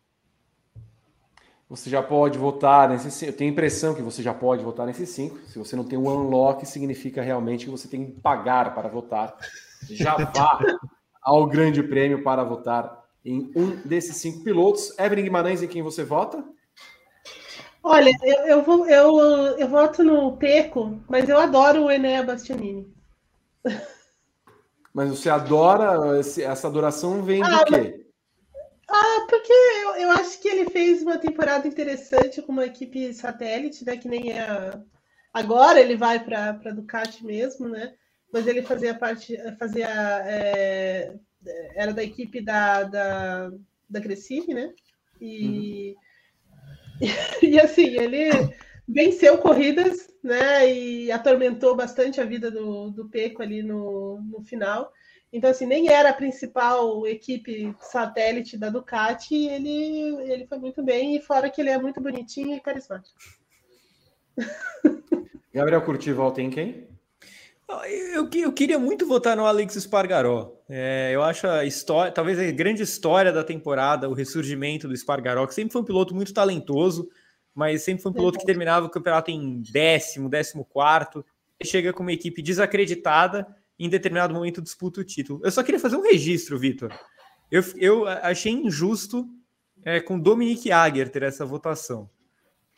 Você já pode votar nesses Eu tenho a impressão que você já pode votar nesses cinco. Se você não tem o unlock, significa realmente que você tem que pagar para votar. Já vá ao Grande Prêmio para votar em um desses cinco pilotos. Evelyn Guimarães, em quem você vota? Olha, eu, eu, vou, eu, eu voto no Peco, mas eu adoro o Enea Bastianini. Mas você adora, essa adoração vem ah, do quê? Ah, porque eu, eu acho que ele fez uma temporada interessante com uma equipe satélite, né? Que nem é. Agora ele vai para a Ducati mesmo, né? Mas ele fazia parte, fazia. É, era da equipe da, da, da Crescime, né? E, uhum. e, e assim, ele venceu corridas, né? E atormentou bastante a vida do, do Peco ali no, no final. Então, assim, nem era a principal equipe satélite da Ducati, ele, ele foi muito bem, e fora que ele é muito bonitinho e carismático. Gabriel Curti volta em quem? Eu, eu, queria muito votar no Alex Espargaró. É, eu acho a história, talvez a grande história da temporada, o ressurgimento do Espargaró, que sempre foi um piloto muito talentoso, mas sempre foi um piloto que terminava o campeonato em décimo, décimo quarto. Chega com uma equipe desacreditada em determinado momento disputa o título. Eu só queria fazer um registro, Vitor. Eu, eu achei injusto é, com Dominique Aguer ter essa votação.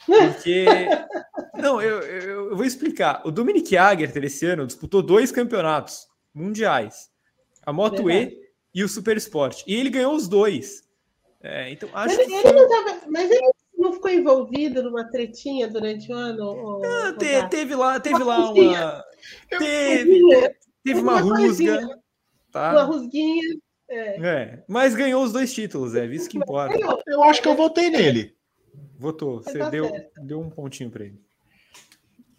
Porque. Não, eu, eu, eu vou explicar. O Dominic Jager, esse ano, disputou dois campeonatos mundiais: a Moto Verdade. E e o Super Sport. E ele ganhou os dois. É, então, acho Mas que ele, não tava, mas ele não ficou envolvido numa tretinha durante o ano? Ah, ô, te- teve lá, teve Uma lá uma. Teve, teve uma uma rusga. Uma Tá? rusguinha. É. É, mas ganhou os dois títulos, é isso que importa. Eu acho que eu votei nele. Votou, você Tá deu, certo. deu um pontinho para ele.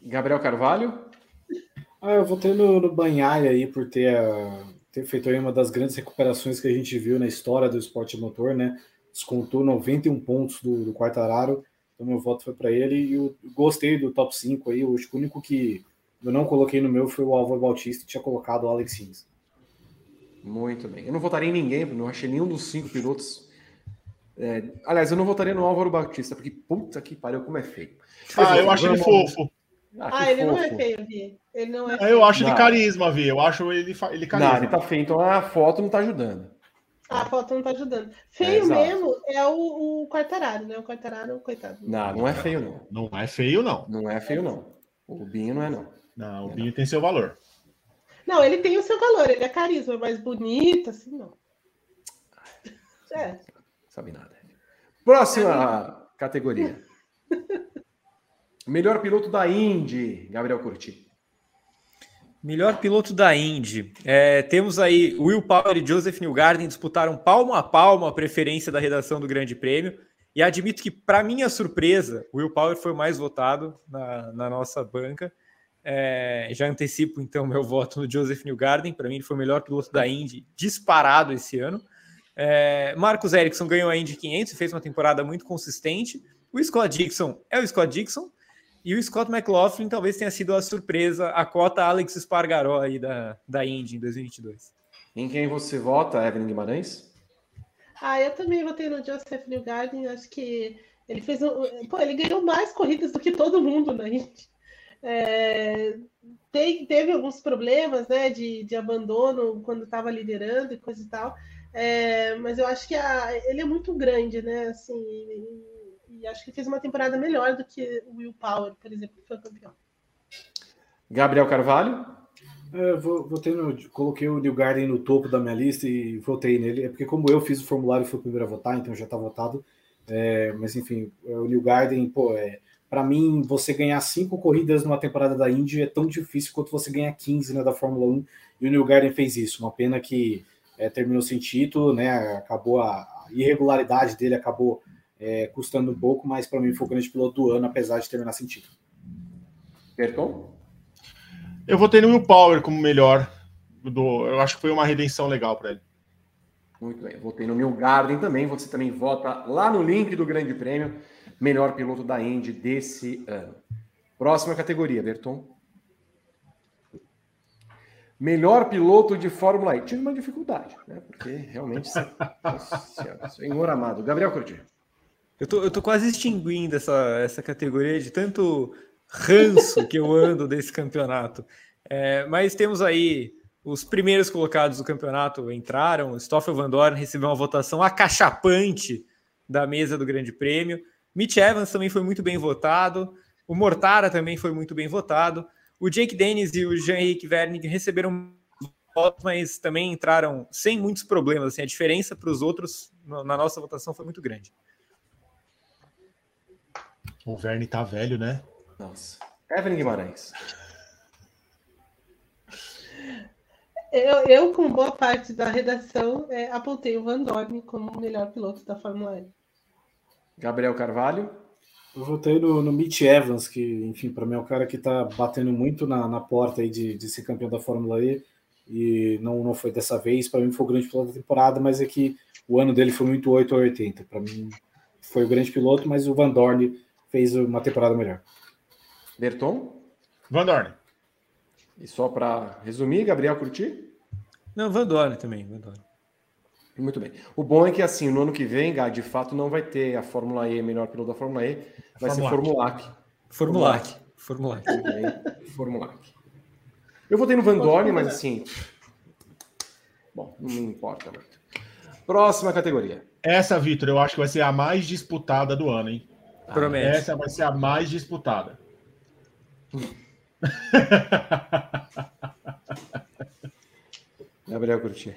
Gabriel Carvalho? Ah, eu votei no, no Banhai aí por ter, ah, ter feito aí uma das grandes recuperações que a gente viu na história do esporte motor, né? Descontou 91 pontos do, do Quartararo, então meu voto foi para ele e eu gostei do top 5 aí. Eu acho que o único que eu não coloquei no meu foi o Álvaro Bautista, que tinha colocado o Alex Rins. Muito bem. Eu não votaria em ninguém, não achei nenhum dos cinco pilotos. É, aliás, eu não votaria no Álvaro Batista, porque puta que pariu, como é feio. Ah, eu acho ele fofo. Ah, Ah, ele não é fofo. feio, Vi. Ele não é Ah, feio. Eu acho Não. ele carisma, Vi. Eu acho ele, ele Não, carisma. ele tá feio, então a foto não tá ajudando. Ah, a foto não tá ajudando. Feio exato. mesmo é o, o Quartararo, né? O Quartararo, coitado. Não, não é feio, não. Não é feio, não. Não é feio, não. O Binho não é, não. Não, o Binho tem seu valor. Não, ele tem o seu valor, ele é carisma, mas bonito, assim, não. É. Sabe nada. Próxima categoria. Melhor piloto da Indy, Gabriel Curti. Melhor piloto da Indy. É, temos aí Will Power e Joseph Newgarden disputaram palmo a palmo a preferência da redação do Grande Prêmio. E admito que, para minha surpresa, o Will Power foi o mais votado na, na nossa banca. É, já antecipo, então, meu voto no Joseph Newgarden. Para mim, ele foi o melhor piloto da Indy disparado esse ano. É, Marcos Ericsson ganhou a Indy 500 e fez uma temporada muito consistente. O Scott Dixon é o Scott Dixon. E o Scott McLaughlin talvez tenha sido a surpresa, a cota Alex Espargaró aí da, da Indy em 2022. Em quem você vota, Evelyn Guimarães? Ah, eu também votei no Joseph Newgarden, acho que ele fez um. Pô, ele ganhou mais corridas do que todo mundo na Indy. É, tem- teve alguns problemas né, de, de abandono quando estava liderando e coisa e tal. É, mas eu acho que a- ele é muito grande, né? Assim, e, e acho que fez uma temporada melhor do que o Will Power, por exemplo, que foi campeão. Gabriel Carvalho? É, eu vo- votei no, coloquei o New Garden no topo da minha lista e votei nele. É porque como eu fiz o formulário e fui o primeiro a votar, então já tá votado. É, mas enfim, é, o New Garden, pô, é, para mim, você ganhar cinco corridas numa temporada da Indy é tão difícil quanto você ganhar 15 na da Fórmula 1. E o New Garden fez isso. Uma pena que é, terminou sem título, né? Acabou a, a irregularidade dele, acabou é, custando um pouco, mas para mim foi o grande piloto do ano, apesar de terminar sem título. Berton? Eu votei no Will Power como melhor. Do, eu acho que foi uma redenção legal para ele. Muito bem. Votei no New Garden também. Você também vota lá no link do Grande Prêmio. Melhor piloto da Indy desse ano. Próxima categoria, Berton. Melhor piloto de Fórmula E. Tive uma dificuldade, né? Porque realmente. Senhor amado. Gabriel Curti. Eu tô, eu tô quase extinguindo essa, essa categoria de tanto ranço que eu ando desse campeonato. É, mas temos aí os primeiros colocados do campeonato entraram. O Stoffel Van Dorn recebeu uma votação acachapante da mesa do Grande Prêmio. Mitch Evans também foi muito bem votado. O Mortara também foi muito bem votado. O Jake Dennis e o Jean-Henrique Vernig receberam votos, mas também entraram sem muitos problemas. Assim, a diferença para os outros na nossa votação foi muito grande. O Verne tá velho, né? Nossa. Evelyn Guimarães. Eu, eu, com boa parte da redação, é, apontei o Van Dorn como o melhor piloto da Fórmula E. Gabriel Carvalho. Eu votei no, no Mitch Evans, que, enfim, para mim é o cara que está batendo muito na, na porta aí de, de ser campeão da Fórmula E, e não, não foi dessa vez. Para mim foi o grande piloto da temporada, mas é que o ano dele foi muito 8 ou 80. Para mim foi o grande piloto, mas o Van Dorn fez uma temporada melhor. Berton. Van Dorn. E só para resumir, Gabriel Curti. Não, Van Dorn também, Van Dorn. Muito bem. O bom é que, assim, no ano que vem, Gá, de fato, não vai ter a Fórmula E, melhor piloto da Fórmula E, vai ser Formulac. Formulac. Formulac. Formulac. Bem. Formulac. Eu votei no Van Dorn, mas assim. Bom, não me importa muito. Próxima categoria. Essa, Vitor, eu acho que vai ser a mais disputada do ano, hein? Promete. Essa vai ser a mais disputada. Gabriel Curti.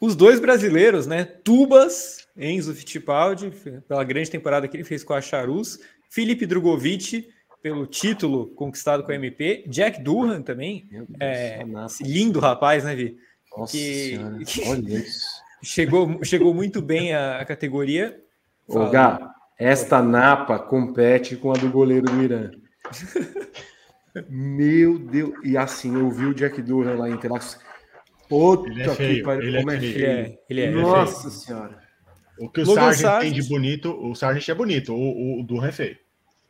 Os dois brasileiros, né? Tubas, Enzo Fittipaldi, pela grande temporada que ele fez com a Charus, Felipe Drogovic, pelo título conquistado com a MP, Jack Durham também, Deus, é, esse lindo rapaz, né, Vi? Nossa que- senhora, que- olha isso. Chegou, chegou muito bem a, a categoria. Ô. Gá, esta napa compete com a do goleiro do Irã. Meu Deus. E assim, eu vi o Jack Durham lá em Interlagos. Puta Ele é feio, que pariu, ele é é. Ele é, ele é. Nossa senhora. O que o Logan Sargent tem Sargent. de bonito, o Sargent é bonito, o, o Durham é feio.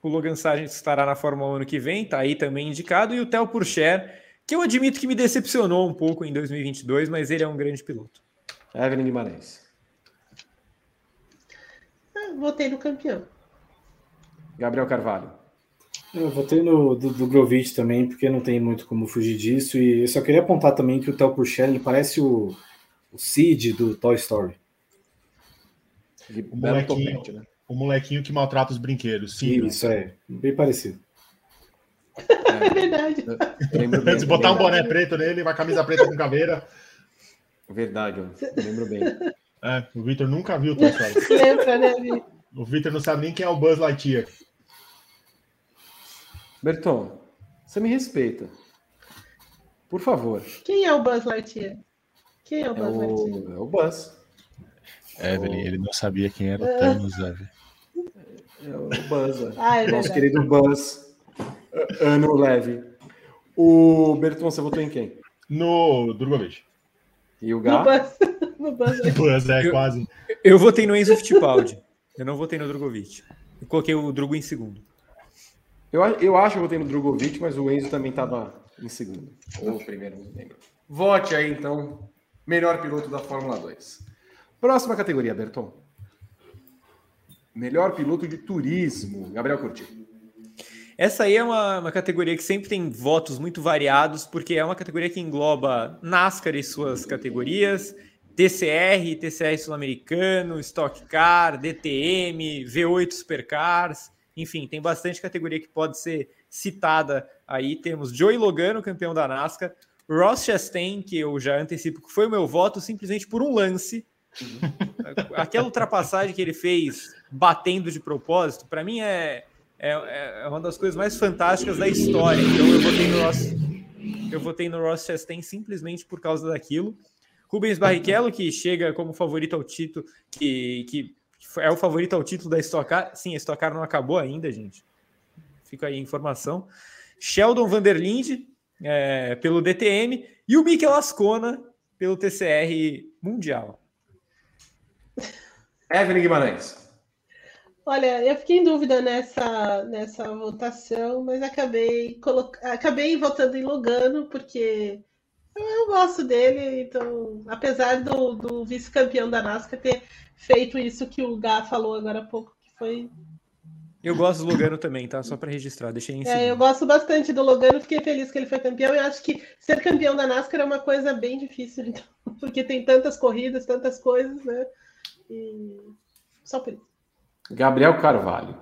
O Logan Sargent estará na Fórmula 1 ano que vem, tá aí também indicado. E o Theo Pourchaire, que eu admito que me decepcionou um pouco em 2022, mas ele é um grande piloto. Evelyn Guimarães. Ah, Votei no campeão. Gabriel Carvalho. Eu votei no do, do Grovitch também, porque não tem muito como fugir disso. E eu só queria apontar também que o Theo Purcell, ele parece o, o Sid do Toy Story. O molequinho. né? O molequinho que maltrata os brinquedos. Sim. Isso, é. Bem parecido. É verdade. Eu lembro bem. Se botar um também. boné preto nele, uma camisa preta com caveira. Verdade, eu lembro bem. É, o Victor nunca viu o Toy Story. Lembra, né, Vi? O Victor não sabe nem quem é o Buzz Lightyear. Berton, você me respeita. Por favor. Quem é o Buzz Lightyear? Quem é o É Buzz Lightyear? o, é o Buzz. Evelyn, ele não sabia quem era o. Thanos, Evelyn. É o Buzz. é. Ah, é Nosso verdade. querido Buzz. Ano leve. O Berton, você votou em quem? No Drogovic. E o No Gá? Buzz, no Buzz. Buzz, é Eu- quase. Eu votei no Enzo Fittipaldi. Eu não votei no Drogovic. Eu coloquei o Drogo em segundo. Eu, eu acho que eu votei no Drogovic, mas o Enzo também estava em segundo. Ou primeiro, não lembro. Vote aí, então. Melhor piloto da Fórmula 2. Próxima categoria, Berton. Melhor piloto de turismo. Gabriel Curti. Essa aí é uma, uma categoria que sempre tem votos muito variados, porque é uma categoria que engloba NASCAR e suas categorias, TCR, TCR sul-americano, Stock Car, DTM, V8 Supercars, enfim, tem bastante categoria que pode ser citada aí. Temos Joey Logano, campeão da NASCAR, Ross Chastain, que eu já antecipo que foi o meu voto simplesmente por um lance. Aquela ultrapassagem que ele fez batendo de propósito, para mim é, é, é uma das coisas mais fantásticas da história. Então eu votei no Ross, eu votei no Ross Chastain simplesmente por causa daquilo. Rubens Barrichello, que chega como favorito ao título, que, que é o favorito ao título da Stock Car. Sim, a Stock Car não acabou ainda, gente. Fica aí a informação. Sheldon Vanderlinde, é, pelo DTM, e o Mikel Ascona, pelo TCR Mundial. Evelyn Guimarães. Olha, eu fiquei em dúvida nessa, nessa votação, mas acabei, acabei votando em Logano, porque eu, eu gosto dele, então, apesar do, do vice-campeão da NASCAR ter feito isso que o Gá falou agora há pouco, que foi. Eu gosto do Logano também, tá? Só para registrar, deixei em É, eu segundo. gosto bastante do Logano, fiquei feliz que ele foi campeão e acho que ser campeão da NASCAR é uma coisa bem difícil, então, porque tem tantas corridas, tantas coisas, né? E só por isso. Gabriel Carvalho.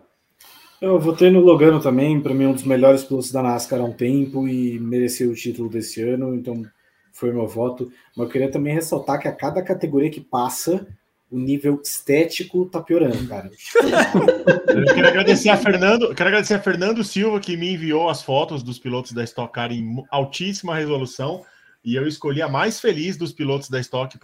Eu votei no Logano também, para mim um dos melhores pilotos da NASCAR há um tempo e mereceu o título desse ano, então foi meu voto. Mas eu queria também ressaltar que a cada categoria que passa, o nível estético tá piorando, cara. Eu quero agradecer a Fernando, quero agradecer a Fernando Silva que me enviou as fotos dos pilotos da Stock Car em altíssima resolução e eu escolhi a mais feliz dos pilotos da Stock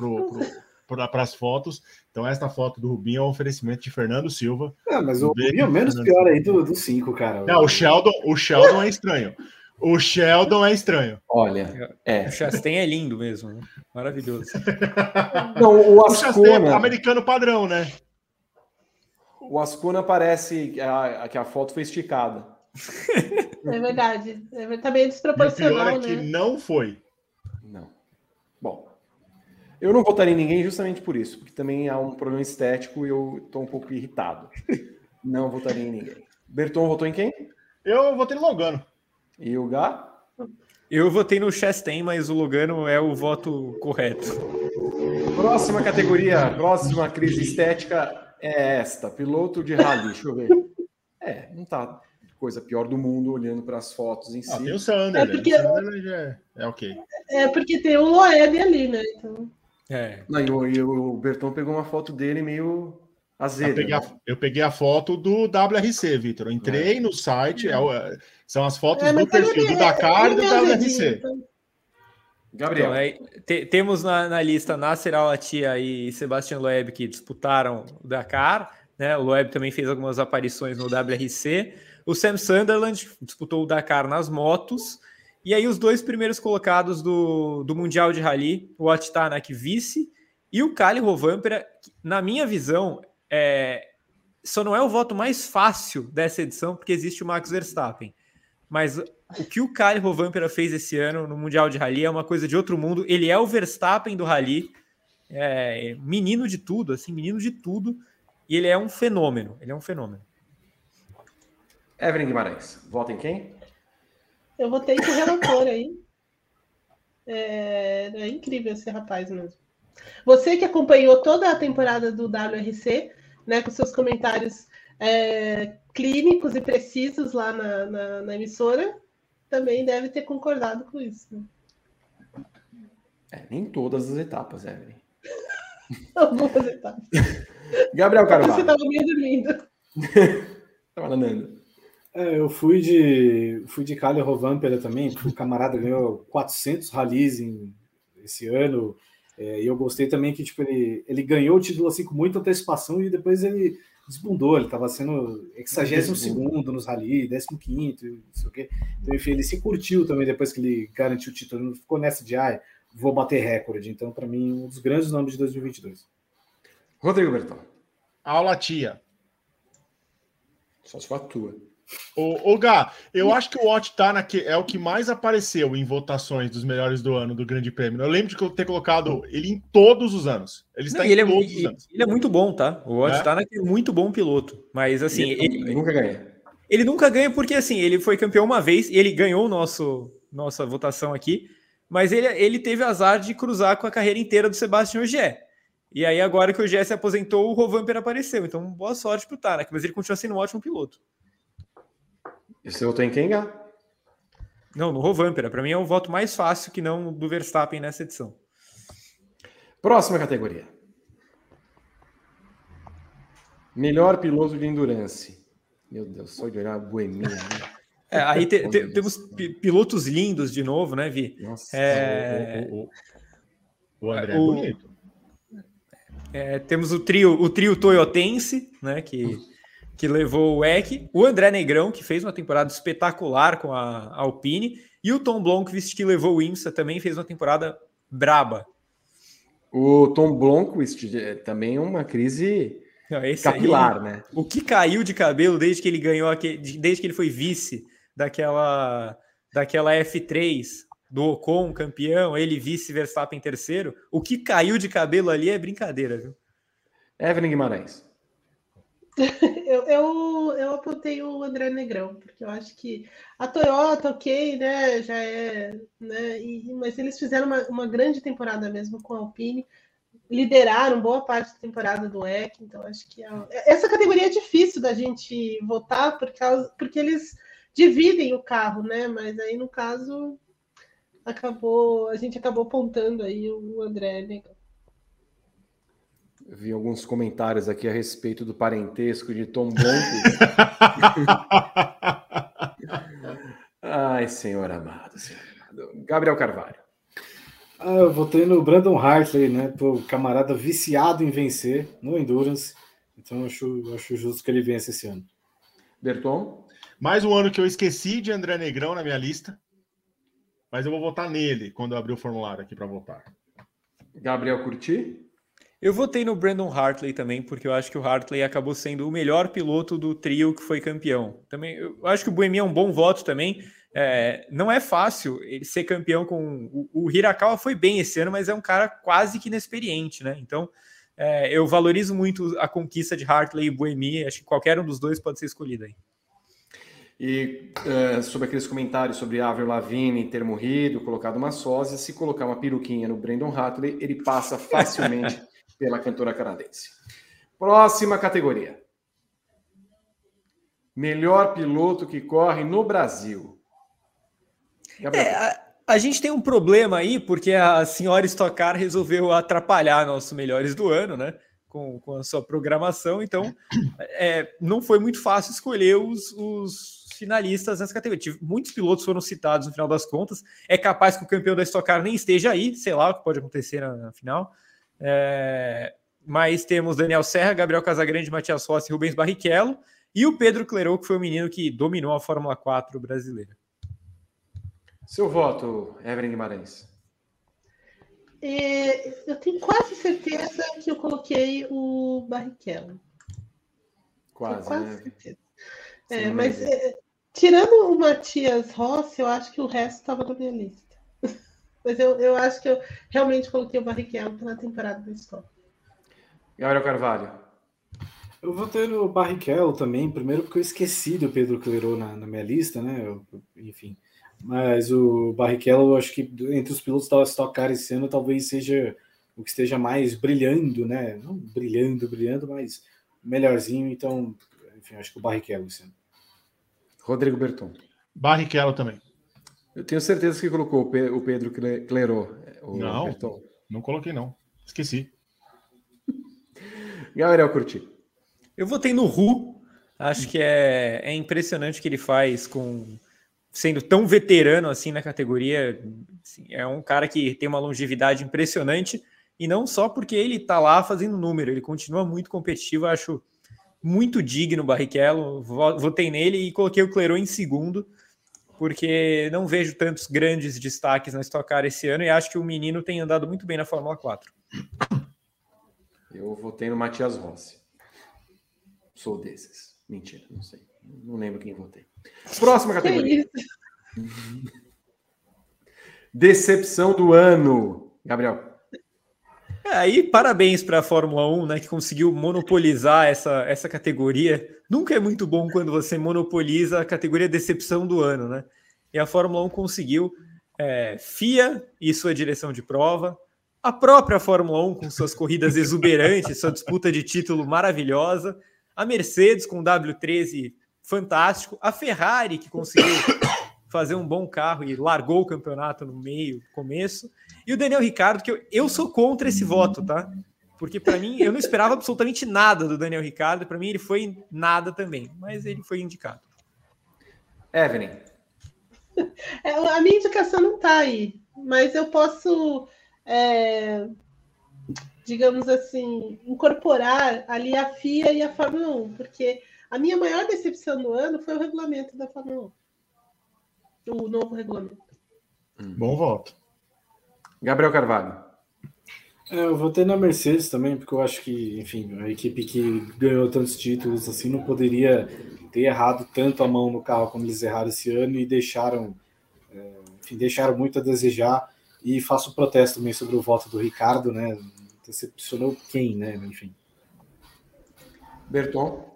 para as fotos. Então esta foto do Rubinho é um oferecimento de Fernando Silva. Ah, mas o Rubinho é menos Fernando. pior aí do, do cinco, cara. Não, o Sheldon, o Sheldon é estranho. O Sheldon é estranho. Olha, é. O Chastain é lindo mesmo, né? Maravilhoso. Não, o O Chastain é Ascona. americano padrão, né? O Ascona parece que a, que a foto foi esticada. É verdade. É, tá meio E o pior desproporcional, é que né? não foi. Não. Bom, eu não votaria em ninguém justamente por isso, porque também há um problema estético e eu estou um pouco irritado. Não votaria em ninguém. Berton votou em quem? Eu votei no Logano. E o Gá? Eu votei no Chastain, mas o Logano é o voto correto. Próxima categoria, próxima crise estética é esta: piloto de rally. Deixa eu ver. É, não tá. coisa pior do mundo olhando para as fotos em si. Ah, tem o Sunderland. É porque- o Sunderland é, é ok. É porque tem o Loeb ali, né? Então, É. Não, e, o, e o Berton pegou uma foto dele meio Eu peguei, né? a, eu peguei a foto do WRC, Vitor. Entrei no site, é é- são as fotos é, do mas perfil do Dakar e do é azedinho, WRC. então. Gabriel, Então, aí, te- temos na, na lista Nasser Al-Attiyah e Sebastian Loeb que disputaram o Dakar. Né? O Loeb também fez algumas aparições no WRC. O Sam Sunderland disputou o Dakar nas motos. E aí os dois primeiros colocados do, do Mundial de Rally, o Atitanak vice e o Kali Rovampera, que, na minha visão, é, só não é o voto mais fácil dessa edição, porque existe o Max Verstappen. Mas o que o Kali Rovampera fez esse ano no Mundial de Rally é uma coisa de outro mundo. Ele é o Verstappen do Rally, é menino de tudo, assim, menino de tudo. E ele é um fenômeno. Ele é um fenômeno. Evelyn Guimarães, vota em quem? Eu votei com o relator aí. É, é incrível esse rapaz mesmo. Você que acompanhou toda a temporada do WRC, né, com seus comentários é, clínicos e precisos lá na, na, na emissora, também deve ter concordado com isso. Né? É, nem todas as etapas, Evelyn. Algumas etapas. Gabriel Você Carvalho, estava meio dormindo. tava andando. É, eu fui de fui de Kali Rovampera também, porque o camarada ganhou 400 ralis em, esse ano. É, e eu gostei também que tipo, ele, ele ganhou o título assim com muita antecipação e depois ele desbundou. Ele estava sendo 62 segundo nos rally, 15, não sei o quê. Então, enfim, ele se curtiu também depois que ele garantiu o título. Ele não ficou nessa de ah, vou bater recorde. Então, para mim, um dos grandes nomes de 2022. Rodrigo Berton, Aula tia. só se for a tua. Ô, ô Gá, eu acho que o Watch tá naque, é o que mais apareceu em votações dos melhores do ano do Grande Prêmio. Eu lembro de ter colocado ele em todos os anos. Ele está Não, em ele, é, todos os ele, anos. ele é muito bom, tá? O É? Otstanak é muito bom piloto. Mas assim, ele, ele, ele nunca ganha. ele nunca ganha porque assim, ele foi campeão uma vez, ele ganhou o nosso nossa votação aqui, mas ele, ele teve azar de cruzar com a carreira inteira do Sebastian Ogier. E aí agora que o Ogier se aposentou, o Rovanper apareceu. Então, boa sorte pro Tanak, mas ele continua sendo um ótimo piloto. Você votou em quem, Gá? Não, no Rovanper, para mim é o voto mais fácil que não do Verstappen nessa edição. Próxima categoria. Melhor piloto de endurance. Meu Deus, só de olhar a boemia. né? É, aí te- te- temos pi- pilotos lindos de novo, né, Vi? Nossa. É, O, o- o- o André é bonito. É, temos o trio, o trio Toyotense, né, que, que levou o EC, o André Negrão, que fez uma temporada espetacular com a Alpine, e o Tom Blomqvist, que levou o IMSA, também fez uma temporada braba. O Tom Blomqvist é também uma crise Não, esse aí- capilar, né? o que caiu de cabelo desde que ele ganhou, aquele, desde que ele foi vice daquela, daquela F3 do Ocon, campeão, ele vice Verstappen terceiro, o que caiu de cabelo ali é brincadeira, viu? Evelyn Guimarães. Eu, eu, eu apontei o André Negrão, porque eu acho que a Toyota, ok, né? Já é. Né, e- mas eles fizeram uma, uma grande temporada mesmo com a Alpine, lideraram boa parte da temporada do EC, então acho que é- essa categoria é difícil da gente votar por causa, porque eles dividem o carro, né? Mas aí no caso acabou, a gente acabou apontando aí o André Negrão. Vi alguns comentários aqui a respeito do parentesco de Tom Blomqvist. Ai, senhor amado, senhor amado. Gabriel Carvalho. Ah, eu votei no Brandon Hartley, né? Pô, camarada viciado em vencer no Endurance. Então acho, acho justo que ele vença esse ano. Berton. Mais um ano que eu esqueci de André Negrão na minha lista. Mas eu vou votar nele quando eu abrir o formulário aqui para votar. Gabriel Curti. Eu votei no Brandon Hartley também, porque eu acho que o Hartley acabou sendo o melhor piloto do trio que foi campeão. Também, eu acho que o Boemi é um bom voto também. É, não é fácil ele ser campeão com. O, o Hirakawa foi bem esse ano, mas é um cara quase que inexperiente, né? Então é, eu valorizo muito a conquista de Hartley e Boemi. Acho que qualquer um dos dois pode ser escolhido aí. E eh, sobre aqueles comentários sobre Avril Lavigne ter morrido, colocado uma sósia, se colocar uma peruquinha no Brandon Hartley, ele passa facilmente pela cantora canadense. Próxima categoria. melhor piloto que corre no Brasil. É, a, a, gente tem um problema aí, porque a senhora Stock Car resolveu atrapalhar nossos melhores do ano, né? Com, com a sua programação, então é, não foi muito fácil escolher os, os finalistas nessa categoria. Muitos pilotos foram citados no final das contas. É capaz que o campeão da Stock Car nem esteja aí, sei lá o que pode acontecer na, na final. É, mas temos Daniel Serra, Gabriel Casagrande, Matias Rossi, Rubens Barrichello e o Pedro Clerou, que foi o menino que dominou a Fórmula 4 brasileira. Seu voto, Evelyn Guimarães. É, eu tenho quase certeza que eu coloquei o Barrichello. Quase, quase né? certeza. É, mas é, tirando o Matias Rossi, eu acho que o resto estava na minha lista. Mas eu, eu acho que eu realmente coloquei o Barrichello pela temporada da história. Gabriel Carvalho. Eu votei no Barrichello também, primeiro porque eu esqueci do Pedro Clerô na, na minha lista, né? Eu, enfim. Mas o Barrichello, acho que entre os pilotos da Stock Car esse ano, talvez seja o que esteja mais brilhando, né? Não brilhando, brilhando, mas melhorzinho. Então, enfim, acho que o Barrichello esse ano. Rodrigo Berton. Barrichello também. Eu tenho certeza que colocou o Pedro Clerô. Não, Berton. não coloquei não. Esqueci. Gabriel Curti. Eu votei no Ru. Acho que é, é impressionante o que ele faz com sendo tão veterano assim na categoria. Assim, é um cara que tem uma longevidade impressionante e não só porque ele está lá fazendo número, ele continua muito competitivo. Acho muito digno o Barrichello. Votei nele e coloquei o Clerô em segundo, porque não vejo tantos grandes destaques na Stock Car esse ano e acho que o menino tem andado muito bem na Fórmula 4. Eu votei no Matias Rossi. Sou desses. Mentira, não sei. Não lembro quem votei. Próxima categoria. Decepção do ano. Gabriel. É, aí, parabéns para a Fórmula 1, né, que conseguiu monopolizar essa, essa categoria. Nunca é muito bom quando você monopoliza a categoria decepção do ano, né? E a Fórmula 1 conseguiu é, FIA e sua direção de prova, a própria Fórmula 1 com suas corridas exuberantes, sua disputa de título maravilhosa, a Mercedes com o W13 fantástico, a Ferrari que conseguiu fazer um bom carro e largou o campeonato no meio, começo, e o Daniel Ricardo, que eu, eu sou contra esse voto, tá? Porque para mim, eu não esperava absolutamente nada do Daniel Ricardo, para mim ele foi nada também, mas ele foi indicado. Evelyn. É, a minha indicação não está aí, mas eu posso é, digamos assim, incorporar ali a FIA e a Fórmula 1, porque a minha maior decepção do ano foi o regulamento da Fórmula 1. O novo regulamento. Hum. Bom voto. Gabriel Carvalho. É, eu votei na Mercedes também, porque eu acho que, enfim, a equipe que ganhou tantos títulos assim não poderia ter errado tanto a mão no carro como eles erraram esse ano e deixaram, é, enfim, deixaram muito a desejar. E faço protesto também sobre o voto do Ricardo, né? Decepcionou quem, né? Enfim. Berton.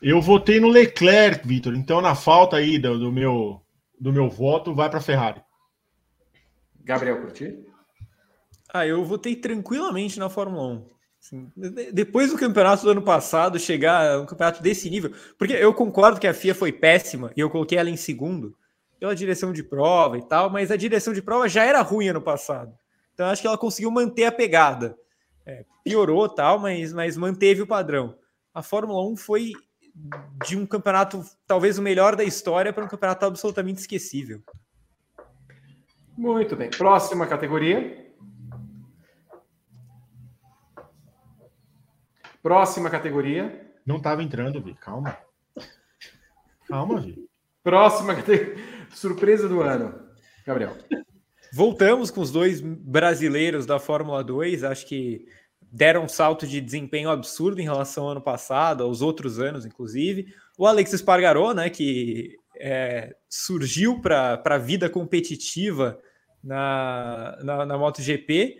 Eu votei no Leclerc, Vitor. Então, na falta aí do, do meu, do meu voto, vai para Ferrari. Gabriel Curti? Ah, eu votei tranquilamente na Fórmula 1. Assim, depois do campeonato do ano passado, chegar um campeonato desse nível. Porque eu concordo que a FIA foi péssima e eu coloquei ela em segundo pela direção de prova e tal, mas a direção de prova já era ruim ano passado. Então acho que ela conseguiu manter a pegada. É, piorou tal, mas, mas manteve o padrão. A Fórmula 1 foi de um campeonato talvez o melhor da história para um campeonato absolutamente esquecível. Muito bem. Próxima categoria. Próxima categoria. Não estava entrando, Vi. Calma. Calma, Vi. Próxima categoria. Surpresa do ano, Gabriel. Voltamos com os dois brasileiros da Fórmula 2. Acho que deram um salto de desempenho absurdo em relação ao ano passado, aos outros anos, inclusive. O Alex Espargaró, né, que é, surgiu para a vida competitiva na, na, na MotoGP.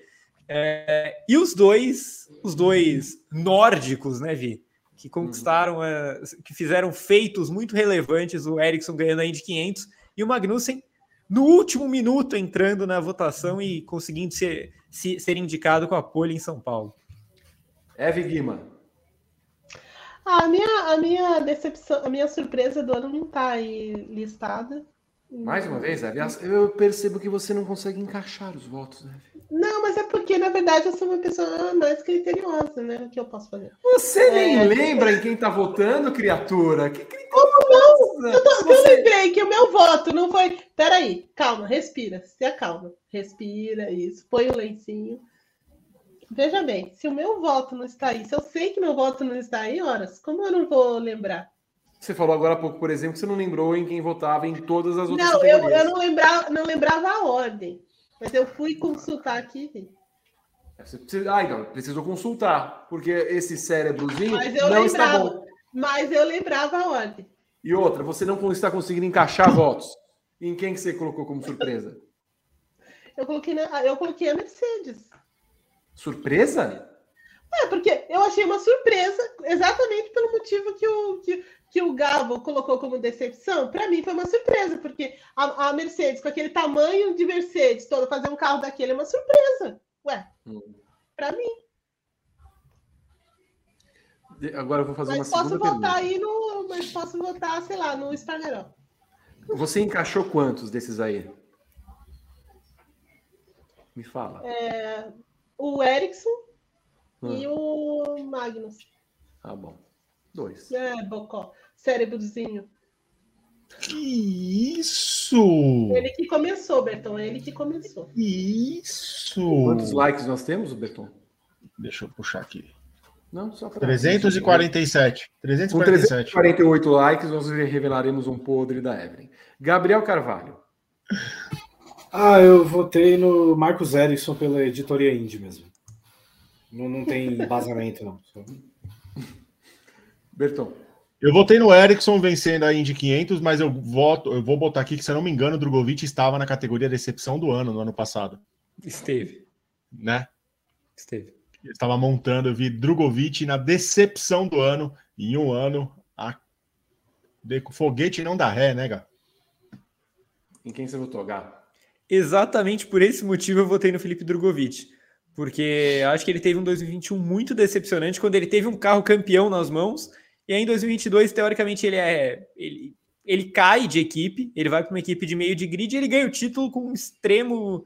É, e os dois, os dois nórdicos, né, Vi? Que conquistaram, é, que fizeram feitos muito relevantes, o Ericsson ganhando a Indy 500 e o Magnussen no último minuto entrando na votação e conseguindo ser, ser indicado com a pole em São Paulo. Eve Guima. Ah, a minha, a minha decepção, a minha surpresa do ano não tá aí listada. Mais uma vez, aliás, eu percebo que você não consegue encaixar os votos, né? Não, mas é porque, na verdade, eu sou uma pessoa mais criteriosa, né? O que eu posso fazer? Você nem É. lembra em quem tá votando, criatura? Que criteriosa! Eu, tô- eu Você- lembrei que o meu voto não foi. Peraí, calma, respira, se acalma. Respira, isso. Põe o lencinho. Veja bem, se o meu voto não está aí, se eu sei que meu voto não está aí, horas, como eu não vou lembrar? Você falou agora há pouco, por exemplo, que você não lembrou em quem votava em todas as outras Não, eu, eu não, lembrava, não lembrava a ordem. Mas eu fui consultar aqui. Você precisa... Ah, então, precisou consultar, porque esse cérebrozinho Mas eu não está bom. Mas eu lembrava a ordem. E outra, você não está conseguindo encaixar votos. Em quem que você colocou como surpresa? Eu coloquei, na- eu coloquei a Mercedes. Surpresa? É, porque eu achei uma surpresa, exatamente pelo motivo que o, que, que o Gabo colocou como decepção. Para mim foi uma surpresa, porque a, a Mercedes, com aquele tamanho de Mercedes, todo fazer um carro daquele é uma surpresa. Ué, Hum. para mim. Agora eu vou fazer Mas uma posso segunda votar aí no. Mas posso votar, sei lá, no Espargaró. Você encaixou quantos desses aí? Me fala. O Ericsson Hum. e o Magnus. Tá bom. Dois. É, Bocó. Cérebrozinho. Que isso! Ele que começou, Bertão. Ele que começou. Que Isso! Quantos likes nós temos, Berton? Deixa eu puxar aqui. Não, só para 347. Com 347. 348 likes, nós revelaremos um podre da Evelyn. Gabriel Carvalho. Ah, eu votei no Marcos Erickson pela editoria Indie mesmo. Não, não tem embasamento, não. Berton. Eu votei no Ericsson vencendo a Indy 500, mas eu voto, eu vou botar aqui que, se eu não me engano, o Drogovic estava na categoria decepção do ano, no ano passado, Esteve. né? Esteve. Eu estava montando, eu vi Drogovic na decepção do ano, em um ano, a... de- foguete não dá ré, né, Gá? Em quem você votou, Gá? Exatamente por esse motivo eu votei no Felipe Drogovic. Porque acho que ele teve um 2021 muito decepcionante quando ele teve um carro campeão nas mãos. E aí em 2022, teoricamente, ele é. Ele, ele cai de equipe, ele vai para uma equipe de meio de grid e ele ganha o título com um extremo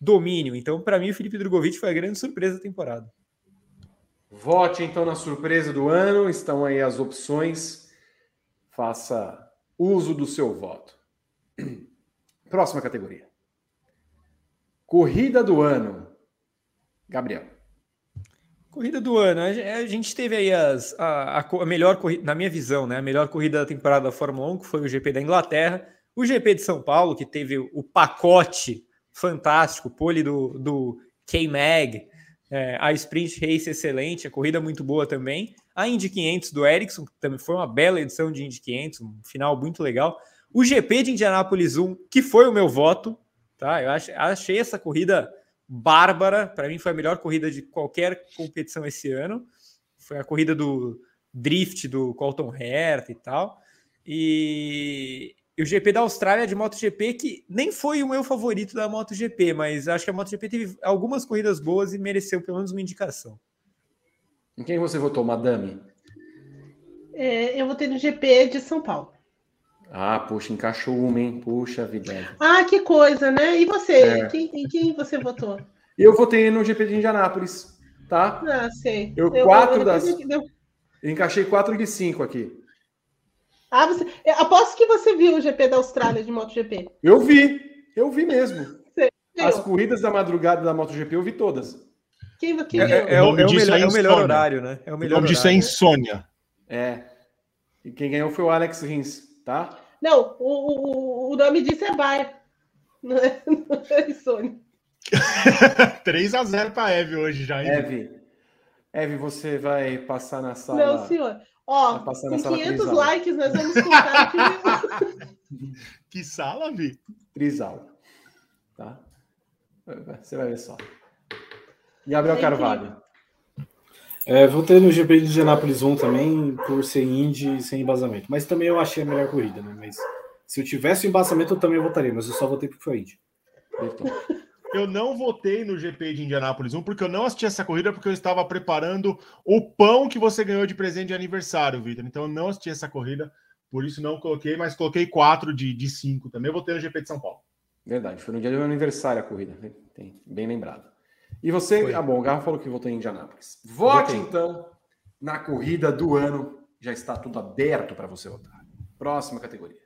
domínio. Então, para mim, o Felipe Drogovic foi a grande surpresa da temporada. Vote então na surpresa do ano. Estão aí as opções. Faça uso do seu voto. Próxima categoria. Corrida do ano. Gabriel. Corrida do ano, a ge- a gente teve aí as, a, a melhor corrida, na minha visão, né? A melhor corrida da temporada da Fórmula 1, que foi o GP da Inglaterra, o GP de São Paulo, que teve o pacote fantástico, pole do, do K-Mag, é, a Sprint Race excelente, a corrida muito boa também, a Indy 500 do Ericsson, que também foi uma bela edição de Indy 500, um final muito legal, o GP de Indianápolis 1, que foi o meu voto, tá? Eu ach- achei essa corrida bárbara. Para mim, foi a melhor corrida de qualquer competição esse ano. Foi a corrida do drift do Colton Herta e tal. E, e o GP da Austrália de MotoGP, que nem foi o meu favorito da MotoGP, mas acho que a MotoGP teve algumas corridas boas e mereceu pelo menos uma indicação. Em quem você votou, madame? É, eu votei no GP de São Paulo. Ah, puxa, encaixou uma, hein? Puxa vida. Ah, que coisa, né? E você? É. Quem, em quem você votou? Eu votei no GP de Indianápolis, tá? Ah, sei. Eu, quatro depois das- eu- eu- Eu encaixei 4 de 5 aqui. Ah, você... eu aposto que você viu o GP da Austrália de MotoGP. Eu vi, eu vi mesmo. As corridas da madrugada da MotoGP eu vi todas. Quem, quem É, é- é O o, é o melhor, é é o melhor horário, né? É o O melhor nome disso é horário. insônia. É. E quem ganhou foi o Alex Rins, tá? Não, o, o, o nome disso é bar. Não é, não é insônia. 3 a 0 para Eve hoje já. hein? Eve. Eve, você vai passar na sala. Não, senhor. Ó, com sala 500 Crisal. likes, nós vamos contar que... Que sala, Vi? Trisal. Tá? Você vai ver só. Gabriel É Carvalho. É, votei no GP de Indianapolis 1 também, por ser Indy e sem embasamento. Mas também eu achei a melhor corrida, né? Mas se eu tivesse o embasamento, eu também votaria, mas eu só votei porque foi Indy. Eu não votei no GP de Indianápolis 1 porque eu não assisti essa corrida porque eu estava preparando o pão que você ganhou de presente de aniversário, Vitor. Então eu não assisti essa corrida, por isso não coloquei, mas coloquei 4 de, de 5 também. Eu votei no GP de São Paulo. Verdade, foi no dia do meu aniversário a corrida. né? Tem, bem lembrado. E você, Foi. ah bom, o Garra falou que votou em Indianápolis. Vote Votei. então na corrida do ano. Já está tudo aberto para você votar. Próxima categoria.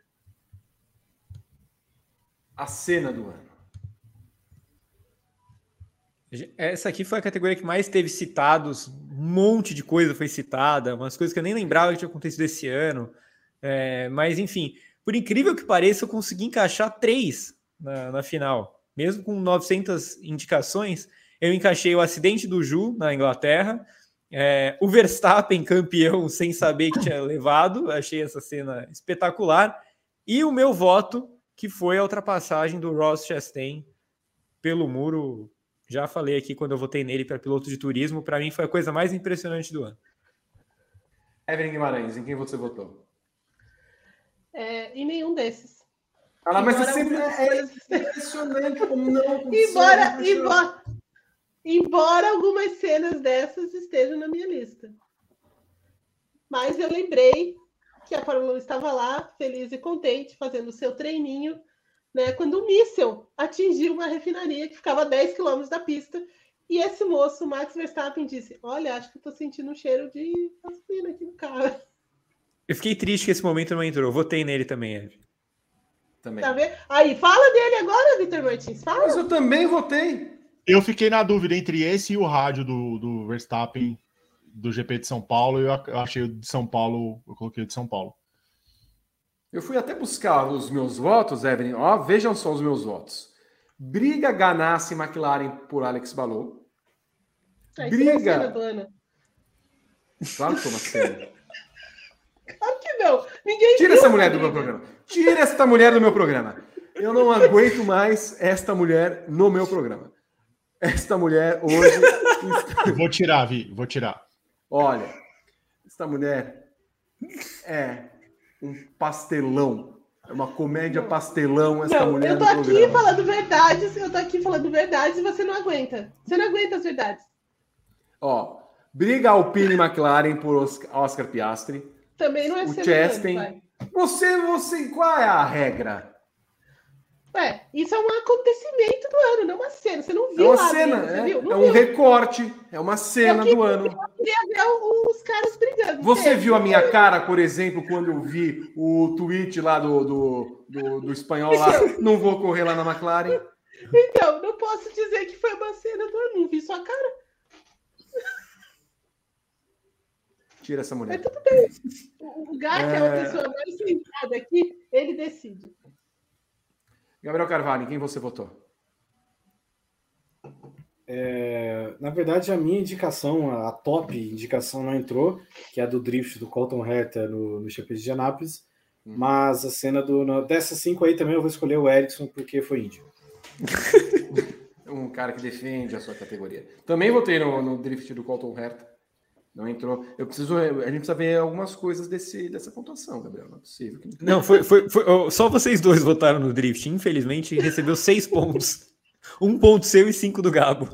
A cena do ano. Essa aqui foi a categoria que mais teve citados, um monte de coisa foi citada, umas coisas que eu nem lembrava que tinha acontecido esse ano. É, mas, enfim, por incrível que pareça, eu consegui encaixar três na, na final. Mesmo com 900 indicações, eu encaixei o acidente do Ju na Inglaterra, é, o Verstappen campeão sem saber que tinha levado, achei essa cena espetacular, e o meu voto, que foi a ultrapassagem do Ross Chastain pelo muro já falei aqui quando eu votei nele para piloto de turismo, para mim foi a coisa mais impressionante do ano. Evelyn Guimarães, em quem você votou? É, e nenhum desses. Ah, mas você Embora sempre é coisas- impressionante como não Embora, embora, embora algumas cenas dessas estejam na minha lista. Mas eu lembrei que a Fórmula 1 estava lá, feliz e contente, fazendo o seu treininho, né, quando um míssel atingiu uma refinaria que ficava a 10 quilômetros da pista. E esse moço, Max Verstappen, disse: Olha, acho que estou sentindo um cheiro de gasolina aqui no carro. Eu fiquei triste que esse momento não entrou. Eu votei nele também, Eve. Também. Tá vendo? Aí, fala dele agora, Vitor Martins. Fala. Mas eu também votei. Eu fiquei na dúvida entre esse e o rádio do, do Verstappen do GP de São Paulo. Eu, achei o de São Paulo, eu coloquei o de São Paulo. Eu fui até buscar os meus votos, Evelyn. Ó, vejam só os meus votos. Briga Ganassi McLaren por Alex Balou. Não é briga. Claro que foi uma cena. Claro que não. Ninguém Tira essa mulher do meu programa. Tira esta mulher do meu programa. Eu não aguento mais esta mulher no meu programa. Esta mulher hoje. Vou tirar, Vi, vou tirar. Olha, esta mulher é um pastelão. É uma comédia pastelão essa Não, mulher eu tô aqui programa. falando verdades, eu tô aqui falando verdades e você não aguenta. Você não aguenta as verdades. Ó, briga Alpine e McLaren por Oscar, Oscar Piastri. Também não é O Chastain. Você, você, qual é a regra? Ué, isso é um acontecimento do ano, não uma cena. Você não É viu uma lá cena, dentro, é, viu? Não é um viu. recorte, é uma cena Eu queria- do ano. Eu queria ver o- os caras brigando. Você viu a minha cara, por exemplo, quando eu vi o tweet lá do, do, do, do espanhol lá? Não vou correr lá na McLaren. Então, não posso dizer que foi uma cena do ano. Não vi sua cara. Tira essa mulher. Mas tudo bem. O Gá, que é a É. pessoa mais centrada aqui, ele decide. Gabriel Carvalho, em quem você votou? É, na verdade, a minha indicação, a top indicação não entrou, que é a do drift do Colton Herta no, no GP de Anápolis. Hum. Mas a cena do, no- dessas cinco aí também eu vou escolher o Ericsson porque foi índio. Um cara que defende a sua categoria. Também votei no, no drift do Colton Herta. Não entrou. Eu preciso. A gente precisa ver algumas coisas desse, dessa pontuação, Gabriel. Não é possível. que- Não, foi, foi, foi- oh, só vocês dois votaram no Drift. Infelizmente, recebeu seis pontos. Um ponto seu e cinco do Gabo.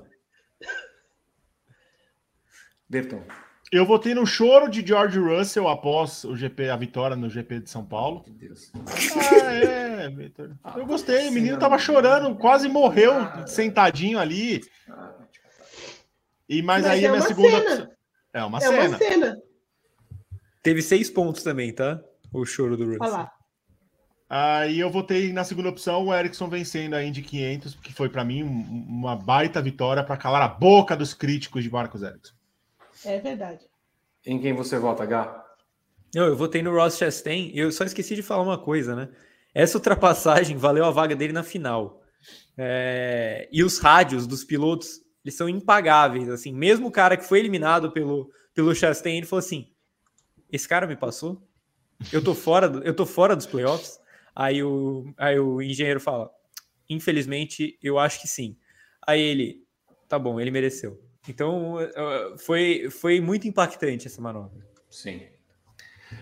Berton. Eu votei no choro de George Russell após o GP, a vitória no GP de São Paulo. Meu Deus. Ah, é, Vitor. Eu gostei. O menino tava chorando, quase morreu sentadinho ali. Ah, catar. E mas, Mas aí é a minha segunda cena. É uma é cena. uma cena. Teve seis pontos também, tá? O choro do Olha Russell. lá. Aí eu votei na segunda opção o Ericsson vencendo a Indy 500, que foi para mim um- uma baita vitória para calar a boca dos críticos de Marcos Ericsson. É verdade. Em quem você vota, Gá? Não, eu votei no Ross Chastain e eu só esqueci de falar uma coisa, né? Essa ultrapassagem valeu a vaga dele na final. É, E os rádios dos pilotos, eles são impagáveis, assim. Mesmo o cara que foi eliminado pelo, pelo Chastain, ele falou assim, esse cara me passou? Eu tô fora, do- eu tô fora dos playoffs? Aí o, aí o engenheiro fala, infelizmente, eu acho que sim. Aí ele, tá bom, ele mereceu. Então, eh, foi, foi muito impactante essa manobra. Sim.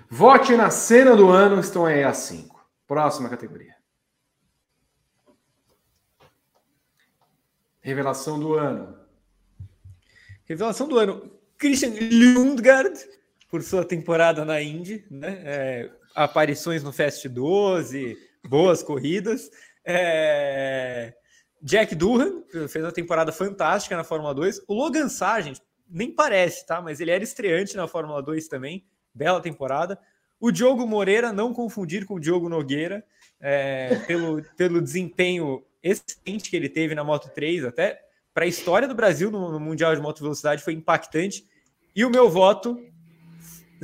Vote na cena do ano, estão aí as cinco. Próxima categoria. Revelação do ano. Revelação do ano. Christian Lundgaard, por sua temporada na Indy, né? É, aparições no Fast 12, boas corridas. É, Jack Durham fez uma temporada fantástica na Fórmula 2. O Logan Sargent, nem parece, tá? Mas ele era estreante na Fórmula 2 também. Bela temporada. O Diogo Moreira, não confundir com o Diogo Nogueira, é, pelo, pelo desempenho excelente que ele teve na Moto 3, até para a história do Brasil no, no, Mundial de Moto Velocidade foi impactante. E o meu voto,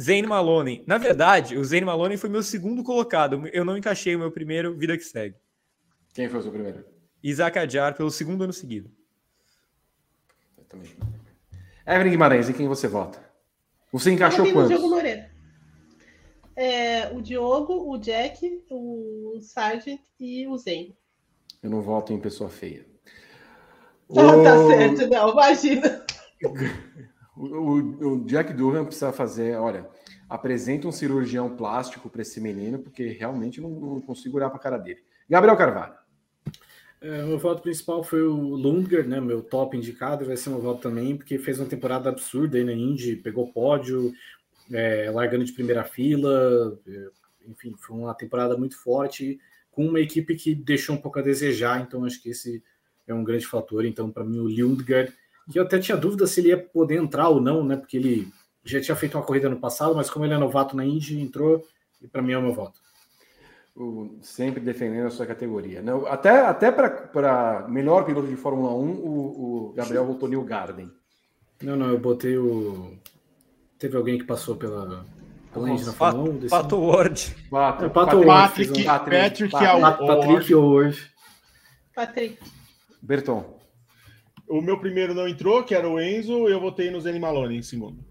Zane Maloney. Na verdade, o Zane Maloney foi meu segundo colocado. Eu não encaixei o meu primeiro, vida que segue. Quem foi o seu primeiro? Isaac Adjar, pelo segundo ano seguido. Eu também. Evelyn Guimarães, em quem você vota? Você encaixou quantos? Diogo Moreira é, o Diogo, o Jack, o Sargent e o Zen. Eu não voto em pessoa feia. Ah, o... tá certo, não, imagina. O, o, o Jack Durham precisa fazer, olha, apresenta um cirurgião plástico para esse menino, porque realmente não, não consigo olhar para a cara dele. Gabriel Carvalho. É, meu voto principal foi o Lundgren, né? Meu top indicado, vai ser meu voto também, porque fez uma temporada absurda aí na Indy, pegou pódio, é, largando de primeira fila, é, enfim, foi uma temporada muito forte, com uma equipe que deixou um pouco a desejar, então acho que esse é um grande fator. Então, para mim, o Lundgaard, que eu até tinha dúvida se ele ia poder entrar ou não, né? Porque ele já tinha feito uma corrida no passado, mas como ele é novato na Indy, entrou, e para mim é o meu voto. O, sempre defendendo a sua categoria. Não, até até para melhor piloto de Fórmula 1, o, o Gabriel votou New Garden. Não, não, eu botei o Teve alguém que passou pela, 1? Pato Ward. Pato, é, Pato Patrick, Patrick, Patrick, Patrick Ward. Patrick. Berton. O meu primeiro não entrou, que era o Enzo, eu votei no Zeni Malone em segundo.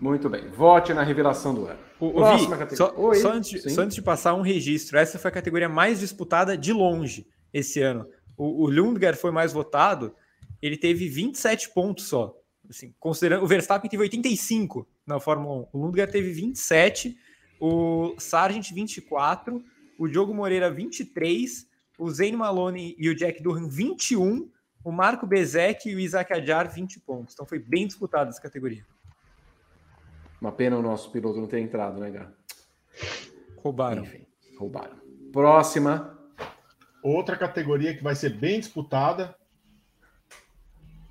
Muito bem. Vote na revelação do ano. O, Próxima Vi, só, Oi, só, antes, só, antes, de passar um registro, essa foi a categoria mais disputada de longe esse ano. O, o Lundgaard foi mais votado, ele teve 27 pontos só. Assim, considerando o Verstappen teve 85 na Fórmula 1, o Lundgren teve 27, o Sargent 24, o Diogo Moreira 23, o Zane Malone e o Jack Durham 21, o Marco Bezek e o Isaac Adjar 20 pontos. Então foi bem disputado essa categoria. Uma pena o nosso piloto não ter entrado, né, Gá? Roubaram. Enfim, roubaram. Próxima. Outra categoria que vai ser bem disputada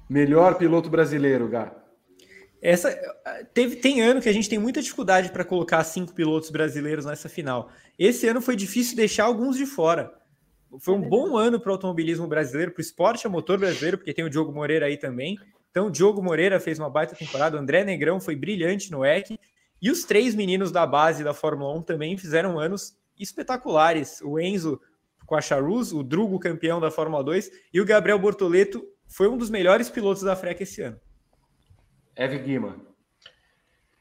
Melhor piloto brasileiro, Gá. Essa teve tem ano que a gente tem muita dificuldade para colocar cinco pilotos brasileiros nessa final. Esse ano foi difícil deixar alguns de fora. Foi um bom ano para o automobilismo brasileiro, para o esporte a motor brasileiro, porque tem o Diogo Moreira aí também. Então, o Diogo Moreira fez uma baita temporada, o André Negrão foi brilhante no EC, e os três meninos da base da Fórmula 1 também fizeram anos espetaculares. O Enzo com a Charuz, o Drugo campeão da Fórmula 2 e o Gabriel Bortoleto foi um dos melhores pilotos da FREC esse ano. Eve Guima.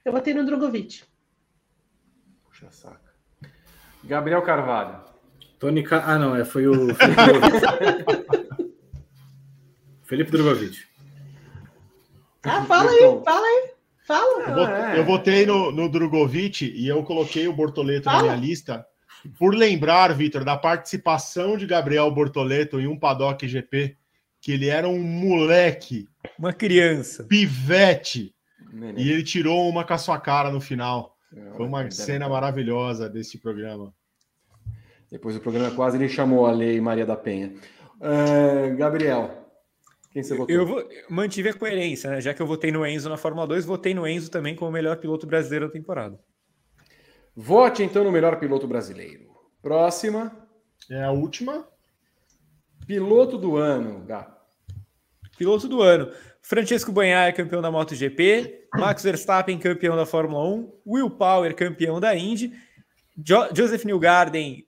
Eu botei no Drogovic. Puxa saca. Gabriel Carvalho. Tony Ca... Ah, não, é, foi o Felipe Drogovic. Felipe Drogovic. Ah, fala aí, fala aí. Fala. Eu, botei, é. eu votei no, no Drogovic e eu coloquei o Bortoleto fala. na minha lista por lembrar, Vitor, da participação de Gabriel Bortoleto em um paddock GP que ele era um moleque. Uma criança. Pivete. Nenê. E ele tirou uma com a sua cara no final. É, Foi uma cena maravilhosa desse programa. Depois do programa quase ele chamou a Lei Maria da Penha. Uh, Gabriel, quem você votou? Eu vou, mantive a coerência, né? Já que eu votei no Enzo na Fórmula 2, votei no Enzo também como o melhor piloto brasileiro da temporada. Vote então no melhor piloto brasileiro. Próxima. É a última. Piloto do ano, Gato piloto do ano. Francesco Banhaia, campeão da MotoGP, Max Verstappen, campeão da Fórmula 1, Will Power, campeão da Indy, jo Joseph Newgarden,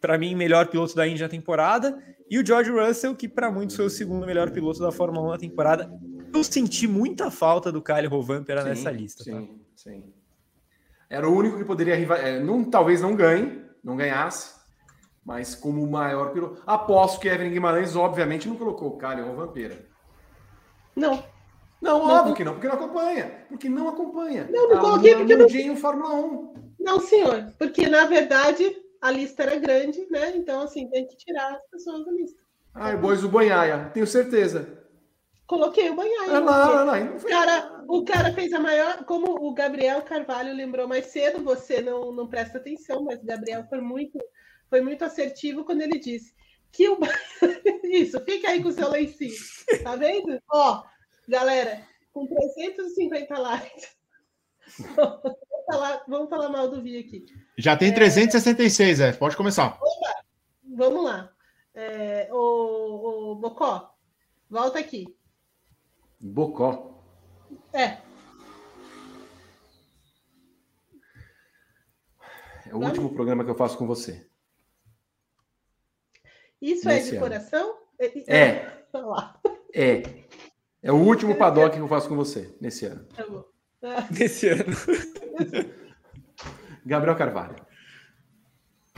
para mim, melhor piloto da Indy na temporada, e o George Russell, que para muitos foi o segundo melhor piloto da Fórmula 1 na temporada. Eu senti muita falta do Kyle Rovanpera nessa lista. Sim, tá? sim. Era o único que poderia é, não, talvez não ganhe, não ganhasse, mas como o maior piloto. Aposto que Evelyn Guimarães, obviamente, não colocou o Kyle Rovanpera. Não. Não, não, óbvio que não, porque não acompanha. Porque não acompanha. Não, não coloquei porque não. Em Fórmula 1. Não, senhor. Porque, na verdade, a lista era grande, né? Então, assim, tem que tirar as pessoas da lista. Ai, boys do Banhaia, tenho certeza. Coloquei o Banhaia. Olha lá, lá. O cara, o cara fez a maior. Como o Gabriel Carvalho lembrou mais cedo, você não, não presta atenção, mas o Gabriel foi muito, foi muito assertivo quando ele disse que o. Isso, fica aí com o seu lencinho. Tá vendo? Ó, galera, com 350 likes. Vamos falar, vamos falar mal do Vi aqui. Já tem 366, é. Pode começar. Vamos lá. É, o, o Bocó, volta aqui. Bocó. É, É o último programa que eu faço com você. Isso é de ano. coração? É. Olha lá. É. É o último paddock que eu faço com você nesse ano. Tá bom. Ah, Nesse ano. Gabriel Carvalho.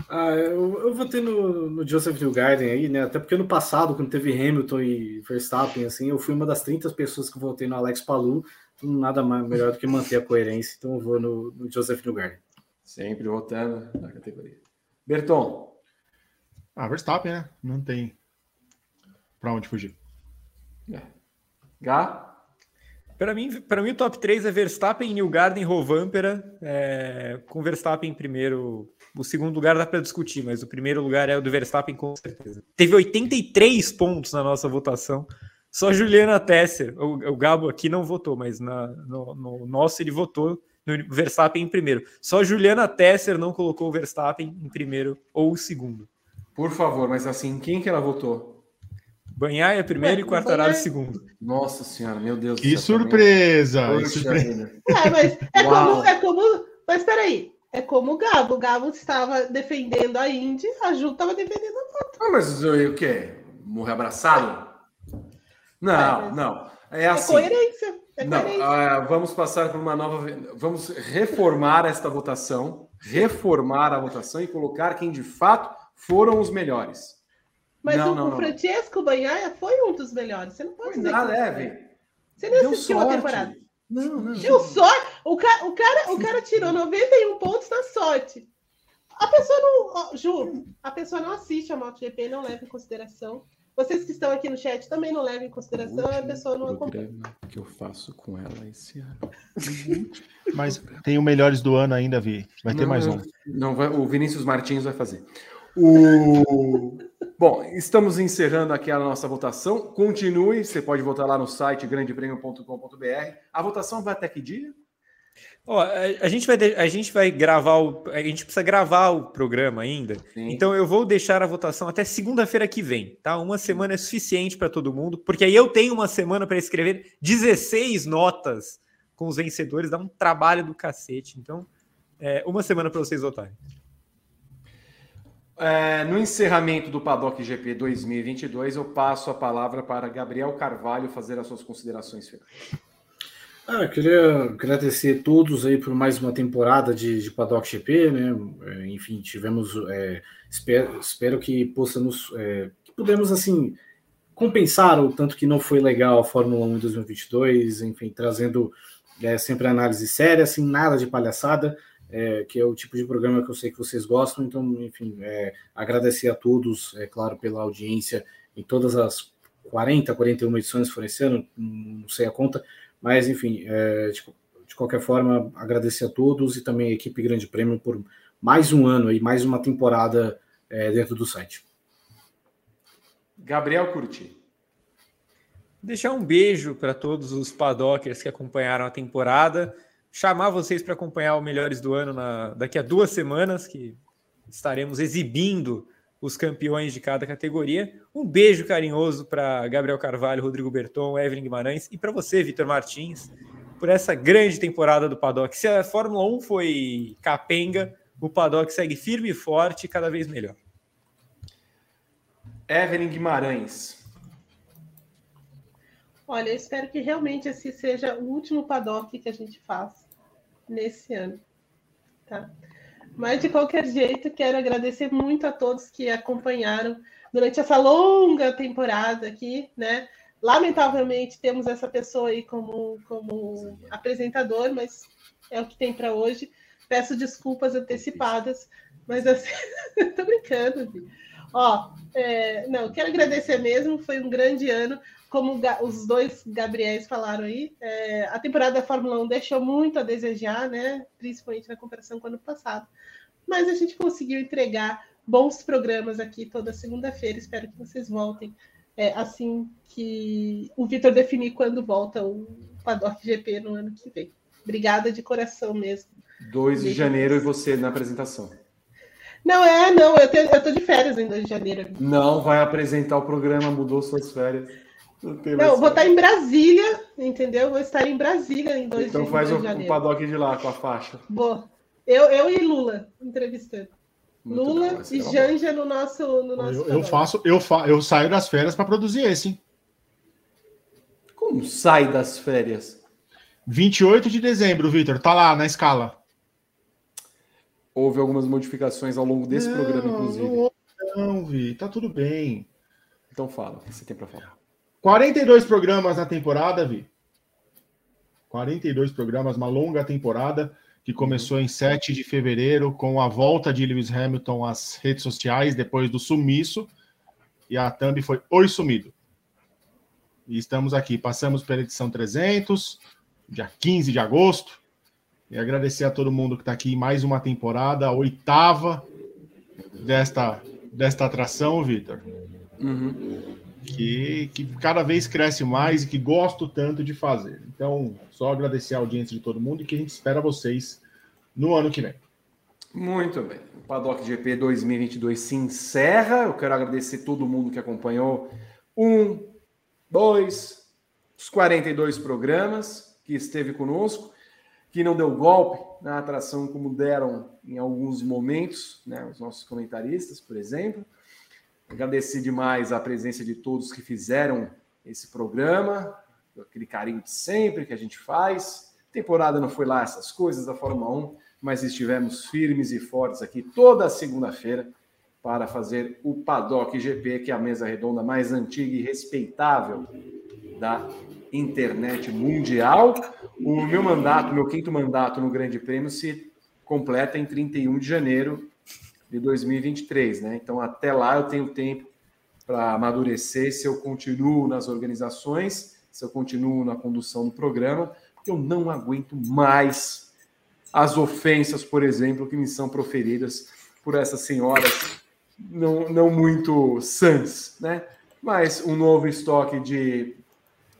Ah, eu, eu votei no, no Joseph Newgarden aí, né? Até porque no passado, quando teve Hamilton e Verstappen, assim, eu fui uma das 30 pessoas que votei no Alex Palu. Então, nada mais, melhor do que manter a coerência. Então, eu vou no, no Joseph Newgarden. Sempre votando na categoria. Berton. Ah, Verstappen, né? Não tem pra onde fugir. Gá. Para mim, para mim, o top 3 é Verstappen, Newgarden, Rovanpera, é, com Verstappen em primeiro. O segundo lugar dá para discutir, mas o primeiro lugar é o do Verstappen, com certeza. Teve 83 pontos na nossa votação. Só Juliana Tesser, o, o Gabo aqui não votou, mas na, no, no nosso ele votou no Verstappen em primeiro. Só Juliana Tesser não colocou o Verstappen em primeiro ou segundo. Por favor, mas assim, quem que ela votou? Banhaia primeiro Ué, e Quartararo segundo. Nossa senhora, meu Deus Que céu. surpresa! que surpresa. É, mas é Uau. como, é como. Mas peraí, é como o Gabo. O Gabo estava defendendo a Indy, a Ju estava defendendo a Ah, mas eu- o quê? Morrer abraçado? Não, É, mas- não. É É assim. coerência. É Não, coerência. ah, vamos passar por uma nova. Vamos reformar esta votação, reformar a votação e colocar quem de fato foram os melhores. Mas não, o, não, o. Francesco Banhaia foi um dos melhores. Você não pode dizer Ah, que não é, foi. Você não Deu assistiu a sorte. temporada. Não, não. Deu sorte. O cara, o, cara, o cara tirou 91 pontos na sorte. A pessoa não. Ju, a pessoa não assiste a MotoGP, não leva em consideração. Vocês que estão aqui no chat também não levam em consideração, a pessoa não acompanha. que eu faço com ela esse ano. Mas tem o melhores do ano ainda, Vi. Vai ter Não, mais não, um. Não, vai- o Vinícius Martins vai fazer. O... Bom, estamos encerrando aqui a nossa votação. Continue, você pode votar lá no site grandepremio.com.br. A votação vai até que dia? Ó, a, gente vai, a gente vai gravar o, a gente precisa gravar o programa ainda. Sim. Então eu vou deixar a votação até segunda-feira que vem, tá? Uma semana é suficiente para todo mundo, porque aí eu tenho uma semana para escrever 16 notas com os vencedores, dá um trabalho do cacete. Então, é, uma semana para vocês votarem. É, no encerramento do Paddock GP 2022, eu passo a palavra para Gabriel Carvalho fazer as suas considerações finais. Ah, eu queria agradecer a todos aí por mais uma temporada de, de Paddock GP, né? É, Enfim, tivemos. é, espero, espero que possamos. É, que pudemos, assim, compensar o tanto que não foi legal a Fórmula 1 em 2022, enfim, trazendo é, sempre análise séria, assim, nada de palhaçada, é, que é o tipo de programa que eu sei que vocês gostam. Então, enfim, é, agradecer a todos, é claro, pela audiência em todas as 40, 41 edições foram esse ano, não sei a conta. Mas, enfim, é, de, de qualquer forma, agradecer a todos e também a equipe Grande Prêmio por mais um ano e mais uma temporada é, dentro do site. Gabriel Curti. Deixar um beijo para todos os padockers que acompanharam a temporada. Chamar vocês para acompanhar o Melhores do Ano na- daqui a duas semanas, que estaremos exibindo os campeões de cada categoria. Um beijo carinhoso para Gabriel Carvalho, Rodrigo Berton, Evelyn Guimarães e para você, Vitor Martins, por essa grande temporada do Paddock. Se a Fórmula 1 foi capenga, o Paddock segue firme e forte cada vez melhor. Evelyn Guimarães. Olha, eu espero que realmente esse seja o último paddock que a gente faz nesse ano. Tá? Mas, de qualquer jeito, quero agradecer muito a todos que acompanharam durante essa longa temporada aqui, né? Lamentavelmente, temos essa pessoa aí como, como apresentador, mas é o que tem para hoje. Peço desculpas antecipadas, mas assim, tô brincando. Ó, é, não, quero agradecer mesmo, foi um grande ano. Como os dois Gabriéis falaram aí, é, a temporada da Fórmula 1 deixou muito a desejar, né? Principalmente na comparação com o ano passado. Mas a gente conseguiu entregar bons programas aqui toda segunda-feira. Espero que vocês voltem é, assim que o Vitor definir quando volta o Paddock GP no ano que vem. Obrigada de coração mesmo. 2 de janeiro e você na apresentação. Não, é, não, eu, tenho, eu tô de férias em 2 de janeiro. Não vai apresentar o programa, mudou suas férias. Não, não vou estar em Brasília, entendeu? Vou estar em Brasília em 2 então de, faz o. Então faz o paddock de lá com a faixa. Vou. Eu, eu e Lula entrevistando. Muito Lula bom, e Janja no nosso, no nosso eu, eu, faço, eu, fa, eu saio das férias para produzir esse, hein? Como sai das férias? 28 de dezembro, Vitor, tá lá na escala. Houve algumas modificações ao longo desse não, programa, inclusive. Não, não, Vi, tá tudo bem. Então fala, o que você tem para falar? 42 programas na temporada, Vi. 42 programas, uma longa temporada que começou em 7 de fevereiro com a volta de Lewis Hamilton às redes sociais depois do sumiço. E a thumb foi Oi Sumido. E estamos aqui, passamos pela edição 300, dia 15 de agosto. E agradecer a todo mundo que está aqui mais uma temporada, a oitava desta, desta atração, Vitor. Uhum. Que, que cada vez cresce mais e que gosto tanto de fazer. Então, só agradecer a audiência de todo mundo e que a gente espera vocês no ano que vem. Muito bem. O Paddock GP 2022 se encerra. Eu quero agradecer todo mundo que acompanhou. Um, dois, os 42 programas que esteve conosco, que não deu golpe na atração como deram em alguns momentos, né, os nossos comentaristas, por exemplo. Agradecer demais a presença de todos que fizeram esse programa, aquele carinho de sempre que a gente faz. Temporada não foi lá essas coisas da Fórmula 1, mas estivemos firmes e fortes aqui toda segunda-feira para fazer o Paddock GP, que é a mesa redonda mais antiga e respeitável da internet mundial. O meu mandato, meu quinto mandato no Grande Prêmio se completa em 31 de janeiro de 2023, né? Então até lá eu tenho tempo para amadurecer se eu continuo nas organizações, se eu continuo na condução do programa, porque eu não aguento mais as ofensas, por exemplo, que me são proferidas por essas senhoras não, não muito sãs, né? Mas um novo estoque de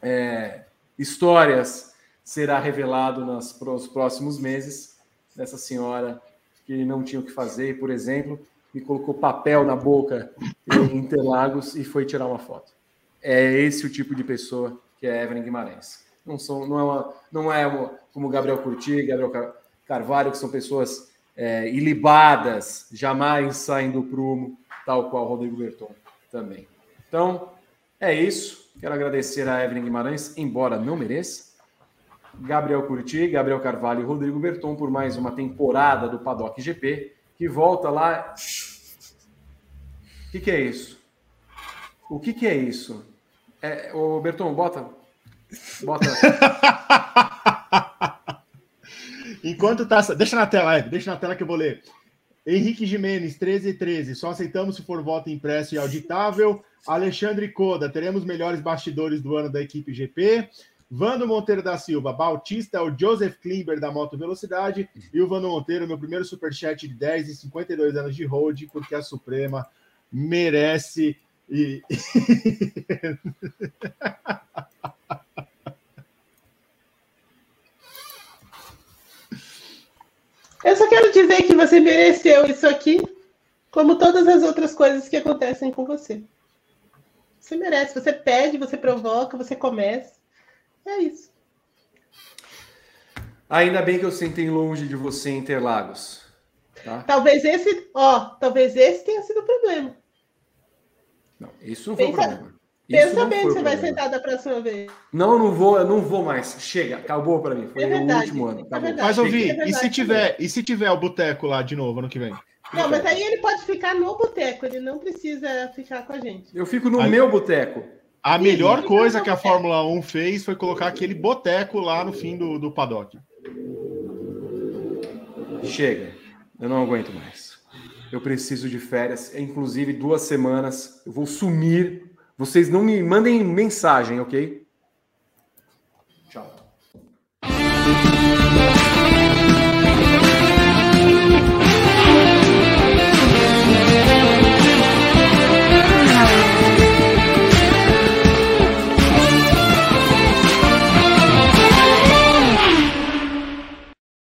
é, histórias será revelado nos próximos meses dessa senhora que não tinha o que fazer, por exemplo, me colocou papel na boca em Interlagos e foi tirar uma foto. É esse o tipo de pessoa que é Evelyn Guimarães. Não, são, não é, uma, não é uma, como Gabriel Curti, Gabriel Carvalho, que são pessoas é, ilibadas, jamais saem do prumo, tal qual Rodrigo Berton também. Então, é isso. Quero agradecer a Evelyn Guimarães, embora não mereça. Gabriel Curti, Gabriel Carvalho e Rodrigo Berton por mais uma temporada do Paddock GP, que volta lá. O que, que é isso? O que, que é isso? É, o Berton, bota. Bota. Enquanto tá. Deixa na tela, deixa na tela que eu vou ler. Henrique Jimenez, 13 e 13. Só aceitamos se for voto impresso e auditável. Alexandre Coda, teremos melhores bastidores do ano da equipe GP. Vando Monteiro da Silva, Bautista é o Joseph Klimber da Moto Velocidade. E o Vando Monteiro, meu primeiro superchat de 10 e 52 anos de road, porque a Suprema merece. E... Eu só quero dizer que você mereceu isso aqui, como todas as outras coisas que acontecem com você. Você merece, você pede, você provoca, você começa. É isso. Ainda bem que eu sentei longe de você em Interlagos. Tá? Talvez esse, ó, talvez esse tenha sido o problema. Não, isso não Pensa, foi o problema. Pensa bem que você vai sentar da próxima vez. Não, não vou, eu não vou mais. Chega, acabou para mim. Foi é verdade, o último ano. É mas ouvi, é e se tiver, e se tiver o boteco lá de novo ano que vem? Não, mas aí ele pode ficar no boteco, ele não precisa ficar com a gente. Eu fico no aí, meu boteco. A melhor coisa que a Fórmula 1 fez foi colocar aquele boteco lá no fim do, do paddock. Chega, eu não aguento mais. Eu preciso de férias, é, inclusive duas semanas. Eu vou sumir. Vocês não me mandem mensagem, ok? Tchau.